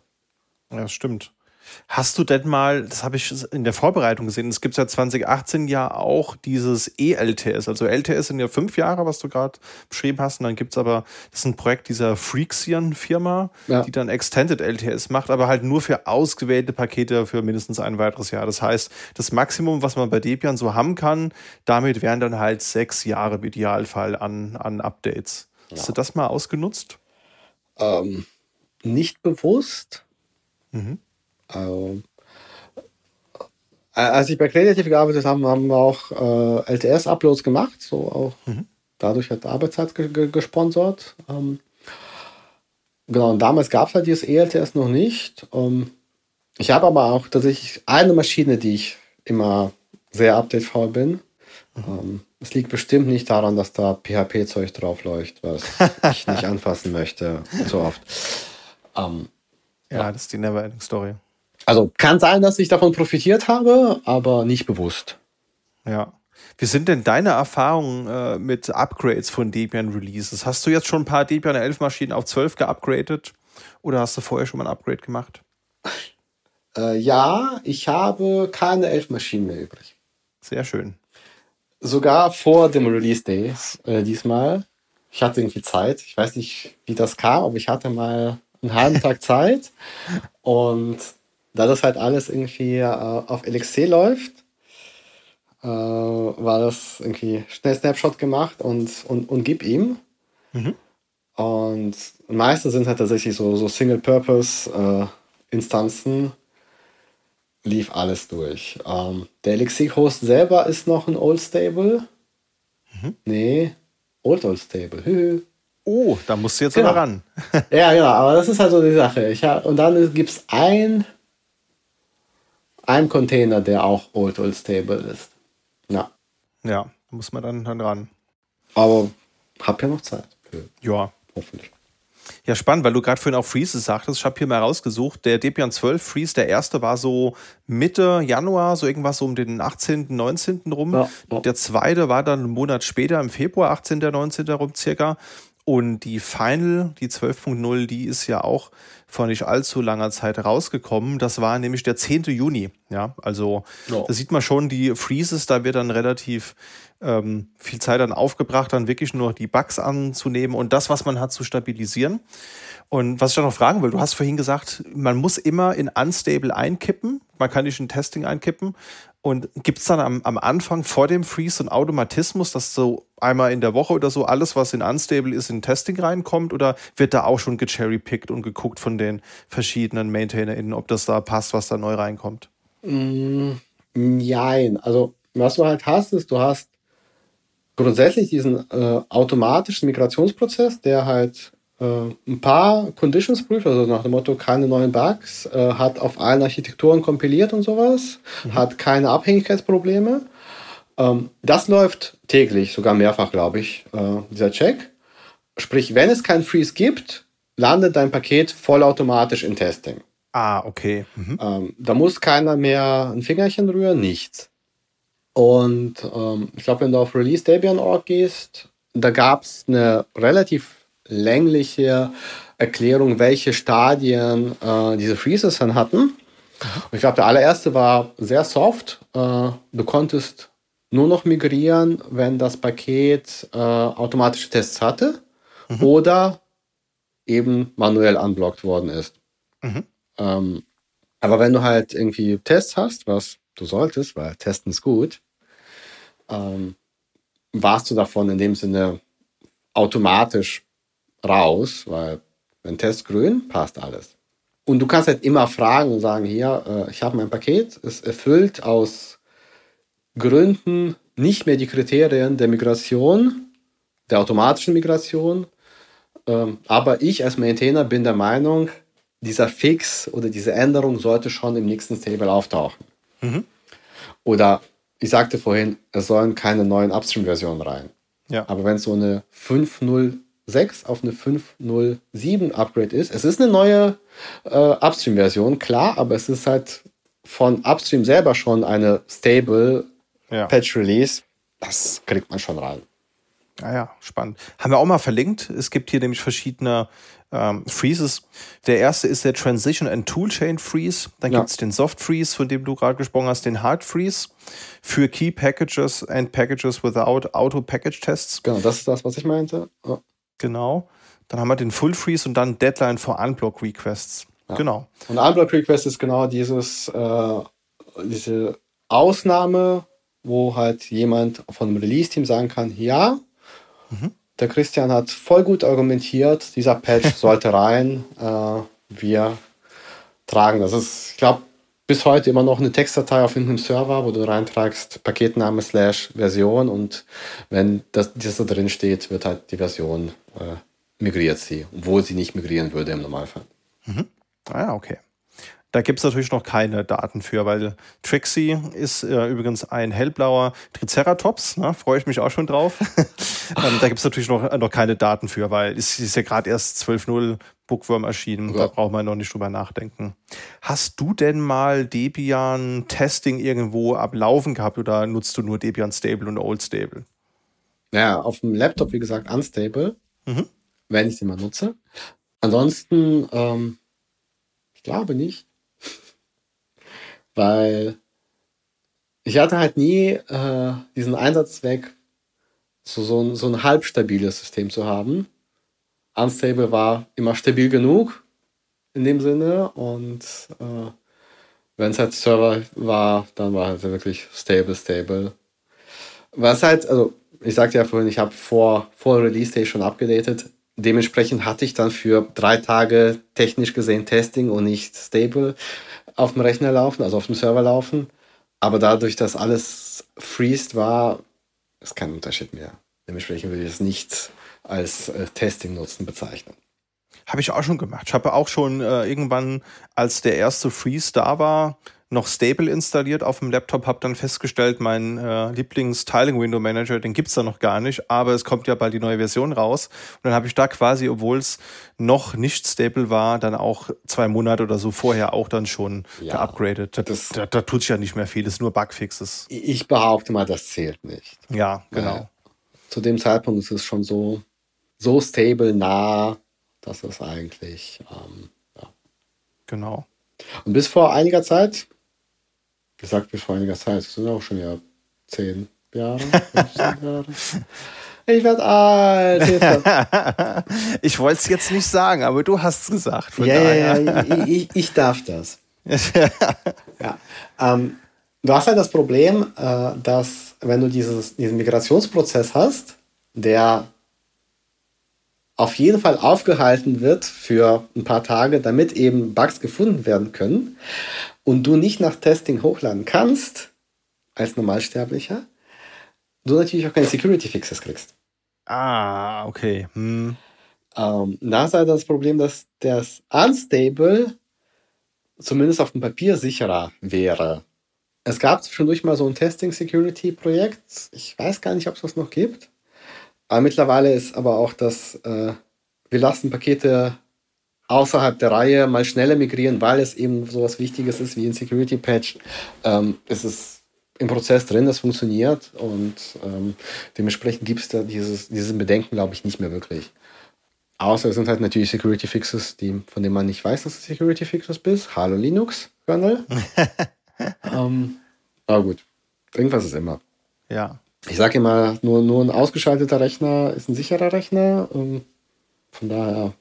S1: Ja, stimmt. Hast du denn mal, das habe ich in der Vorbereitung gesehen, es gibt seit 2018 ja auch dieses ELTS. Also LTS sind ja fünf Jahre, was du gerade beschrieben hast. Und dann gibt es aber, das ist ein Projekt dieser Freaksian-Firma, ja. die dann Extended LTS macht, aber halt nur für ausgewählte Pakete für mindestens ein weiteres Jahr. Das heißt, das Maximum, was man bei Debian so haben kann, damit wären dann halt sechs Jahre im Idealfall an, an Updates. Ja. Hast du das mal ausgenutzt?
S2: Ähm, nicht bewusst. Mhm. Ähm, äh, als ich bei Creative gearbeitet habe, haben wir auch äh, LTS-Uploads gemacht, so auch mhm. dadurch hat Arbeitszeit ge ge gesponsert. Ähm, genau, und damals gab es halt dieses ELTS noch nicht. Ähm, ich habe aber auch tatsächlich eine Maschine, die ich immer sehr update-faul bin. Mhm. Ähm, es liegt bestimmt nicht daran, dass da PHP-Zeug drauf leuchtet, was (laughs) ich nicht anfassen möchte, so oft.
S1: Ähm, ja, ja, das ist die Neverending Story.
S2: Also kann sein, dass ich davon profitiert habe, aber nicht bewusst.
S1: Ja. Wie sind denn deine Erfahrungen äh, mit Upgrades von Debian Releases? Hast du jetzt schon ein paar Debian 11 Maschinen auf 12 geupgradet oder hast du vorher schon mal ein Upgrade gemacht?
S2: Äh, ja, ich habe keine 11 Maschinen mehr übrig.
S1: Sehr schön.
S2: Sogar vor dem Release Day äh, diesmal. Ich hatte irgendwie Zeit. Ich weiß nicht, wie das kam, aber ich hatte mal einen halben Tag (laughs) Zeit. Und da das halt alles irgendwie äh, auf LXC läuft, äh, war das irgendwie schnell Snapshot gemacht und, und, und gib ihm. Mhm. Und meiste sind halt tatsächlich so, so Single-Purpose-Instanzen. Äh, lief alles durch. Ähm, der LXC-Host selber ist noch ein Old Stable. Mhm. Nee, Old Old Stable.
S1: Oh, da musst du jetzt genau. ran. (laughs)
S2: ja, genau, aber das ist halt so die Sache. Ich und dann gibt es ein, ein Container, der auch Old Old Stable ist. Ja.
S1: Ja, da muss man dann, dann ran.
S2: Aber hab ja noch Zeit.
S1: Ja. Hoffentlich. Ja, spannend, weil du gerade vorhin auch Freezes sagtest. Ich habe hier mal rausgesucht, der Debian 12 Freeze, der erste war so Mitte Januar, so irgendwas so um den 18., 19. rum. Ja, ja. Der zweite war dann einen Monat später, im Februar, 18., 19. rum circa. Und die Final, die 12.0, die ist ja auch vor nicht allzu langer Zeit rausgekommen. Das war nämlich der 10. Juni. Ja, also ja. da sieht man schon die Freezes, da wird dann relativ ähm, viel Zeit dann aufgebracht, dann wirklich nur die Bugs anzunehmen und das, was man hat, zu stabilisieren. Und was ich dann noch fragen will, du hast vorhin gesagt, man muss immer in Unstable einkippen, man kann nicht in Testing einkippen. Und gibt es dann am, am Anfang vor dem Freeze so einen Automatismus, dass so einmal in der Woche oder so alles, was in Unstable ist, in Testing reinkommt? Oder wird da auch schon gecherrypickt und geguckt von den verschiedenen MaintainerInnen, ob das da passt, was da neu reinkommt?
S2: Mm, nein. Also, was du halt hast, ist, du hast grundsätzlich diesen äh, automatischen Migrationsprozess, der halt ein paar Conditions prüft, also nach dem Motto keine neuen Bugs, äh, hat auf allen Architekturen kompiliert und sowas, mhm. hat keine Abhängigkeitsprobleme. Ähm, das läuft täglich, sogar mehrfach, glaube ich, äh, dieser Check. Sprich, wenn es kein Freeze gibt, landet dein Paket vollautomatisch in Testing.
S1: Ah, okay. Mhm.
S2: Ähm, da muss keiner mehr ein Fingerchen rühren, nichts. Und ähm, ich glaube, wenn du auf Release Debian.org gehst, da gab es eine relativ längliche Erklärung, welche Stadien äh, diese Freezes dann hatten. Und ich glaube, der allererste war sehr soft. Äh, du konntest nur noch migrieren, wenn das Paket äh, automatische Tests hatte mhm. oder eben manuell unblockt worden ist. Mhm. Ähm, aber wenn du halt irgendwie Tests hast, was du solltest, weil Testen ist gut, ähm, warst du davon in dem Sinne automatisch raus, weil wenn Test grün, passt alles. Und du kannst halt immer fragen und sagen, hier, äh, ich habe mein Paket, es erfüllt aus Gründen nicht mehr die Kriterien der Migration, der automatischen Migration. Ähm, aber ich als Maintainer bin der Meinung, dieser Fix oder diese Änderung sollte schon im nächsten Stable auftauchen. Mhm. Oder ich sagte vorhin, es sollen keine neuen Upstream-Versionen rein. Ja. Aber wenn es so eine 5.0 6 auf eine 5.07 Upgrade ist. Es ist eine neue äh, Upstream-Version, klar, aber es ist halt von Upstream selber schon eine stable ja. Patch-Release. Das kriegt man schon rein.
S1: Ah ja, spannend. Haben wir auch mal verlinkt. Es gibt hier nämlich verschiedene ähm, Freezes. Der erste ist der Transition and Toolchain Freeze. Dann ja. gibt es den Soft Freeze, von dem du gerade gesprochen hast, den Hard Freeze für Key Packages and Packages without Auto Package Tests.
S2: Genau, das ist das, was ich meinte. Oh.
S1: Genau. Dann haben wir den Full Freeze und dann Deadline for Unblock Requests. Ja. Genau.
S2: Und Unblock Request ist genau dieses, äh, diese Ausnahme, wo halt jemand von einem Release-Team sagen kann, ja, mhm. der Christian hat voll gut argumentiert, dieser Patch (laughs) sollte rein, äh, wir tragen das. Ist, ich glaube, bis heute immer noch eine Textdatei auf irgendeinem Server, wo du reintragst Paketname slash Version und wenn das, das da drin steht, wird halt die Version äh, migriert sie, obwohl sie nicht migrieren würde im Normalfall.
S1: Mhm. Ah ja, okay. Da gibt es natürlich noch keine Daten für, weil Trixie ist äh, übrigens ein hellblauer Triceratops, ne? freue ich mich auch schon drauf. (laughs) ähm, da gibt es natürlich noch, noch keine Daten für, weil es ist ja gerade erst 12.0 Bookworm erschienen, ja. da braucht man noch nicht drüber nachdenken. Hast du denn mal Debian Testing irgendwo ablaufen gehabt oder nutzt du nur Debian Stable und Old Stable?
S2: Ja, auf dem Laptop, wie gesagt, unstable, mhm. wenn ich sie mal nutze. Ansonsten, ähm, ich glaube nicht weil ich hatte halt nie äh, diesen Einsatzzweck, so, so, ein, so ein halb System zu haben. Unstable war immer stabil genug, in dem Sinne. Und äh, wenn es halt Server war, dann war halt wirklich stable, stable. Was halt, also ich sagte ja vorhin, ich habe vor, vor Release Day schon abgedatet. Dementsprechend hatte ich dann für drei Tage technisch gesehen Testing und nicht stable auf dem Rechner laufen, also auf dem Server laufen. Aber dadurch, dass alles freezed war, ist kein Unterschied mehr. Dementsprechend würde ich es nicht als äh, Testing-Nutzen bezeichnen.
S1: Habe ich auch schon gemacht. Ich habe auch schon äh, irgendwann, als der erste Freeze da war, noch Stable installiert auf dem Laptop, habe dann festgestellt, mein äh, Lieblings-Tiling-Window-Manager, den gibt's da noch gar nicht, aber es kommt ja bald die neue Version raus. Und dann habe ich da quasi, obwohl es noch nicht stable war, dann auch zwei Monate oder so vorher auch dann schon ja, geupgradet. Da, das, da, da tut sich ja nicht mehr viel, es ist nur Bugfixes.
S2: Ich behaupte mal, das zählt nicht.
S1: Ja, genau. Weil
S2: zu dem Zeitpunkt ist es schon so, so stable nah, dass es eigentlich, ähm, ja.
S1: Genau.
S2: Und bis vor einiger Zeit, gesagt bis vor einiger Zeit, das sind auch schon ja zehn Jahre, (laughs) 15 Jahre. Ich werde alt. (laughs)
S1: ich wollte es jetzt nicht sagen, aber du hast es gesagt.
S2: Ja, ja, ja, ich, ich, darf das. (laughs) ja. Ähm, du hast halt das Problem, äh, dass wenn du dieses, diesen Migrationsprozess hast, der auf jeden Fall aufgehalten wird für ein paar Tage, damit eben Bugs gefunden werden können und du nicht nach Testing hochladen kannst, als Normalsterblicher, du natürlich auch keine Security Fixes kriegst.
S1: Ah, okay. Hm.
S2: Ähm, da ist halt das Problem, dass das Unstable zumindest auf dem Papier sicherer wäre. Es gab zwischendurch mal so ein Testing Security Projekt. Ich weiß gar nicht, ob es das noch gibt. Aber mittlerweile ist aber auch das, äh, wir lassen Pakete außerhalb der Reihe mal schneller migrieren, weil es eben so was Wichtiges ist wie ein Security Patch. Ähm, es ist im Prozess drin, das funktioniert und ähm, dementsprechend gibt es da dieses, dieses Bedenken, glaube ich, nicht mehr wirklich. Außer es sind halt natürlich Security Fixes, die, von denen man nicht weiß, dass es Security Fixes ist. Hallo Linux, Kernel. (laughs) ähm, aber gut, irgendwas ist immer.
S1: Ja
S2: ich sage immer, nur, nur ein ausgeschalteter Rechner ist ein sicherer Rechner. Und von daher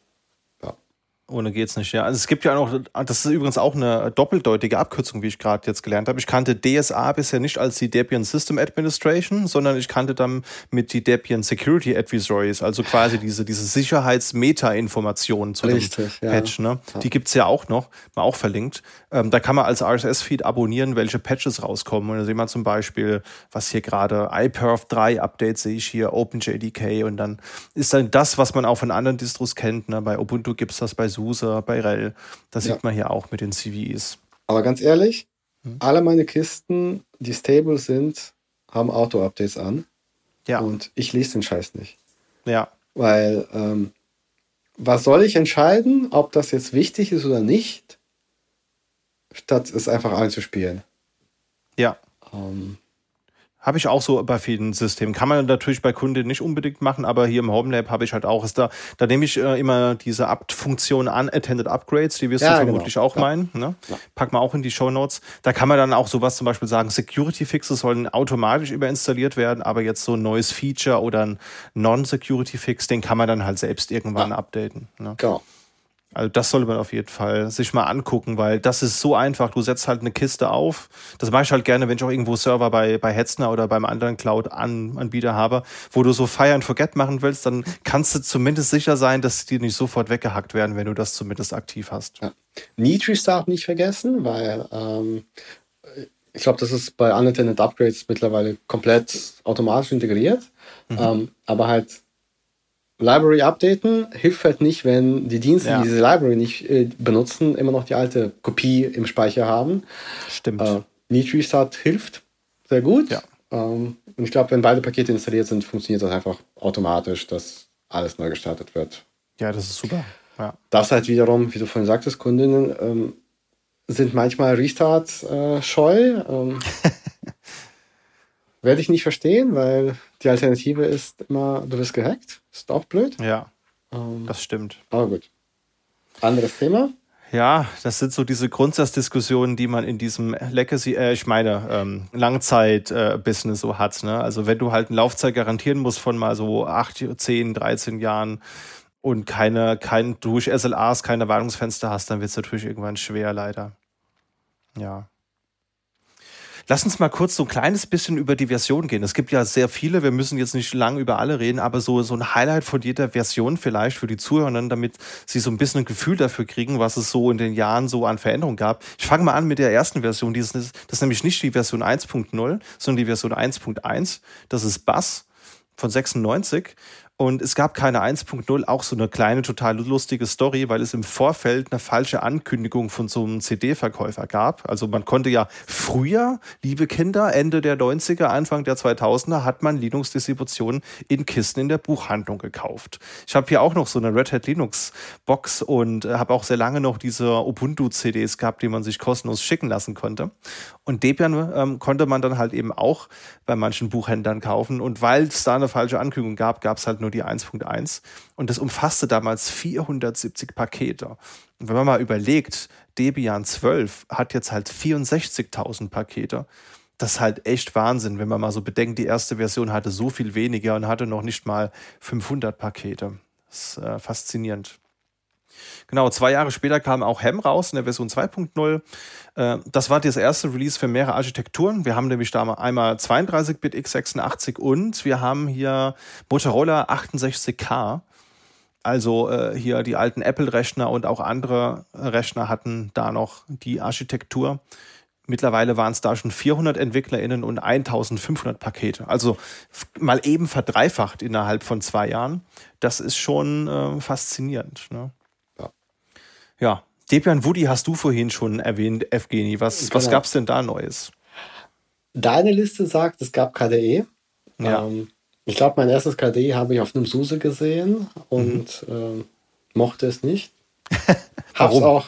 S1: ohne geht's nicht, ja. Also es gibt ja auch, das ist übrigens auch eine doppeldeutige Abkürzung, wie ich gerade jetzt gelernt habe. Ich kannte DSA bisher nicht als die Debian System Administration, sondern ich kannte dann mit die Debian Security Advisories, also quasi diese, diese Sicherheits-Meta-Informationen zu Richtig, dem Patch. Ne? Ja. Die gibt's ja auch noch, mal auch verlinkt. Ähm, da kann man als RSS-Feed abonnieren, welche Patches rauskommen. Und da sehen wir zum Beispiel, was hier gerade iPerf 3 Update sehe ich hier, OpenJDK und dann ist dann das, was man auch von anderen Distros kennt. Ne? Bei Ubuntu gibt's das bei SUSE, bei REL. Das ja. sieht man hier auch mit den CVEs.
S2: Aber ganz ehrlich, hm? alle meine Kisten, die stable sind, haben Auto-Updates an. Ja. Und ich lese den Scheiß nicht.
S1: Ja.
S2: Weil, ähm, was soll ich entscheiden, ob das jetzt wichtig ist oder nicht, statt es einfach einzuspielen?
S1: Ja. Ähm, habe ich auch so bei vielen Systemen. Kann man natürlich bei Kunden nicht unbedingt machen, aber hier im Homelab habe ich halt auch. Ist da, da nehme ich äh, immer diese Apt-Funktion an, Attended Upgrades, die wirst ja, du genau. vermutlich genau. auch ja. meinen. Ne? Ja. Pack mal auch in die Show Notes. Da kann man dann auch sowas zum Beispiel sagen, Security Fixes sollen automatisch überinstalliert werden, aber jetzt so ein neues Feature oder ein Non-Security Fix, den kann man dann halt selbst irgendwann updaten. Ne? Genau. Also das sollte man auf jeden Fall sich mal angucken, weil das ist so einfach. Du setzt halt eine Kiste auf. Das mache ich halt gerne, wenn ich auch irgendwo Server bei, bei Hetzner oder beim anderen Cloud-Anbieter habe, wo du so Fire and Forget machen willst, dann kannst du zumindest sicher sein, dass die nicht sofort weggehackt werden, wenn du das zumindest aktiv hast. Ja.
S2: Need Restart nicht vergessen, weil ähm, ich glaube, das ist bei Unattended Upgrades mittlerweile komplett automatisch integriert. Mhm. Ähm, aber halt Library updaten hilft halt nicht, wenn die Dienste, ja. die diese Library nicht äh, benutzen, immer noch die alte Kopie im Speicher haben.
S1: Stimmt. Äh,
S2: Need Restart hilft sehr gut. Ja. Ähm, und ich glaube, wenn beide Pakete installiert sind, funktioniert das einfach automatisch, dass alles neu gestartet wird.
S1: Ja, das ist super. Ja.
S2: Das halt wiederum, wie du vorhin sagtest, Kundinnen ähm, sind manchmal Restart äh, scheu. Ähm, (laughs) Werde ich nicht verstehen, weil die Alternative ist immer, du wirst gehackt. Ist auch blöd.
S1: Ja, ähm, das stimmt.
S2: Aber gut. Anderes Thema?
S1: Ja, das sind so diese Grundsatzdiskussionen, die man in diesem Legacy, äh, ich meine, ähm, Langzeit-Business äh, so hat. Ne? Also wenn du halt eine Laufzeit garantieren musst von mal so 8, 10, 13 Jahren, und keine, kein, durch SLAs keine Wartungsfenster hast, dann wird es natürlich irgendwann schwer, leider. Ja. Lass uns mal kurz so ein kleines bisschen über die Version gehen. Es gibt ja sehr viele, wir müssen jetzt nicht lang über alle reden, aber so, so ein Highlight von jeder Version vielleicht für die Zuhörenden, damit sie so ein bisschen ein Gefühl dafür kriegen, was es so in den Jahren so an Veränderungen gab. Ich fange mal an mit der ersten Version. Die ist, das ist nämlich nicht die Version 1.0, sondern die Version 1.1. Das ist Bass von 96 und es gab keine 1.0, auch so eine kleine, total lustige Story, weil es im Vorfeld eine falsche Ankündigung von so einem CD-Verkäufer gab. Also man konnte ja früher, liebe Kinder, Ende der 90er, Anfang der 2000er, hat man Linux-Distributionen in Kisten in der Buchhandlung gekauft. Ich habe hier auch noch so eine Red Hat Linux-Box und äh, habe auch sehr lange noch diese Ubuntu-CDs gehabt, die man sich kostenlos schicken lassen konnte. Und Debian ähm, konnte man dann halt eben auch bei manchen Buchhändlern kaufen. Und weil es da eine falsche Ankündigung gab, gab es halt nur nur die 1.1 und das umfasste damals 470 Pakete. Und wenn man mal überlegt, Debian 12 hat jetzt halt 64.000 Pakete. Das ist halt echt Wahnsinn, wenn man mal so bedenkt, die erste Version hatte so viel weniger und hatte noch nicht mal 500 Pakete. Das ist äh, faszinierend. Genau, zwei Jahre später kam auch Hem raus in der Version 2.0. Äh, das war das erste Release für mehrere Architekturen. Wir haben nämlich da einmal 32-Bit x86 und wir haben hier Motorola 68K. Also äh, hier die alten Apple-Rechner und auch andere Rechner hatten da noch die Architektur. Mittlerweile waren es da schon 400 EntwicklerInnen und 1500 Pakete. Also mal eben verdreifacht innerhalb von zwei Jahren. Das ist schon äh, faszinierend. Ne? Ja, Debian Woody hast du vorhin schon erwähnt, Evgeny. Was, genau. was gab es denn da Neues?
S2: Deine Liste sagt, es gab KDE. Ja. Ähm, ich glaube, mein erstes KDE habe ich auf einem SUSE gesehen und mhm. ähm, mochte es nicht. (laughs) Warum? auch.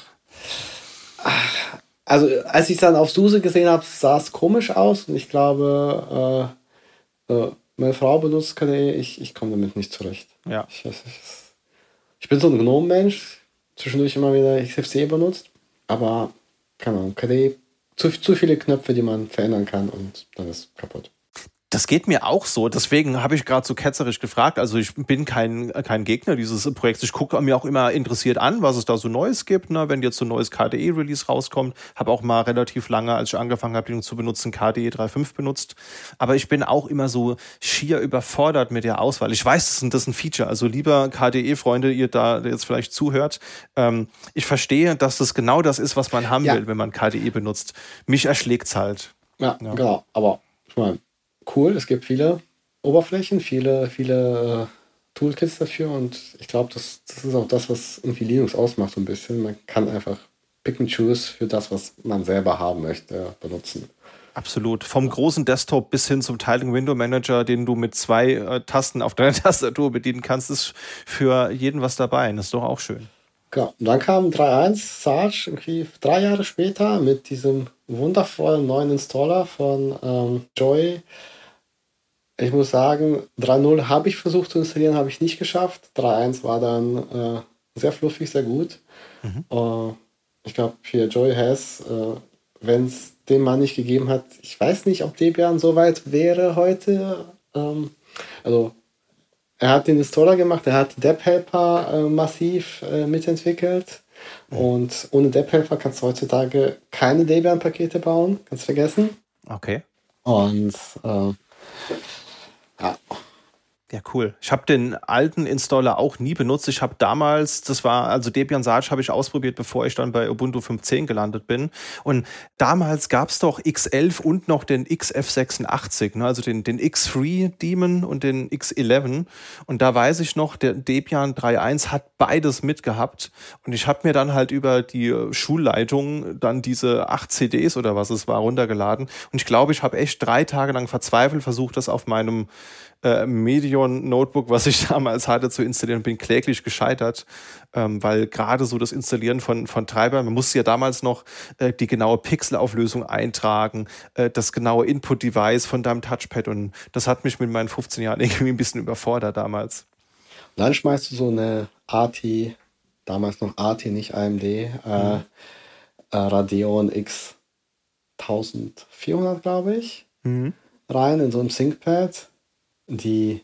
S2: Also, als ich es dann auf SUSE gesehen habe, sah es komisch aus und ich glaube, äh, äh, meine Frau benutzt KDE, ich, ich komme damit nicht zurecht. Ja. Ich, ich, ich bin so ein Gnome-Mensch zwischendurch immer wieder XFCE benutzt, aber keine Ahnung, KDE, zu, zu viele Knöpfe, die man verändern kann und dann ist kaputt.
S1: Das geht mir auch so. Deswegen habe ich gerade so ketzerisch gefragt. Also ich bin kein, kein Gegner dieses Projekts. Ich gucke mir auch immer interessiert an, was es da so Neues gibt. Ne? Wenn jetzt so ein neues KDE-Release rauskommt, habe auch mal relativ lange, als ich angefangen habe, Linux zu benutzen, KDE 3.5 benutzt. Aber ich bin auch immer so schier überfordert mit der Auswahl. Ich weiß, das ist ein, das ist ein Feature. Also lieber KDE-Freunde, ihr da jetzt vielleicht zuhört, ähm, ich verstehe, dass das genau das ist, was man haben ja. will, wenn man KDE benutzt. Mich erschlägt's halt.
S2: Ja, ja. genau. Aber ich meine, cool. Es gibt viele Oberflächen, viele, viele äh, Toolkits dafür und ich glaube, das, das ist auch das, was irgendwie Linux ausmacht, so ein bisschen. Man kann einfach pick and choose für das, was man selber haben möchte, benutzen.
S1: Absolut. Vom großen Desktop bis hin zum Tiling Window Manager, den du mit zwei äh, Tasten auf deiner (laughs) Tastatur bedienen kannst, ist für jeden was dabei. Das ist doch auch schön.
S2: Genau. Und dann kam 3.1 Sarge irgendwie drei Jahre später mit diesem wundervollen neuen Installer von ähm, Joy ich muss sagen, 3.0 habe ich versucht zu installieren, habe ich nicht geschafft. 3.1 war dann äh, sehr fluffig, sehr gut. Mhm. Uh, ich glaube, hier Joy has, äh, wenn es den Mann nicht gegeben hat, ich weiß nicht, ob Debian so weit wäre heute. Ähm, also, er hat den Installer gemacht, er hat Deb Helper äh, massiv äh, mitentwickelt. Mhm. Und ohne Deb Helper kannst du heutzutage keine Debian-Pakete bauen, kannst vergessen.
S1: Okay.
S2: Und äh, ja.
S1: Ja, cool. Ich habe den alten Installer auch nie benutzt. Ich habe damals, das war, also Debian Sarge habe ich ausprobiert, bevor ich dann bei Ubuntu 5.10 gelandet bin. Und damals gab es doch X11 und noch den XF86, ne? also den, den X3 Demon und den X11. Und da weiß ich noch, der Debian 3.1 hat beides mitgehabt. Und ich habe mir dann halt über die Schulleitung dann diese acht CDs oder was es war runtergeladen. Und ich glaube, ich habe echt drei Tage lang verzweifelt versucht, das auf meinem äh, Medion-Notebook, was ich (laughs) damals hatte, zu installieren, bin kläglich gescheitert, ähm, weil gerade so das Installieren von, von Treibern, man musste ja damals noch äh, die genaue Pixelauflösung eintragen, äh, das genaue Input-Device von deinem Touchpad und das hat mich mit meinen 15 Jahren (laughs) irgendwie ein bisschen überfordert damals.
S2: Und dann schmeißt du so eine AT, damals noch AT, nicht AMD, äh, mhm. äh, Radeon X 1400, glaube ich, mhm. rein in so ein ThinkPad die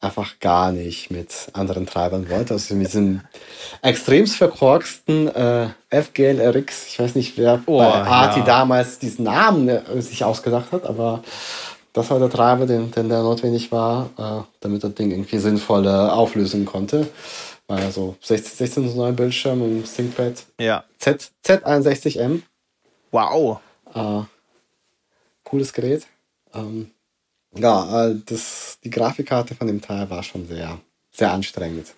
S2: einfach gar nicht mit anderen Treibern wollte. Also mit diesem extremst verkorksten äh, FGLRX, ich weiß nicht, wer oh, bei Arti ja. damals diesen Namen äh, sich ausgedacht hat, aber das war der Treiber, den, den der notwendig war, äh, damit das Ding irgendwie sinnvolle auflösen konnte. War ja so 16, 16 neue Bildschirm im ThinkPad
S1: ja.
S2: Z, Z61M.
S1: Wow.
S2: Äh, cooles Gerät. Ähm, ja, äh, das, die Grafikkarte von dem Teil war schon sehr, sehr anstrengend.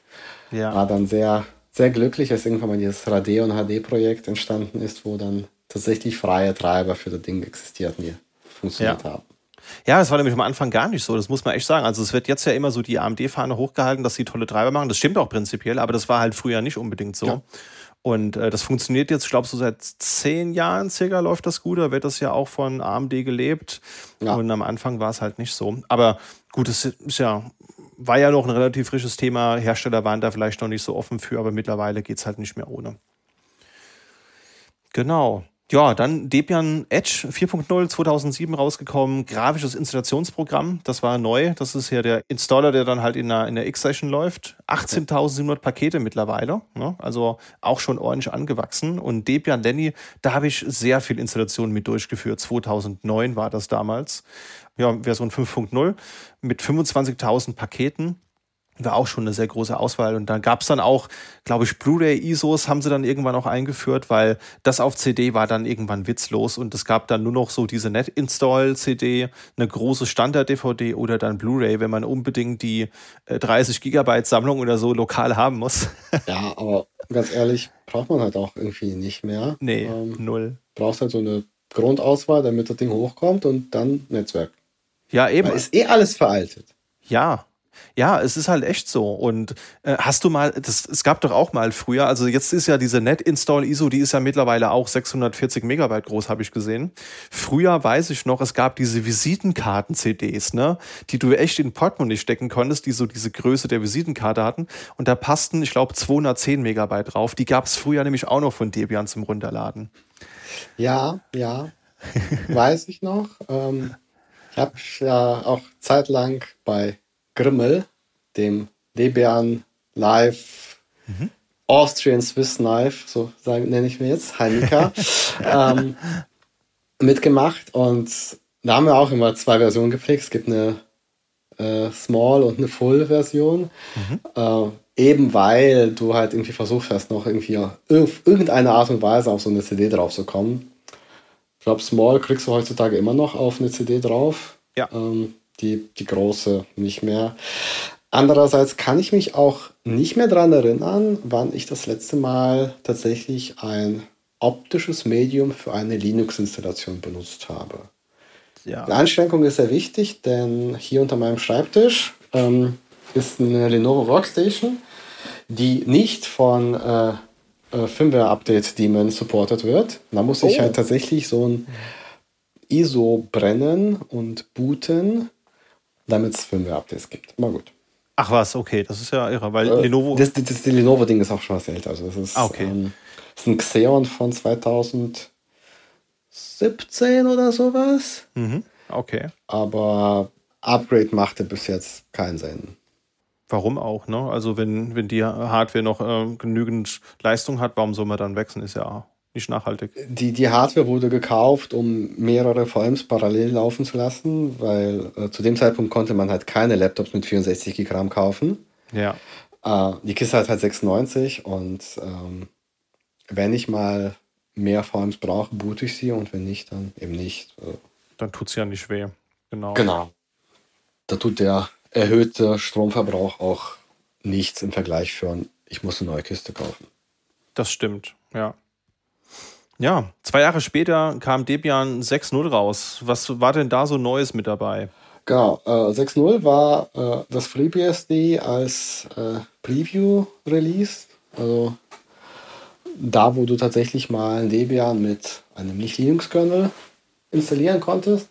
S2: Ja. War dann sehr, sehr glücklich, als irgendwann mal dieses Radeon HD-Projekt entstanden ist, wo dann tatsächlich freie Treiber für das Ding existierten, die funktioniert ja. haben.
S1: Ja, das war nämlich am Anfang gar nicht so, das muss man echt sagen. Also es wird jetzt ja immer so die AMD-Fahne hochgehalten, dass sie tolle Treiber machen. Das stimmt auch prinzipiell, aber das war halt früher nicht unbedingt so. Ja. Und äh, das funktioniert jetzt, ich glaube, so seit zehn Jahren circa läuft das gut. Da wird das ja auch von AMD gelebt. Ja. Und am Anfang war es halt nicht so. Aber gut, es ist ja, war ja noch ein relativ frisches Thema. Hersteller waren da vielleicht noch nicht so offen für, aber mittlerweile geht es halt nicht mehr ohne. Genau. Ja, dann Debian Edge 4.0 2007 rausgekommen, grafisches Installationsprogramm, das war neu. Das ist ja der Installer, der dann halt in der, in der X-Session läuft. 18.700 Pakete mittlerweile, ne? also auch schon ordentlich angewachsen. Und Debian Lenny, da habe ich sehr viel Installation mit durchgeführt. 2009 war das damals. Ja, Version 5.0 mit 25.000 Paketen war auch schon eine sehr große Auswahl. Und dann gab es dann auch, glaube ich, Blu-ray-ISOs haben sie dann irgendwann auch eingeführt, weil das auf CD war dann irgendwann witzlos und es gab dann nur noch so diese Net-Install-CD, eine große Standard-DVD oder dann Blu-ray, wenn man unbedingt die äh, 30 Gigabyte Sammlung oder so lokal haben muss.
S2: ja, aber ganz ehrlich, braucht man halt auch irgendwie nicht mehr.
S1: Nee, ähm, null.
S2: Brauchst halt so eine Grundauswahl, damit das Ding hochkommt und dann Netzwerk.
S1: Ja, eben.
S2: Weil ist eh alles veraltet.
S1: Ja, ja, es ist halt echt so. Und äh, hast du mal, das, es gab doch auch mal früher, also jetzt ist ja diese Net-Install ISO, die ist ja mittlerweile auch 640 Megabyte groß, habe ich gesehen. Früher weiß ich noch, es gab diese Visitenkarten-CDs, ne, die du echt in Portemonnaie stecken konntest, die so diese Größe der Visitenkarte hatten. Und da passten, ich glaube, 210 Megabyte drauf. Die gab es früher nämlich auch noch von Debian zum Runterladen.
S2: Ja, ja. (laughs) weiß ich noch. Ähm, ich habe ja auch zeitlang bei Grimmel, dem Debian Live mhm. Austrian Swiss Knife, so sagen, nenne ich mir jetzt, Heinika, (laughs) ähm, mitgemacht. Und da haben wir auch immer zwei Versionen gepflegt. Es gibt eine äh, Small und eine Full-Version. Mhm. Äh, eben weil du halt irgendwie versucht hast, noch irgendwie auf irgendeine Art und Weise auf so eine CD drauf zu kommen. Ich glaube, Small kriegst du heutzutage immer noch auf eine CD drauf.
S1: Ja.
S2: Ähm, die, die große nicht mehr. Andererseits kann ich mich auch nicht mehr daran erinnern, wann ich das letzte Mal tatsächlich ein optisches Medium für eine Linux-Installation benutzt habe. Ja. Die Einschränkung ist sehr wichtig, denn hier unter meinem Schreibtisch ähm, ist eine Lenovo Workstation, die nicht von äh, äh, Firmware-Update-Daemon supported wird. Da muss ich oh. halt tatsächlich so ein ISO brennen und booten damit es Firmware-Updates gibt. Mal gut.
S1: Ach was, okay, das ist ja irre, weil äh, Lenovo.
S2: Das, das, das Lenovo-Ding ist auch schon was älter. Also das ist,
S1: ah, okay. Ähm,
S2: das ist ein Xeon von 2017 oder sowas.
S1: Mhm. Okay.
S2: Aber Upgrade machte bis jetzt keinen Sinn.
S1: Warum auch, ne? Also wenn, wenn die Hardware noch äh, genügend Leistung hat, warum soll man dann wechseln? Ist ja nicht nachhaltig.
S2: Die, die Hardware wurde gekauft, um mehrere VMs parallel laufen zu lassen, weil äh, zu dem Zeitpunkt konnte man halt keine Laptops mit 64 GB RAM kaufen.
S1: Ja.
S2: Äh, die Kiste hat halt 96 und ähm, wenn ich mal mehr VMs brauche, boote ich sie und wenn nicht, dann eben nicht. Äh.
S1: Dann tut es ja nicht weh. Genau.
S2: Genau. Da tut der erhöhte Stromverbrauch auch nichts im Vergleich für ich muss eine neue Kiste kaufen.
S1: Das stimmt, ja. Ja, zwei Jahre später kam Debian 6.0 raus. Was war denn da so Neues mit dabei?
S2: Genau, äh, 6.0 war äh, das FreeBSD als äh, Preview-Release. Also da, wo du tatsächlich mal Debian mit einem Nicht-Linux-Kernel installieren konntest,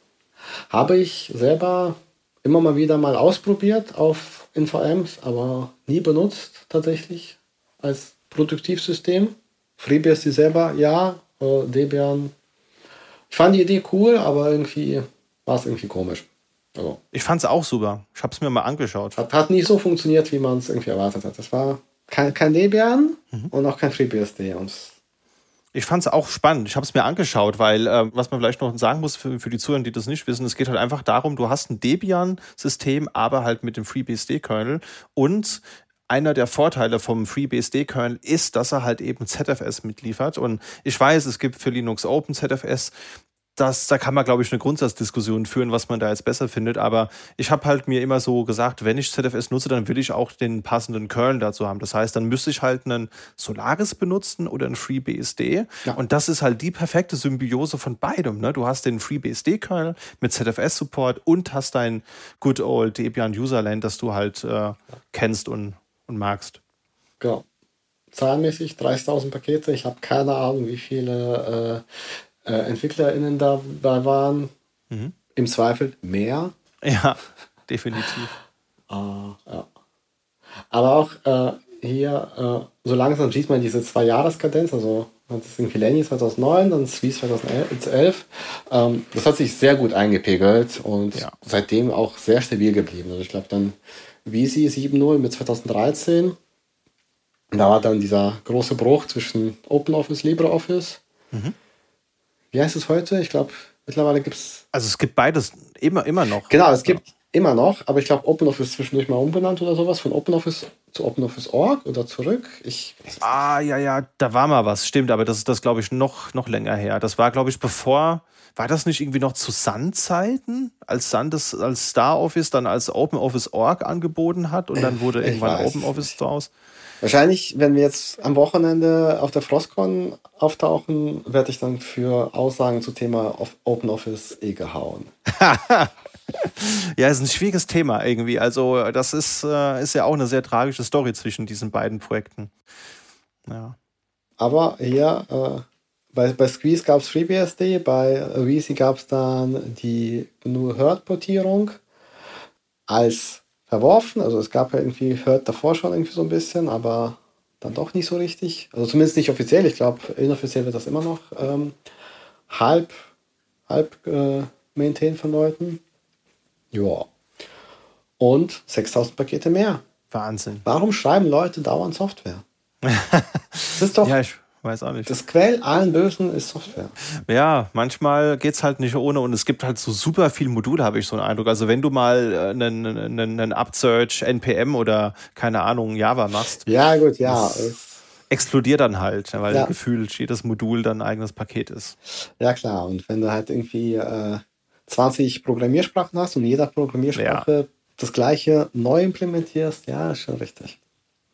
S2: habe ich selber immer mal wieder mal ausprobiert auf NVMs, aber nie benutzt tatsächlich als Produktivsystem. FreeBSD selber, ja, äh, Debian. Ich fand die Idee cool, aber irgendwie war es irgendwie komisch.
S1: Also, ich fand es auch super. Ich habe es mir mal angeschaut.
S2: Hat, hat nicht so funktioniert, wie man es irgendwie erwartet hat. Das war kein, kein Debian mhm. und auch kein FreeBSD. Und
S1: ich fand es auch spannend. Ich habe es mir angeschaut, weil äh, was man vielleicht noch sagen muss für, für die Zuhörer, die das nicht wissen, es geht halt einfach darum, du hast ein Debian-System, aber halt mit dem FreeBSD-Kernel und einer der Vorteile vom FreeBSD-Kernel ist, dass er halt eben ZFS mitliefert. Und ich weiß, es gibt für Linux Open ZFS das, da kann man, glaube ich, eine Grundsatzdiskussion führen, was man da jetzt besser findet. Aber ich habe halt mir immer so gesagt, wenn ich ZFS nutze, dann will ich auch den passenden Kernel dazu haben. Das heißt, dann müsste ich halt einen Solaris benutzen oder einen FreeBSD. Ja. Und das ist halt die perfekte Symbiose von beidem. Ne? Du hast den FreeBSD-Kernel mit ZFS-Support und hast dein Good Old Debian Userland, das du halt äh, kennst und, und magst.
S2: Genau. Zahlenmäßig 30.000 Pakete. Ich habe keine Ahnung, wie viele äh, äh, EntwicklerInnen dabei waren. Mhm. Im Zweifel mehr.
S1: Ja, (laughs) definitiv.
S2: äh, ja. Aber auch äh, hier, äh, so langsam sieht man diese zwei Jahreskadenz, also das ist irgendwie Lenny 2009, dann Swiss 2011. Ähm, das hat sich sehr gut eingepegelt und ja. seitdem auch sehr stabil geblieben. Also ich glaube dann Visi 7.0 mit 2013. Da war dann dieser große Bruch zwischen OpenOffice, LibreOffice. Mhm. Wie heißt es heute? Ich glaube, mittlerweile gibt es.
S1: Also es gibt beides immer, immer noch.
S2: Genau, es gibt ja. immer noch, aber ich glaube, OpenOffice ist zwischendurch mal umbenannt oder sowas, von OpenOffice zu OpenOffice.org oder zurück. Ich,
S1: ah, ja, ja, da war mal was, stimmt, aber das ist das, glaube ich, noch, noch länger her. Das war, glaube ich, bevor. War das nicht irgendwie noch zu Sun-Zeiten, als Sun das als Star Office dann als OpenOffice.org angeboten hat und dann wurde irgendwann OpenOffice draus?
S2: Wahrscheinlich, wenn wir jetzt am Wochenende auf der Frostcon auftauchen, werde ich dann für Aussagen zum Thema OpenOffice eh gehauen. (laughs)
S1: ja, ist ein schwieriges Thema irgendwie. Also, das ist, äh, ist ja auch eine sehr tragische Story zwischen diesen beiden Projekten. Ja.
S2: Aber hier, äh, bei, bei Squeeze gab es FreeBSD, bei Weezy gab es dann die GNU-Herd-Portierung als verworfen. Also es gab ja irgendwie, hört davor schon irgendwie so ein bisschen, aber dann doch nicht so richtig. Also zumindest nicht offiziell. Ich glaube, inoffiziell wird das immer noch ähm, halb, halb äh, maintained von Leuten. Ja. Und 6000 Pakete mehr.
S1: Wahnsinn.
S2: Warum schreiben Leute dauernd Software? (laughs) das ist doch.
S1: ja, ich weiß auch nicht.
S2: Das Quell allen Bösen ist Software.
S1: Ja, manchmal geht es halt nicht ohne und es gibt halt so super viele Module, habe ich so einen Eindruck. Also wenn du mal äh, einen, einen, einen Upsearch, NPM oder keine Ahnung, Java machst.
S2: Ja, gut, ja.
S1: explodiert dann halt, weil ja. gefühlt jedes Modul dann ein eigenes Paket ist.
S2: Ja, klar. Und wenn du halt irgendwie äh, 20 Programmiersprachen hast und jeder Programmiersprache ja. das gleiche neu implementierst, ja, ist schon richtig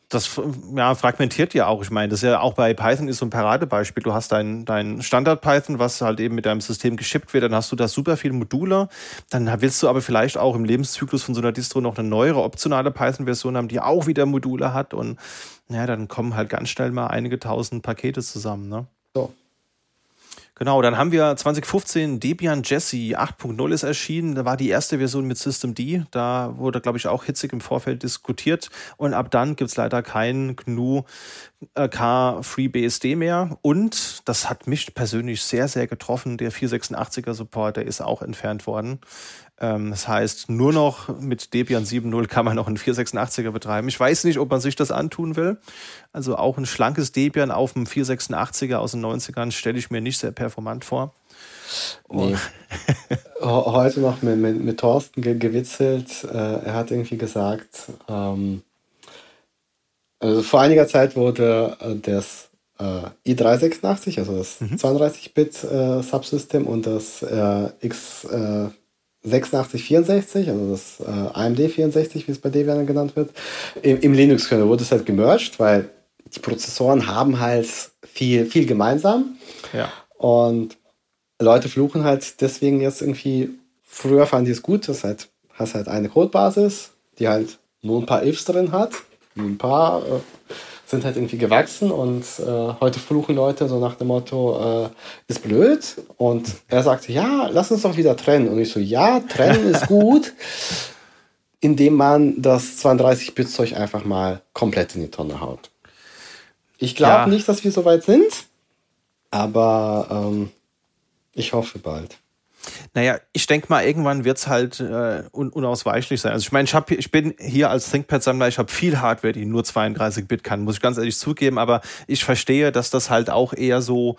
S1: das ja, fragmentiert ja auch. Ich meine, das ist ja auch bei Python ist so ein Paradebeispiel. Du hast dein, dein Standard-Python, was halt eben mit deinem System geschippt wird, dann hast du da super viele Module. Dann willst du aber vielleicht auch im Lebenszyklus von so einer Distro noch eine neuere optionale Python-Version haben, die auch wieder Module hat. Und ja, dann kommen halt ganz schnell mal einige tausend Pakete zusammen. Ne? So. Genau, dann haben wir 2015 Debian Jesse 8.0 ist erschienen. Da war die erste Version mit System D. Da wurde, glaube ich, auch hitzig im Vorfeld diskutiert. Und ab dann gibt es leider kein GNU äh, K FreeBSD mehr. Und das hat mich persönlich sehr, sehr getroffen. Der 486er Support, der ist auch entfernt worden. Ähm, das heißt, nur noch mit Debian 7.0 kann man noch einen 486er betreiben. Ich weiß nicht, ob man sich das antun will. Also auch ein schlankes Debian auf einem 486er aus den 90ern stelle ich mir nicht sehr performant vor.
S2: Nee. Heute noch mit, mit, mit Thorsten gewitzelt. Äh, er hat irgendwie gesagt, ähm, also vor einiger Zeit wurde äh, das äh, i386, also das mhm. 32-Bit-Subsystem und das X 8664, also das äh, AMD 64, wie es bei Debian genannt wird, im, im Linux-Kernel wurde es halt gemerged, weil die Prozessoren haben halt viel, viel gemeinsam.
S1: Ja.
S2: Und Leute fluchen halt deswegen jetzt irgendwie, früher fanden die es gut, dass halt, hast halt eine Codebasis, die halt nur ein paar Ifs drin hat, ein paar äh, sind halt irgendwie gewachsen und äh, heute fluchen Leute so nach dem Motto, äh, ist blöd. Und er sagte, ja, lass uns doch wieder trennen. Und ich so, ja, trennen ist (laughs) gut, indem man das 32-Bit-Zeug einfach mal komplett in die Tonne haut. Ich glaube ja. nicht, dass wir so weit sind, aber ähm, ich hoffe bald.
S1: Naja, ich denke mal, irgendwann wird es halt äh, un unausweichlich sein. Also ich meine, ich, hab, ich bin hier als ThinkPad-Sammler, ich habe viel Hardware, die nur 32-Bit kann, muss ich ganz ehrlich zugeben, aber ich verstehe, dass das halt auch eher so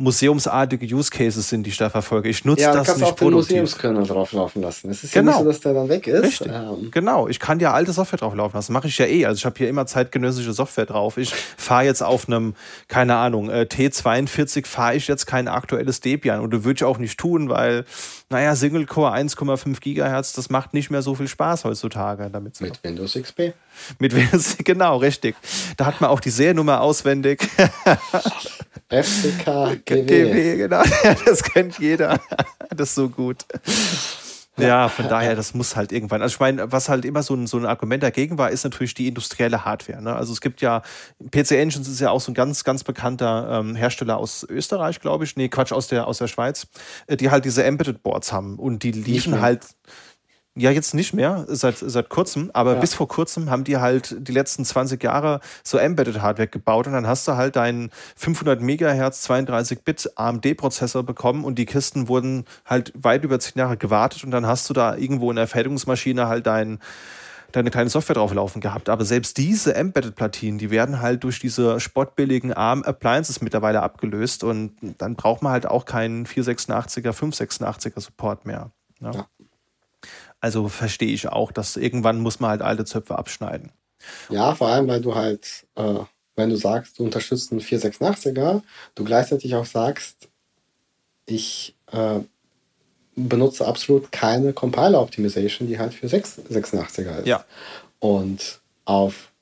S1: museumsartige Use Cases sind, die ich da verfolge. Ich nutze ja, das
S2: kannst
S1: nicht
S2: auch den Museumskernel drauflaufen lassen. Es ist genau. ja nicht so, dass der dann weg ist.
S1: Richtig. Ähm. Genau, ich kann ja alte Software drauflaufen lassen. Mache ich ja eh. Also ich habe hier immer zeitgenössische Software drauf. Ich fahre jetzt auf einem, keine Ahnung, äh, T42 fahre ich jetzt kein aktuelles Debian. Und das würde ich auch nicht tun, weil, naja, Single Core 1,5 Gigahertz, das macht nicht mehr so viel Spaß heutzutage damit.
S2: Mit Windows XP.
S1: Mit Windows, genau, richtig. Da hat man auch die Seriennummer auswendig. (laughs)
S2: FCK GW.
S1: GW, genau. (laughs) Das kennt jeder. Das ist so gut. Ja, von daher, das muss halt irgendwann. Also ich meine, was halt immer so ein, so ein Argument dagegen war, ist natürlich die industrielle Hardware. Ne? Also es gibt ja, PC Engines ist ja auch so ein ganz, ganz bekannter ähm, Hersteller aus Österreich, glaube ich. Nee, Quatsch, aus der, aus der Schweiz, äh, die halt diese Embedded Boards haben. Und die liefen halt ja, jetzt nicht mehr, seit, seit kurzem, aber ja. bis vor kurzem haben die halt die letzten 20 Jahre so Embedded Hardware gebaut und dann hast du halt deinen 500 Megahertz 32-Bit AMD-Prozessor bekommen und die Kisten wurden halt weit über 10 Jahre gewartet und dann hast du da irgendwo in der Fertigungsmaschine halt dein, deine kleine Software drauflaufen gehabt. Aber selbst diese Embedded-Platinen, die werden halt durch diese spottbilligen ARM-Appliances mittlerweile abgelöst und dann braucht man halt auch keinen 486er, 586er Support mehr. Ne? Ja. Also verstehe ich auch, dass irgendwann muss man halt alte Zöpfe abschneiden.
S2: Ja, vor allem, weil du halt, äh, wenn du sagst, du unterstützt einen 486er, du gleichzeitig auch sagst, ich äh, benutze absolut keine Compiler Optimization, die halt für 686er ist.
S1: Ja.
S2: Und auf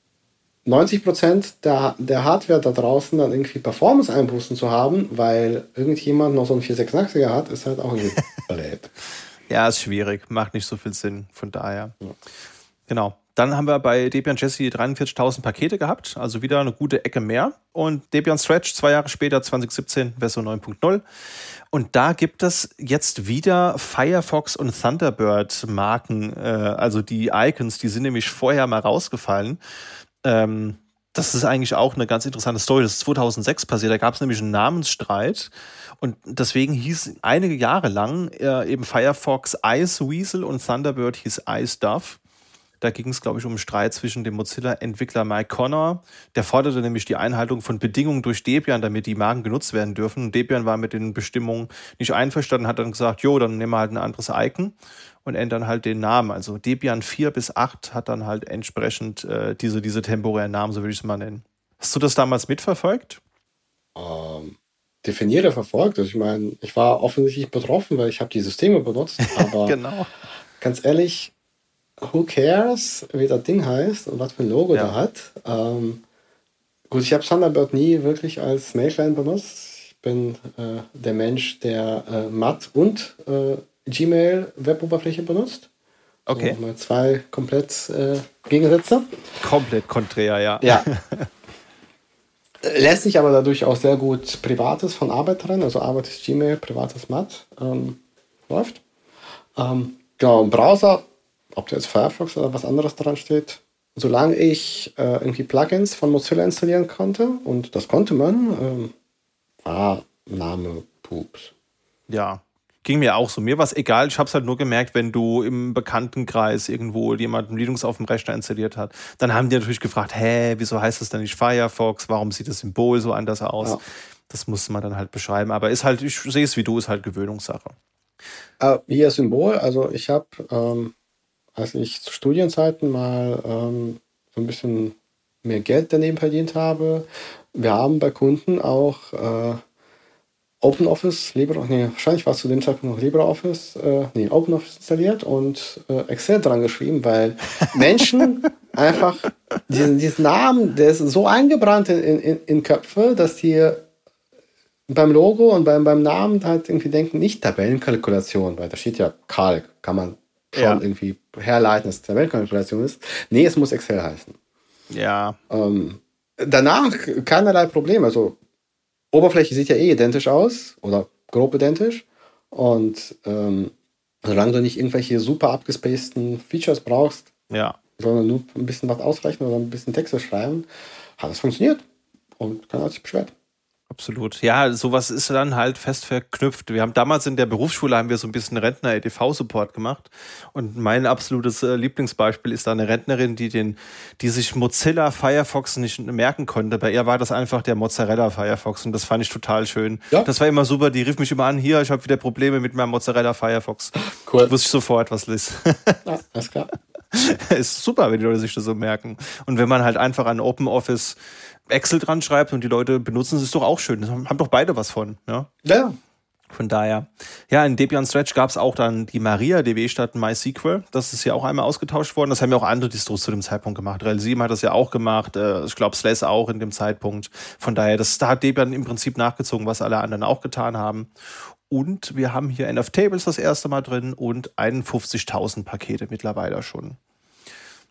S2: 90% der, der Hardware da draußen dann irgendwie Performance-Einbußen zu haben, weil irgendjemand noch so einen 486er hat, ist halt auch irgendwie (laughs) blöd.
S1: Ja, ist schwierig, macht nicht so viel Sinn, von daher. Ja. Genau. Dann haben wir bei Debian Jesse 43.000 Pakete gehabt, also wieder eine gute Ecke mehr. Und Debian Stretch zwei Jahre später, 2017, Version 9.0. Und da gibt es jetzt wieder Firefox und Thunderbird Marken, äh, also die Icons, die sind nämlich vorher mal rausgefallen. Ähm, das ist eigentlich auch eine ganz interessante Story. Das ist 2006 passiert. Da gab es nämlich einen Namensstreit. Und deswegen hieß einige Jahre lang äh, eben Firefox Ice Weasel und Thunderbird hieß Ice Duff. Da ging es, glaube ich, um einen Streit zwischen dem Mozilla-Entwickler Mike Connor. Der forderte nämlich die Einhaltung von Bedingungen durch Debian, damit die Marken genutzt werden dürfen. Und Debian war mit den Bestimmungen nicht einverstanden, hat dann gesagt, jo, dann nehmen wir halt ein anderes Icon und ändern halt den Namen. Also Debian 4 bis 8 hat dann halt entsprechend äh, diese, diese temporären Namen, so würde ich es mal nennen. Hast du das damals mitverfolgt?
S2: Ähm, definiere verfolgt. Also ich meine, ich war offensichtlich betroffen, weil ich habe die Systeme benutzt, (laughs) aber
S1: genau.
S2: ganz ehrlich, who cares, wie das Ding heißt und was für ein Logo ja. da hat. Ähm, gut, ich habe Thunderbird nie wirklich als Mailclient benutzt. Ich bin äh, der Mensch, der äh, Matt und äh, Gmail Weboberfläche benutzt.
S1: Okay.
S2: So, mal zwei komplett äh, Gegensätze.
S1: Komplett konträr, ja.
S2: Ja. (laughs) Lässt sich aber dadurch auch sehr gut Privates von Arbeit trennen. Also Arbeit ist Gmail, Privates Matt. Ähm, läuft. Ähm, genau, im Browser ob da jetzt Firefox oder was anderes dran steht, solange ich äh, irgendwie Plugins von Mozilla installieren konnte, und das konnte man, ähm, war Name Pups.
S1: Ja, ging mir auch so. Mir war es egal. Ich habe es halt nur gemerkt, wenn du im Bekanntenkreis irgendwo jemand Linux auf dem Rechner installiert hat, dann haben die natürlich gefragt, hä, wieso heißt das denn nicht Firefox? Warum sieht das Symbol so anders aus? Ja. Das musste man dann halt beschreiben. Aber ist halt, ich sehe es wie du, ist halt Gewöhnungssache.
S2: Äh, hier Symbol, also ich habe ähm, als ich zu Studienzeiten mal ähm, so ein bisschen mehr Geld daneben verdient habe, wir haben bei Kunden auch äh, OpenOffice, LibreOffice, nee, wahrscheinlich war es zu dem Zeitpunkt noch LibreOffice, äh, nee, OpenOffice installiert und äh, Excel dran geschrieben, weil (laughs) Menschen einfach diesen, diesen Namen, der ist so eingebrannt in, in, in Köpfe, dass die beim Logo und beim, beim Namen halt irgendwie denken, nicht Tabellenkalkulation, weil da steht ja Kalk, kann man schon ja. irgendwie herleiten, dass es Tabellenkalkulation ist. Nee, es muss Excel heißen.
S1: Ja.
S2: Ähm, danach keinerlei Problem. Also Oberfläche sieht ja eh identisch aus oder grob identisch. Und ähm, solange du nicht irgendwelche super abgespaceden Features brauchst,
S1: ja.
S2: sondern nur ein bisschen was ausrechnen oder ein bisschen Texte schreiben, hat es funktioniert. Und keiner hat sich beschwert.
S1: Absolut. Ja, sowas ist dann halt fest verknüpft. Wir haben damals in der Berufsschule haben wir so ein bisschen Rentner-EDV-Support gemacht. Und mein absolutes äh, Lieblingsbeispiel ist da eine Rentnerin, die den, die sich Mozilla Firefox nicht merken konnte. Bei ihr war das einfach der Mozzarella Firefox und das fand ich total schön. Ja. Das war immer super. Die rief mich immer an, hier, ich habe wieder Probleme mit meinem Mozzarella Firefox. Cool. Da wusste ich sofort, was. Ja, alles klar. (laughs) ist super, wenn die Leute sich das so merken. Und wenn man halt einfach an Open Office Excel dran schreibt und die Leute benutzen es, ist doch auch schön. Das haben doch beide was von. Ja. ja. Von daher. Ja, in Debian Stretch gab es auch dann die MariaDB statt MySQL. Das ist ja auch einmal ausgetauscht worden. Das haben ja auch andere Distros zu dem Zeitpunkt gemacht. RHEL7 hat das ja auch gemacht. Äh, ich glaube, Slash auch in dem Zeitpunkt. Von daher, das, da hat Debian im Prinzip nachgezogen, was alle anderen auch getan haben. Und wir haben hier NF Tables das erste Mal drin und 51.000 Pakete mittlerweile schon.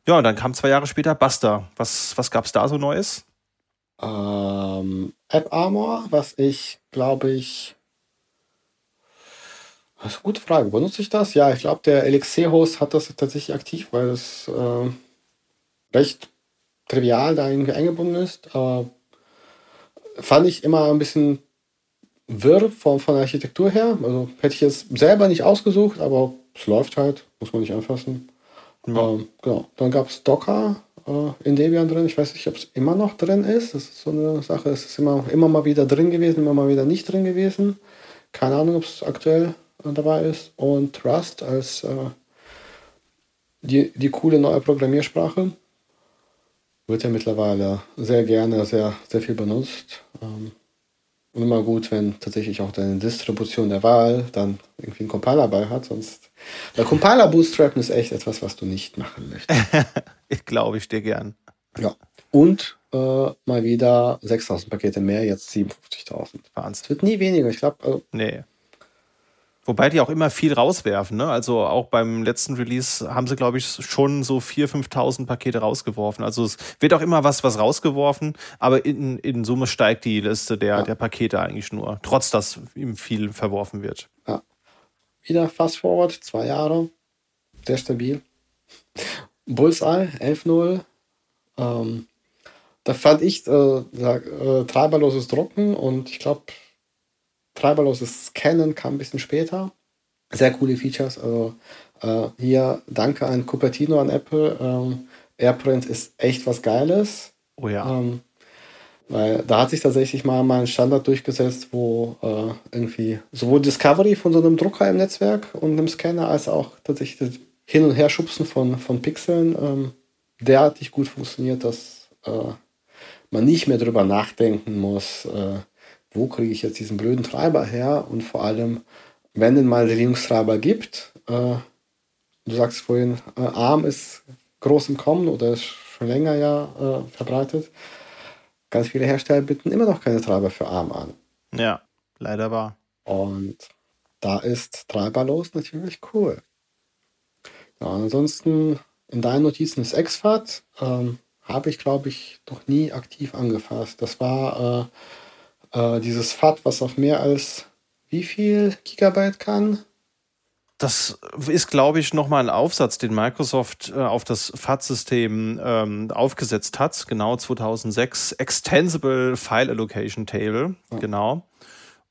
S1: Ja, und dann kam zwei Jahre später Buster. Was, was gab es da so Neues?
S2: Ähm, App Armor, was ich, glaube ich, das ist eine gute Frage. Benutze ich das? Ja, ich glaube, der Elixir-Host hat das tatsächlich aktiv, weil es äh, recht trivial da irgendwie eingebunden ist. Aber fand ich immer ein bisschen wirr von, von der Architektur her. Also hätte ich es selber nicht ausgesucht, aber es läuft halt, muss man nicht anfassen. Ja. Ähm, genau. Dann gab es Docker, äh, in Debian drin. Ich weiß nicht, ob es immer noch drin ist. Das ist so eine Sache. Es ist immer, immer mal wieder drin gewesen, immer mal wieder nicht drin gewesen. Keine Ahnung, ob es aktuell äh, dabei ist. Und Rust als äh, die, die coole neue Programmiersprache wird ja mittlerweile sehr gerne, sehr, sehr viel benutzt. Ähm, und immer gut, wenn tatsächlich auch deine Distribution der Wahl dann irgendwie einen Compiler bei hat, sonst. Weil Compiler Bootstrappen ist echt etwas, was du nicht machen möchtest. (laughs)
S1: ich glaube ich dir gern.
S2: Ja. Und äh, mal wieder 6000 Pakete mehr, jetzt 57.000. Wahnsinn. Es wird nie weniger, ich glaube. Also
S1: nee. Wobei die auch immer viel rauswerfen. Ne? Also auch beim letzten Release haben sie, glaube ich, schon so 4.000, 5.000 Pakete rausgeworfen. Also es wird auch immer was, was rausgeworfen, aber in, in Summe steigt die Liste der, ja. der Pakete eigentlich nur, trotz dass ihm viel verworfen wird.
S2: Ja. Wieder Fast Forward, zwei Jahre, sehr stabil. Bullseye, 11.0. Ähm, da fand ich äh, äh, treiberloses Drucken und ich glaube, treiberloses Scannen kam ein bisschen später. Sehr coole Features. Also äh, hier danke an Cupertino, an Apple. Ähm, AirPrint ist echt was Geiles.
S1: Oh ja. Ähm,
S2: weil da hat sich tatsächlich mal, mal ein Standard durchgesetzt, wo äh, irgendwie sowohl Discovery von so einem Drucker im Netzwerk und einem Scanner als auch tatsächlich das Hin- und Herschubsen von, von Pixeln ähm, derartig gut funktioniert, dass äh, man nicht mehr darüber nachdenken muss, äh, wo kriege ich jetzt diesen blöden Treiber her und vor allem, wenn es mal den Linux-Treiber gibt, äh, du sagst vorhin, äh, ARM ist groß im Kommen oder ist schon länger ja äh, verbreitet. Ganz viele Hersteller bieten immer noch keine Treiber für ARM an.
S1: Ja, leider war.
S2: Und da ist treiberlos natürlich cool. Ja, ansonsten in deinen Notizen ist XFAT. Ähm, habe ich, glaube ich, noch nie aktiv angefasst. Das war äh, äh, dieses FAT, was auf mehr als wie viel Gigabyte kann?
S1: Das ist, glaube ich, nochmal ein Aufsatz, den Microsoft äh, auf das FAT-System ähm, aufgesetzt hat. Genau 2006. Extensible File Allocation Table. Ja. Genau.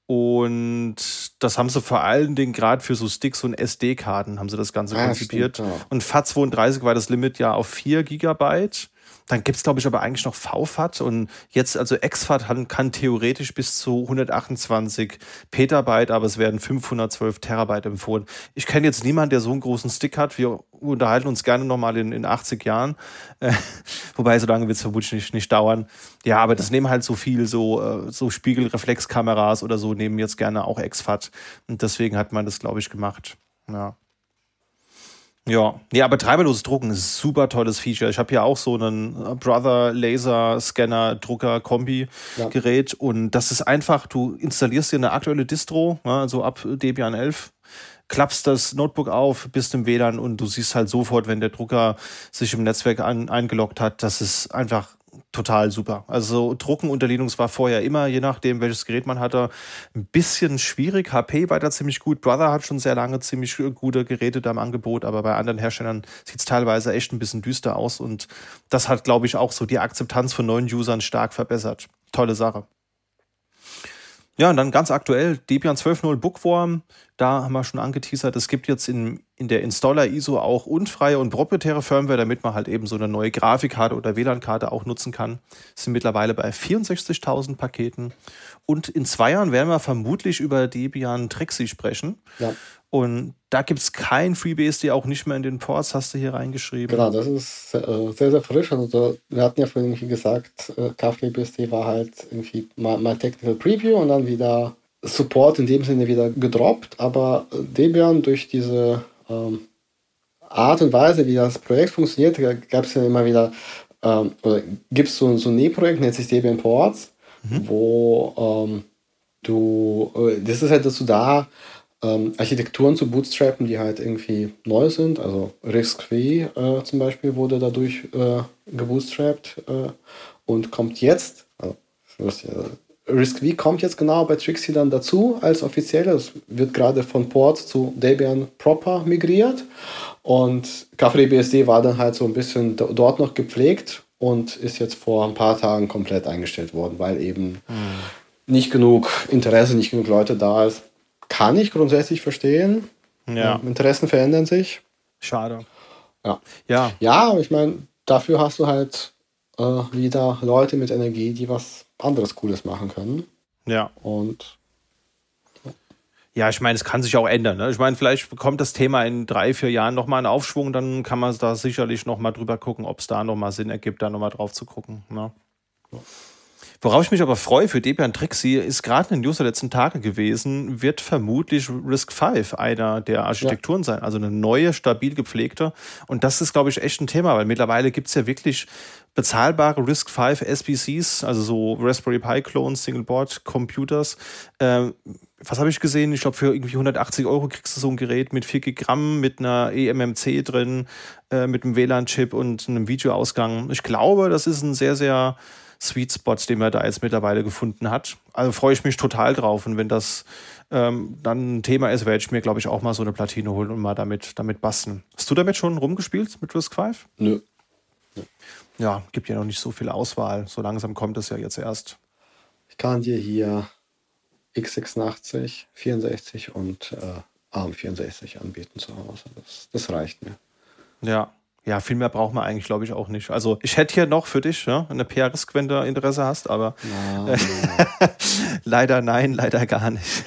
S1: Und das haben sie vor allen Dingen gerade für so Sticks und SD-Karten haben sie das Ganze ah, konzipiert. Stimmt, ja. Und FAT32 war das Limit ja auf 4 Gigabyte. Dann gibt's glaube ich, aber eigentlich noch VFAT und jetzt, also XFAT kann, kann theoretisch bis zu 128 Petabyte, aber es werden 512 Terabyte empfohlen. Ich kenne jetzt niemanden, der so einen großen Stick hat. Wir unterhalten uns gerne nochmal in, in 80 Jahren. Äh, (laughs) wobei, so lange wird es vermutlich nicht, nicht dauern. Ja, aber das nehmen halt so viel, so, äh, so Spiegelreflexkameras oder so, nehmen jetzt gerne auch XFAT. Und deswegen hat man das, glaube ich, gemacht. Ja. Ja, nee, aber treiberloses Drucken ist ein super tolles Feature. Ich habe ja auch so einen Brother Laser Scanner Drucker Kombi Gerät ja. und das ist einfach, du installierst dir eine aktuelle Distro, also ab Debian 11 klappst das Notebook auf, bist im WLAN und du siehst halt sofort, wenn der Drucker sich im Netzwerk an, eingeloggt hat, das ist einfach total super. Also Drucken unter Linux war vorher immer, je nachdem, welches Gerät man hatte, ein bisschen schwierig. HP war da ziemlich gut. Brother hat schon sehr lange ziemlich gute Geräte da im Angebot, aber bei anderen Herstellern sieht es teilweise echt ein bisschen düster aus. Und das hat, glaube ich, auch so die Akzeptanz von neuen Usern stark verbessert. Tolle Sache. Ja, und dann ganz aktuell Debian 12.0 Bookworm. Da haben wir schon angeteasert, es gibt jetzt in, in der Installer-ISO auch unfreie und proprietäre Firmware, damit man halt eben so eine neue Grafikkarte oder WLAN-Karte auch nutzen kann. Sind mittlerweile bei 64.000 Paketen. Und in zwei Jahren werden wir vermutlich über Debian Trixie sprechen. Ja. Und da gibt es kein FreeBSD, auch nicht mehr in den Ports, hast du hier reingeschrieben.
S2: Genau, das ist äh, sehr, sehr frisch. Also wir hatten ja vorhin irgendwie gesagt, äh, KFreeBSD war halt irgendwie mal, mal Technical Preview und dann wieder Support in dem Sinne wieder gedroppt. Aber Debian durch diese ähm, Art und Weise, wie das Projekt funktioniert, gab es ja immer wieder, ähm, oder gibt es so, so ein Nähprojekt, nennt sich Debian Ports, mhm. wo ähm, du, äh, das ist halt dazu da, ähm, Architekturen zu bootstrappen, die halt irgendwie neu sind. Also RISC-V äh, zum Beispiel wurde dadurch äh, gebootstrapped äh, und kommt jetzt, also, RISC-V kommt jetzt genau bei Trixie dann dazu als offiziell. Es wird gerade von Port zu Debian proper migriert und KFreeBSD war dann halt so ein bisschen dort noch gepflegt und ist jetzt vor ein paar Tagen komplett eingestellt worden, weil eben mhm. nicht genug Interesse, nicht genug Leute da ist kann ich grundsätzlich verstehen. Ja. Interessen verändern sich.
S1: Schade.
S2: Ja. Ja, ja aber ich meine, dafür hast du halt äh, wieder Leute mit Energie, die was anderes Cooles machen können.
S1: Ja.
S2: Und
S1: ja, ich meine, es kann sich auch ändern. Ne? Ich meine, vielleicht bekommt das Thema in drei, vier Jahren nochmal einen Aufschwung, dann kann man da sicherlich nochmal drüber gucken, ob es da nochmal Sinn ergibt, da nochmal drauf zu gucken. Ne? Ja. Worauf ich mich aber freue für Debian Trixie, ist gerade in den News der letzten Tage gewesen, wird vermutlich Risk 5 einer der Architekturen ja. sein. Also eine neue, stabil gepflegte. Und das ist, glaube ich, echt ein Thema, weil mittlerweile gibt es ja wirklich bezahlbare Risk 5 SBCs, also so Raspberry Pi Clones, Single Board Computers. Ähm, was habe ich gesehen? Ich glaube, für irgendwie 180 Euro kriegst du so ein Gerät mit 4 Gramm, mit einer eMMC drin, äh, mit einem WLAN-Chip und einem Videoausgang. Ich glaube, das ist ein sehr, sehr Sweet Spot, den man da jetzt mittlerweile gefunden hat. Also freue ich mich total drauf. Und wenn das ähm, dann ein Thema ist, werde ich mir, glaube ich, auch mal so eine Platine holen und mal damit, damit basteln. Hast du damit schon rumgespielt mit Risk 5?
S2: Nö.
S1: Ja, gibt ja noch nicht so viel Auswahl. So langsam kommt es ja jetzt erst.
S2: Ich kann dir hier x86, 64 und äh, ARM64 anbieten zu Hause. Das, das reicht mir.
S1: Ja, ja, viel mehr braucht man eigentlich, glaube ich, auch nicht. Also ich hätte hier noch für dich ja, eine PRS, wenn du Interesse hast, aber äh, (laughs) leider nein, leider gar nicht.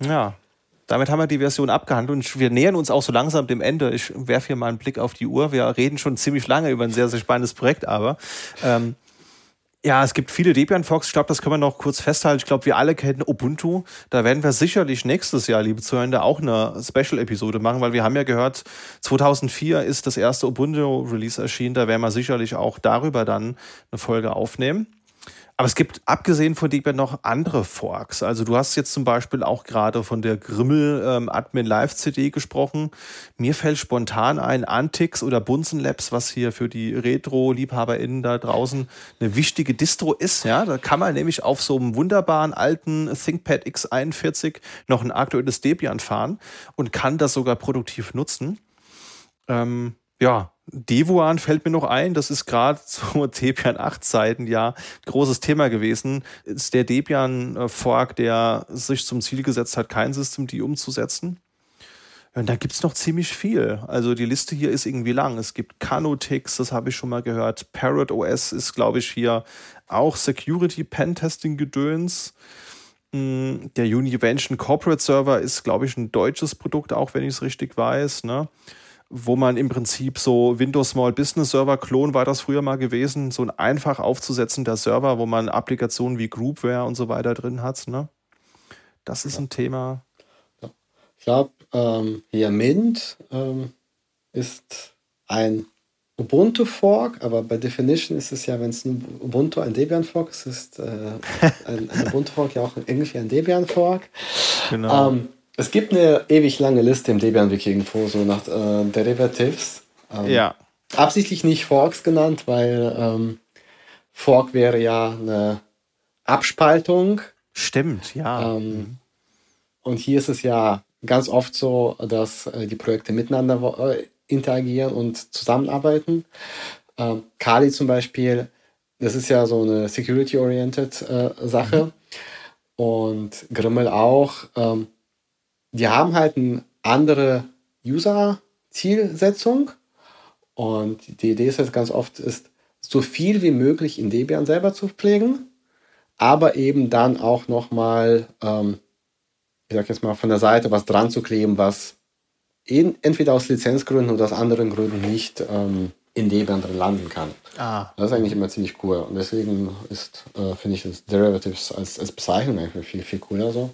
S1: ja. ja. damit haben wir die Version abgehandelt und wir nähern uns auch so langsam dem Ende. Ich werfe hier mal einen Blick auf die Uhr. Wir reden schon ziemlich lange über ein sehr, sehr spannendes Projekt, aber ähm, ja, es gibt viele Debian-Forks. Ich glaube, das können wir noch kurz festhalten. Ich glaube, wir alle kennen Ubuntu. Da werden wir sicherlich nächstes Jahr, liebe Zuhörer, auch eine Special-Episode machen, weil wir haben ja gehört, 2004 ist das erste Ubuntu-Release erschienen. Da werden wir sicherlich auch darüber dann eine Folge aufnehmen. Aber es gibt abgesehen von Debian noch andere Forks. Also du hast jetzt zum Beispiel auch gerade von der Grimmel ähm, Admin Live CD gesprochen. Mir fällt spontan ein Antix oder Bunsen Labs, was hier für die Retro-LiebhaberInnen da draußen eine wichtige Distro ist. Ja, da kann man nämlich auf so einem wunderbaren alten ThinkPad X41 noch ein aktuelles Debian fahren und kann das sogar produktiv nutzen. Ähm, ja, Devuan fällt mir noch ein, das ist gerade (laughs) zu Debian 8 Zeiten ja großes Thema gewesen. Ist der Debian Fork, der sich zum Ziel gesetzt hat, kein System die umzusetzen. Und da gibt's noch ziemlich viel. Also die Liste hier ist irgendwie lang. Es gibt Canotix, das habe ich schon mal gehört. Parrot OS ist, glaube ich, hier auch Security Pentesting Gedöns. Hm, der Univention Corporate Server ist, glaube ich, ein deutsches Produkt, auch wenn ich es richtig weiß. Ne? Wo man im Prinzip so Windows Small Business Server Klon war das früher mal gewesen, so ein einfach aufzusetzender Server, wo man Applikationen wie Groupware und so weiter drin hat. Ne? Das ist ja. ein Thema.
S2: Ja. Ich glaube, ähm, hier Mint ähm, ist ein Ubuntu Fork, aber bei Definition ist es ja, wenn es ein Ubuntu ein Debian Fork ist, ist äh, ein, ein (laughs) Ubuntu Fork ja auch irgendwie ein Debian Fork. Genau. Ähm, es gibt eine ewig lange Liste im Debian-Wiki irgendwo, so nach äh, Derivatives.
S1: Ähm, ja.
S2: Absichtlich nicht Forks genannt, weil ähm, Fork wäre ja eine Abspaltung.
S1: Stimmt, ja.
S2: Ähm, mhm. Und hier ist es ja ganz oft so, dass äh, die Projekte miteinander äh, interagieren und zusammenarbeiten. Ähm, Kali zum Beispiel das ist ja so eine security-oriented äh, Sache. Mhm. Und Grimmel auch. Ähm, die haben halt eine andere User-Zielsetzung. Und die Idee ist jetzt ganz oft, ist, so viel wie möglich in Debian selber zu pflegen, aber eben dann auch nochmal, ähm, ich sag jetzt mal, von der Seite was dran zu kleben, was in, entweder aus Lizenzgründen oder aus anderen Gründen nicht ähm, in Debian drin landen kann. Ah. Das ist eigentlich immer ziemlich cool. Und deswegen ist, äh, finde ich, das Derivatives als, als Bezeichnung eigentlich viel, viel cooler so.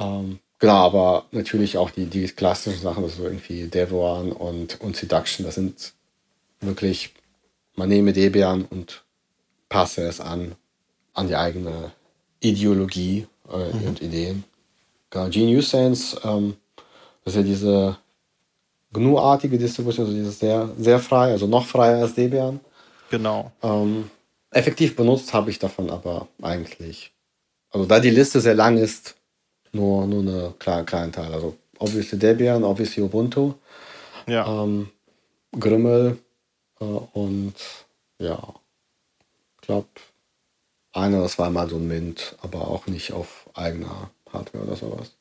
S2: Ähm, genau, aber natürlich auch die, die klassischen Sachen, also irgendwie Devuan und, und Seduction, das sind wirklich, man nehme Debian und passe es an, an die eigene Ideologie äh, mhm. und Ideen. Genau, GNU-Sense, ähm, das ist ja diese GNU-artige Distribution, also dieses sehr, sehr frei, also noch freier als Debian.
S1: Genau.
S2: Ähm, effektiv benutzt habe ich davon aber eigentlich. Also da die Liste sehr lang ist, nur, nur eine kleine, kleinen Teil. Also obviously Debian, obviously Ubuntu,
S1: ja.
S2: ähm, Grimmel äh, und ja, ich glaube, ein oder zweimal so ein Mint, aber auch nicht auf eigener Hardware oder sowas.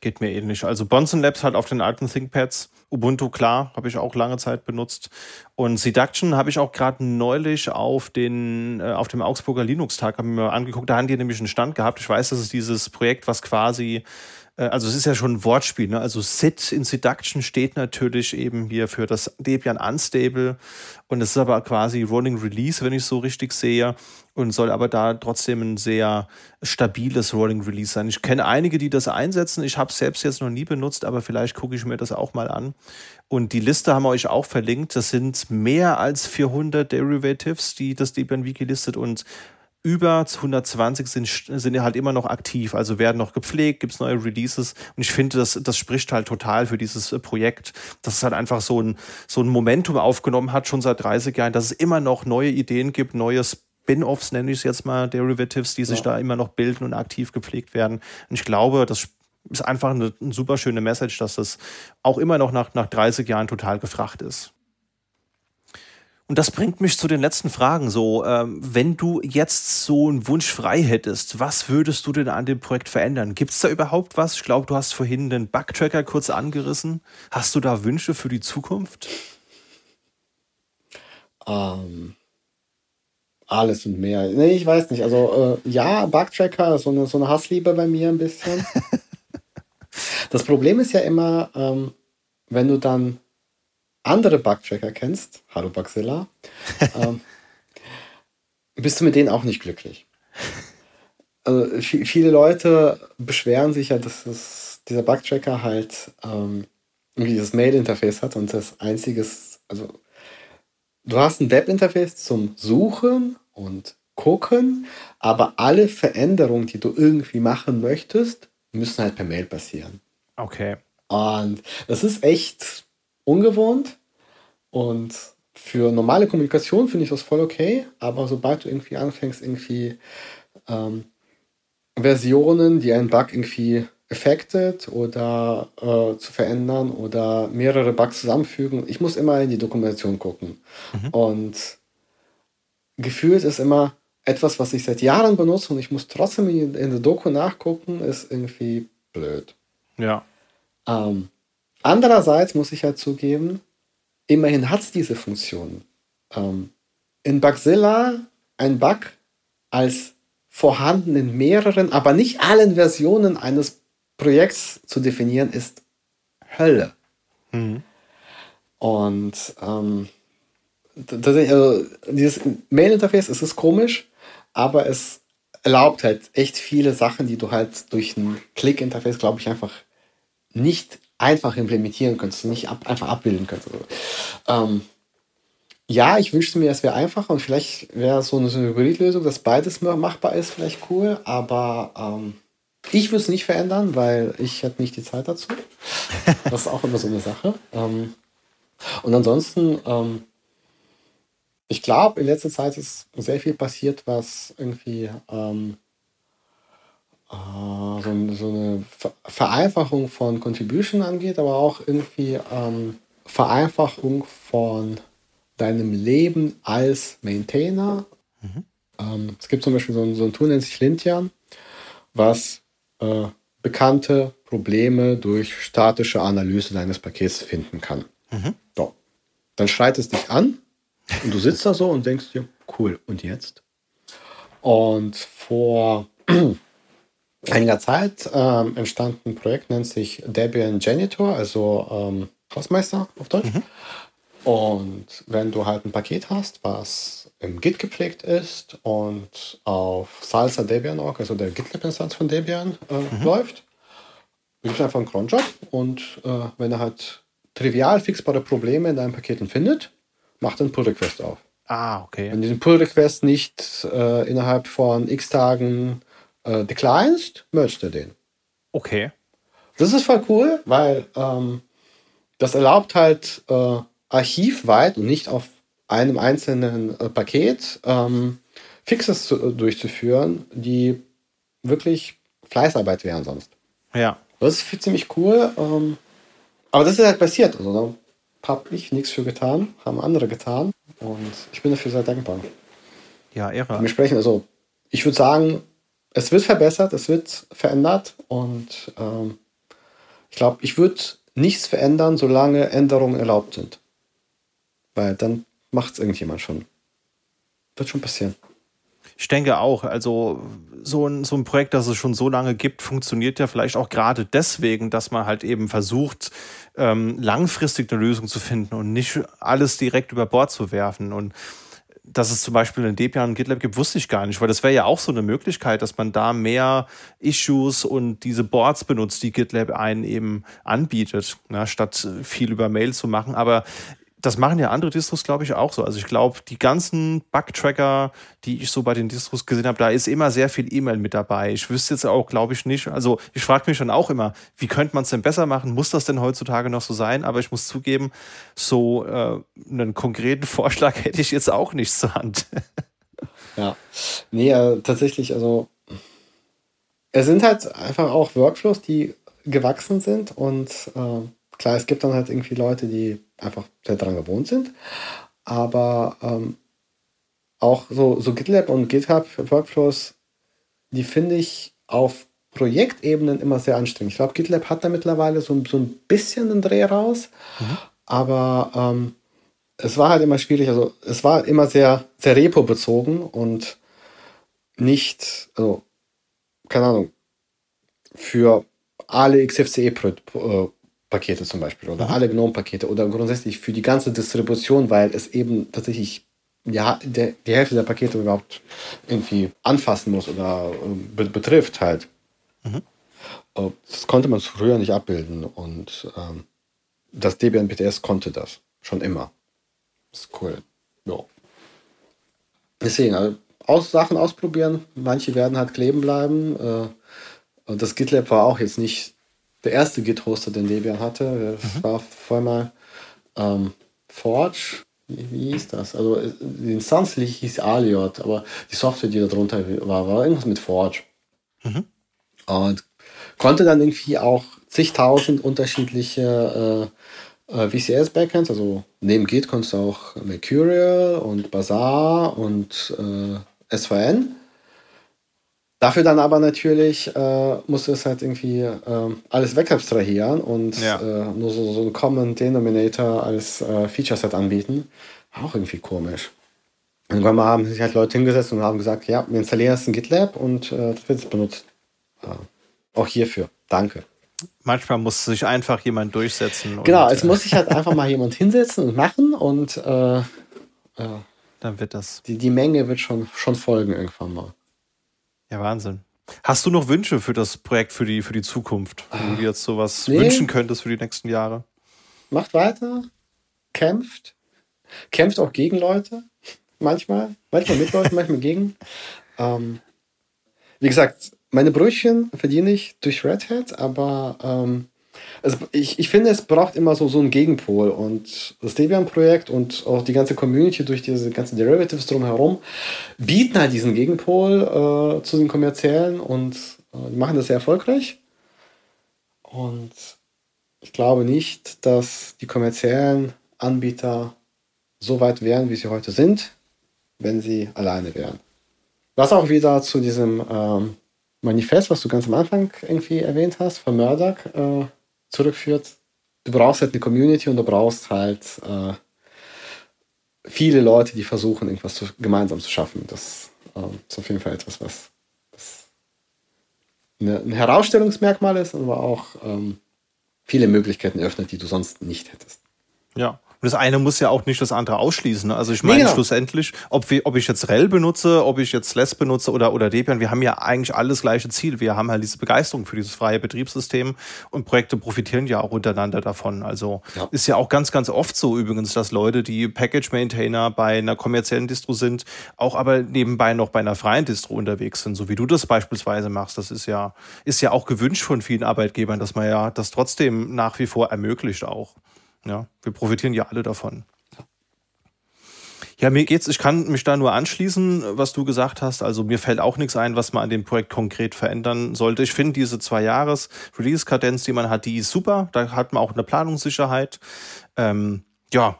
S1: Geht mir ähnlich. Also Bonson Labs halt auf den alten ThinkPads. Ubuntu, klar, habe ich auch lange Zeit benutzt. Und Seduction habe ich auch gerade neulich auf, den, äh, auf dem Augsburger Linux-Tag angeguckt. Da haben die nämlich einen Stand gehabt. Ich weiß, das ist dieses Projekt, was quasi äh, also es ist ja schon ein Wortspiel, ne? Also SID in Seduction steht natürlich eben hier für das Debian Unstable und es ist aber quasi Rolling Release, wenn ich es so richtig sehe und soll aber da trotzdem ein sehr stabiles Rolling Release sein. Ich kenne einige, die das einsetzen. Ich habe es selbst jetzt noch nie benutzt, aber vielleicht gucke ich mir das auch mal an. Und die Liste haben wir euch auch verlinkt. Das sind mehr als 400 Derivatives, die das Debian Wiki listet und über 120 sind, sind halt immer noch aktiv, also werden noch gepflegt, gibt es neue Releases und ich finde, das, das spricht halt total für dieses äh, Projekt, dass es halt einfach so ein, so ein Momentum aufgenommen hat, schon seit 30 Jahren, dass es immer noch neue Ideen gibt, neue Spin-offs, nenne ich es jetzt mal, Derivatives, die sich ja. da immer noch bilden und aktiv gepflegt werden. Und ich glaube, das ist einfach eine, eine super schöne Message, dass das auch immer noch nach, nach 30 Jahren total gefragt ist. Und das bringt mich zu den letzten Fragen. So, ähm, wenn du jetzt so einen Wunsch frei hättest, was würdest du denn an dem Projekt verändern? Gibt es da überhaupt was? Ich glaube, du hast vorhin den Bugtracker kurz angerissen. Hast du da Wünsche für die Zukunft?
S2: Ähm, alles und mehr. Nee, ich weiß nicht. Also äh, ja, Bugtracker, so eine, so eine Hassliebe bei mir ein bisschen. (laughs) das Problem ist ja immer, ähm, wenn du dann andere Bugtracker kennst, hallo Bugzilla, ähm, (laughs) bist du mit denen auch nicht glücklich. Also, viele Leute beschweren sich ja, dass es, dieser Bugtracker halt ähm, irgendwie dieses Mail-Interface hat und das einziges, also du hast ein Web-Interface zum Suchen und Gucken, aber alle Veränderungen, die du irgendwie machen möchtest, müssen halt per Mail passieren.
S1: Okay.
S2: Und das ist echt ungewohnt und für normale Kommunikation finde ich das voll okay, aber sobald du irgendwie anfängst, irgendwie ähm, Versionen, die einen Bug irgendwie affected oder äh, zu verändern oder mehrere Bugs zusammenfügen, ich muss immer in die Dokumentation gucken. Mhm. Und gefühlt ist immer etwas, was ich seit Jahren benutze und ich muss trotzdem in, in der Doku nachgucken, ist irgendwie blöd.
S1: Ja.
S2: Ähm, Andererseits muss ich halt zugeben, immerhin hat es diese Funktion. Ähm, in Bugzilla ein Bug als vorhanden in mehreren, aber nicht allen Versionen eines Projekts zu definieren, ist Hölle. Mhm. Und ähm, tatsächlich, also dieses Mail-Interface, es ist komisch, aber es erlaubt halt echt viele Sachen, die du halt durch ein Klick-Interface, glaube ich, einfach nicht einfach implementieren könntest, nicht ab, einfach abbilden könntest. Ähm, ja, ich wünschte mir, es wäre einfacher und vielleicht wäre so eine, so eine Hybridlösung, dass beides machbar ist, vielleicht cool, aber ähm, ich würde es nicht verändern, weil ich hätte nicht die Zeit dazu. (laughs) Das ist auch immer so eine Sache. Ähm, und ansonsten, ähm, ich glaube, in letzter Zeit ist sehr viel passiert, was irgendwie ähm, äh, so, so, eine Vereinfachung von Contribution angeht, aber auch irgendwie ähm, Vereinfachung von deinem Leben als Maintainer. Mhm. Ähm, es gibt zum Beispiel so ein, so ein Tool, nennt sich Lintian, was äh, bekannte Probleme durch statische Analyse deines Pakets finden kann. Mhm. So. Dann schreit es dich an und du sitzt da so und denkst dir, cool, und jetzt? Und vor (clears throat) einiger Zeit ähm, entstand ein Projekt, nennt sich Debian Janitor, also ähm, Hausmeister auf Deutsch. Mhm. Und wenn du halt ein Paket hast, was im Git gepflegt ist und auf Salsa Debian.org, also der GitLab-Instanz von Debian, äh, mhm. läuft, gibt einfach einen Cronjob und äh, wenn er halt trivial fixbare Probleme in deinen Paketen findet, macht er einen Pull-Request auf.
S1: Ah, okay.
S2: Wenn du diesen Pull-Request nicht äh, innerhalb von x Tagen äh, declinest, merged er den.
S1: Okay.
S2: Das ist voll cool, weil ähm, das erlaubt halt äh, archivweit und nicht auf einem einzelnen äh, Paket ähm, Fixes zu, durchzuführen, die wirklich Fleißarbeit wären sonst.
S1: Ja.
S2: Das ist ziemlich cool. Ähm, aber das ist halt passiert. Also da habe ich nichts für getan, haben andere getan. Und ich bin dafür sehr dankbar.
S1: Ja, Ehre.
S2: Dementsprechend, also ich würde sagen, es wird verbessert, es wird verändert und ähm, ich glaube, ich würde nichts verändern, solange Änderungen erlaubt sind. Weil dann macht es irgendjemand schon. Wird schon passieren.
S1: Ich denke auch, also so ein, so ein Projekt, das es schon so lange gibt, funktioniert ja vielleicht auch gerade deswegen, dass man halt eben versucht, ähm, langfristig eine Lösung zu finden und nicht alles direkt über Bord zu werfen. Und dass es zum Beispiel in Debian und GitLab gibt, wusste ich gar nicht, weil das wäre ja auch so eine Möglichkeit, dass man da mehr Issues und diese Boards benutzt, die GitLab einen eben anbietet, na, statt viel über Mail zu machen. Aber das machen ja andere Distros, glaube ich, auch so. Also ich glaube, die ganzen Bug-Tracker, die ich so bei den Distros gesehen habe, da ist immer sehr viel E-Mail mit dabei. Ich wüsste jetzt auch, glaube ich, nicht. Also ich frage mich schon auch immer, wie könnte man es denn besser machen? Muss das denn heutzutage noch so sein? Aber ich muss zugeben, so äh, einen konkreten (laughs) Vorschlag hätte ich jetzt auch nicht zur Hand. (laughs)
S2: ja, nee, äh, tatsächlich, also es sind halt einfach auch Workflows, die gewachsen sind und äh, klar, es gibt dann halt irgendwie Leute, die einfach sehr daran gewohnt sind. Aber ähm, auch so, so GitLab und GitHub Workflows, die finde ich auf Projektebenen immer sehr anstrengend. Ich glaube, GitLab hat da mittlerweile so, so ein bisschen einen Dreh raus, mhm. aber ähm, es war halt immer schwierig. Also es war immer sehr, sehr Repo-bezogen und nicht, also, keine Ahnung, für alle XFCE Pakete zum Beispiel oder mhm. alle GNOME-Pakete oder grundsätzlich für die ganze Distribution, weil es eben tatsächlich ja, der, die Hälfte der Pakete überhaupt irgendwie anfassen muss oder äh, be betrifft halt. Mhm. Das konnte man früher nicht abbilden und ähm, das Debian BTS konnte das schon immer. Das ist cool. Ja. Deswegen, also aus, Sachen ausprobieren, manche werden halt kleben bleiben. Äh, und das GitLab war auch jetzt nicht der erste Git-Hoster, den Debian hatte. Mhm. war vorher mal ähm, Forge. Wie, wie hieß das? Also die Instanz hieß Aliot, aber die Software, die da drunter war, war irgendwas mit Forge. Mhm. Und konnte dann irgendwie auch zigtausend unterschiedliche äh, äh, VCS-Backends, also neben Git konntest du auch Mercurial und Bazaar und äh, SVN. Dafür dann aber natürlich äh, musst du es halt irgendwie äh, alles wegabstrahieren und ja. äh, nur so, so einen Common Denominator als äh, Feature-Set anbieten. Auch irgendwie komisch. Irgendwann mal haben sich halt Leute hingesetzt und haben gesagt, ja, wir installieren jetzt ein GitLab und äh, das wird jetzt benutzt. auch hierfür. Danke.
S1: Manchmal muss sich einfach jemand durchsetzen.
S2: Genau, es muss sich halt einfach mal jemand (laughs) hinsetzen und machen und äh,
S1: dann wird das.
S2: Die, die Menge wird schon, schon folgen irgendwann mal.
S1: Ja, Wahnsinn. Hast du noch Wünsche für das Projekt, für die, für die Zukunft? Wenn du dir jetzt sowas nee. wünschen könntest für die nächsten Jahre?
S2: Macht weiter, kämpft, kämpft auch gegen Leute, manchmal, manchmal mit Leuten, manchmal gegen. (laughs) Ähm, wie gesagt, meine Brötchen verdiene ich durch Red Hat, aber ähm, es, ich, ich finde, es braucht immer so, so einen Gegenpol. Und das Debian-Projekt und auch die ganze Community durch diese ganzen Derivatives drumherum bieten halt diesen Gegenpol äh, zu den kommerziellen und äh, machen das sehr erfolgreich. Und ich glaube nicht, dass die kommerziellen Anbieter so weit wären, wie sie heute sind, wenn sie alleine wären. Was auch wieder zu diesem ähm, Manifest, was du ganz am Anfang irgendwie erwähnt hast, von Murdoch äh, zurückführt. Du brauchst halt eine Community und du brauchst halt äh, viele Leute, die versuchen, irgendwas zu, gemeinsam zu schaffen. Das äh, ist auf jeden Fall etwas, was, eine, ein Herausstellungsmerkmal ist, aber auch ähm, viele Möglichkeiten öffnet, die du sonst nicht hättest.
S1: Ja, das eine muss ja auch nicht das andere ausschließen. Ne? Also ich meine nee, genau. schlussendlich, ob, wir, ob ich jetzt REL benutze, ob ich jetzt LESS benutze oder, oder Debian, wir haben ja eigentlich alles gleiche Ziel. Wir haben halt diese Begeisterung für dieses freie Betriebssystem und Projekte profitieren ja auch untereinander davon. Also ja. ist ja auch ganz, ganz oft so übrigens, dass Leute, die Package-Maintainer bei einer kommerziellen Distro sind, auch aber nebenbei noch bei einer freien Distro unterwegs sind, so wie du das beispielsweise machst. Das ist ja, ist ja auch gewünscht von vielen Arbeitgebern, dass man ja das trotzdem nach wie vor ermöglicht auch. Ja, wir profitieren ja alle davon. Ja, mir geht's, ich kann mich da nur anschließen, was du gesagt hast. Also mir fällt auch nichts ein, was man an dem Projekt konkret verändern sollte. Ich finde diese zwei Jahres Release-Kadenz, die man hat, die ist super. Da hat man auch eine Planungssicherheit. Ähm, ja,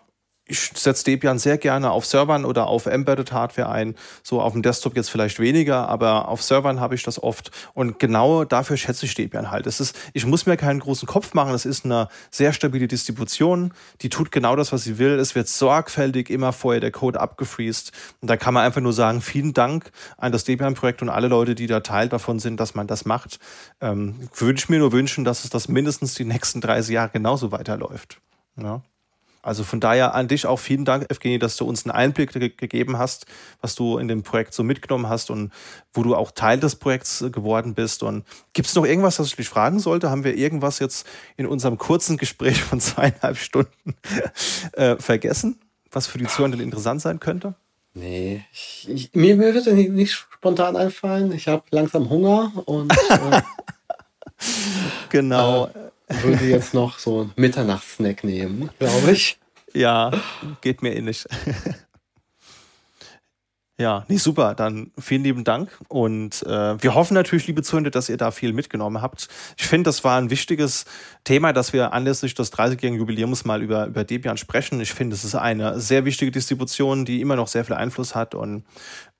S1: ich setze Debian sehr gerne auf Servern oder auf Embedded Hardware ein. So auf dem Desktop jetzt vielleicht weniger, aber auf Servern habe ich das oft. Und genau dafür schätze ich Debian halt. Es ist, ich muss mir keinen großen Kopf machen. Es ist eine sehr stabile Distribution. Die tut genau das, was sie will. Es wird sorgfältig immer vorher der Code abgefriest. Und da kann man einfach nur sagen, vielen Dank an das Debian-Projekt und alle Leute, die da Teil davon sind, dass man das macht. Ähm, wünsche mir nur wünschen, dass es das mindestens die nächsten 30 Jahre genauso weiterläuft. Ja. Also von daher an dich auch vielen Dank, Evgeny, dass du uns einen Einblick ge gegeben hast, was du in dem Projekt so mitgenommen hast und wo du auch Teil des Projekts geworden bist. Und gibt es noch irgendwas, was ich dich fragen sollte? Haben wir irgendwas jetzt in unserem kurzen Gespräch von zweieinhalb Stunden (laughs) äh, vergessen, was für die Zuhörer interessant sein könnte?
S2: Nee, ich, ich, mir, mir wird nicht, nicht spontan einfallen. Ich habe langsam Hunger und äh, (laughs)
S1: genau.
S2: Äh, würde jetzt noch so einen Mitternachtssnack nehmen, glaube ich.
S1: Ja, geht mir ähnlich. (laughs) Ja, nee, super. Dann vielen lieben Dank. Und äh, wir hoffen natürlich, liebe Zuhörer, dass ihr da viel mitgenommen habt. Ich finde, das war ein wichtiges Thema, dass wir anlässlich des 30-jährigen Jubiläums mal über, über Debian sprechen. Ich finde, es ist eine sehr wichtige Distribution, die immer noch sehr viel Einfluss hat. Und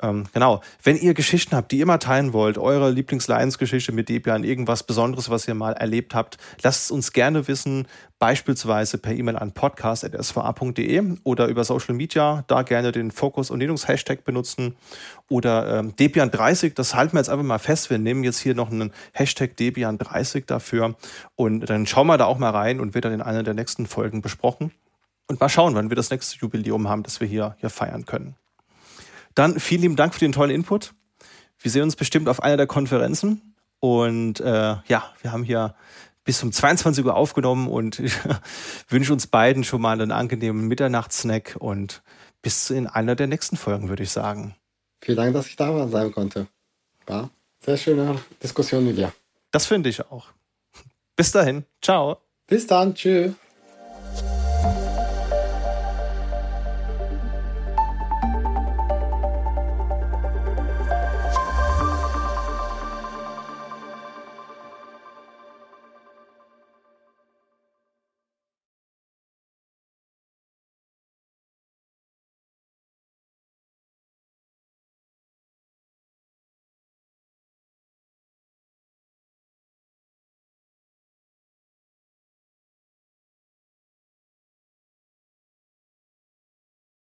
S1: ähm, genau, wenn ihr Geschichten habt, die ihr mal teilen wollt, eure Lieblings-Lions-Geschichte mit Debian, irgendwas Besonderes, was ihr mal erlebt habt, lasst es uns gerne wissen, beispielsweise per E-Mail an podcast.sva.de oder über Social Media, da gerne den Fokus- und Linux-Hashtag benutzen oder ähm, Debian30, das halten wir jetzt einfach mal fest, wir nehmen jetzt hier noch einen Hashtag Debian30 dafür und dann schauen wir da auch mal rein und wird dann in einer der nächsten Folgen besprochen. Und mal schauen, wann wir das nächste Jubiläum haben, das wir hier, hier feiern können. Dann vielen lieben Dank für den tollen Input. Wir sehen uns bestimmt auf einer der Konferenzen. Und äh, ja, wir haben hier bis um 22 Uhr aufgenommen und (laughs) ich wünsche uns beiden schon mal einen angenehmen Mitternachtssnack und bis in einer der nächsten Folgen, würde ich sagen.
S2: Vielen Dank, dass ich da sein konnte. War sehr schöne Diskussion mit dir.
S1: Das finde ich auch. Bis dahin. Ciao.
S2: Bis dann. Tschüss.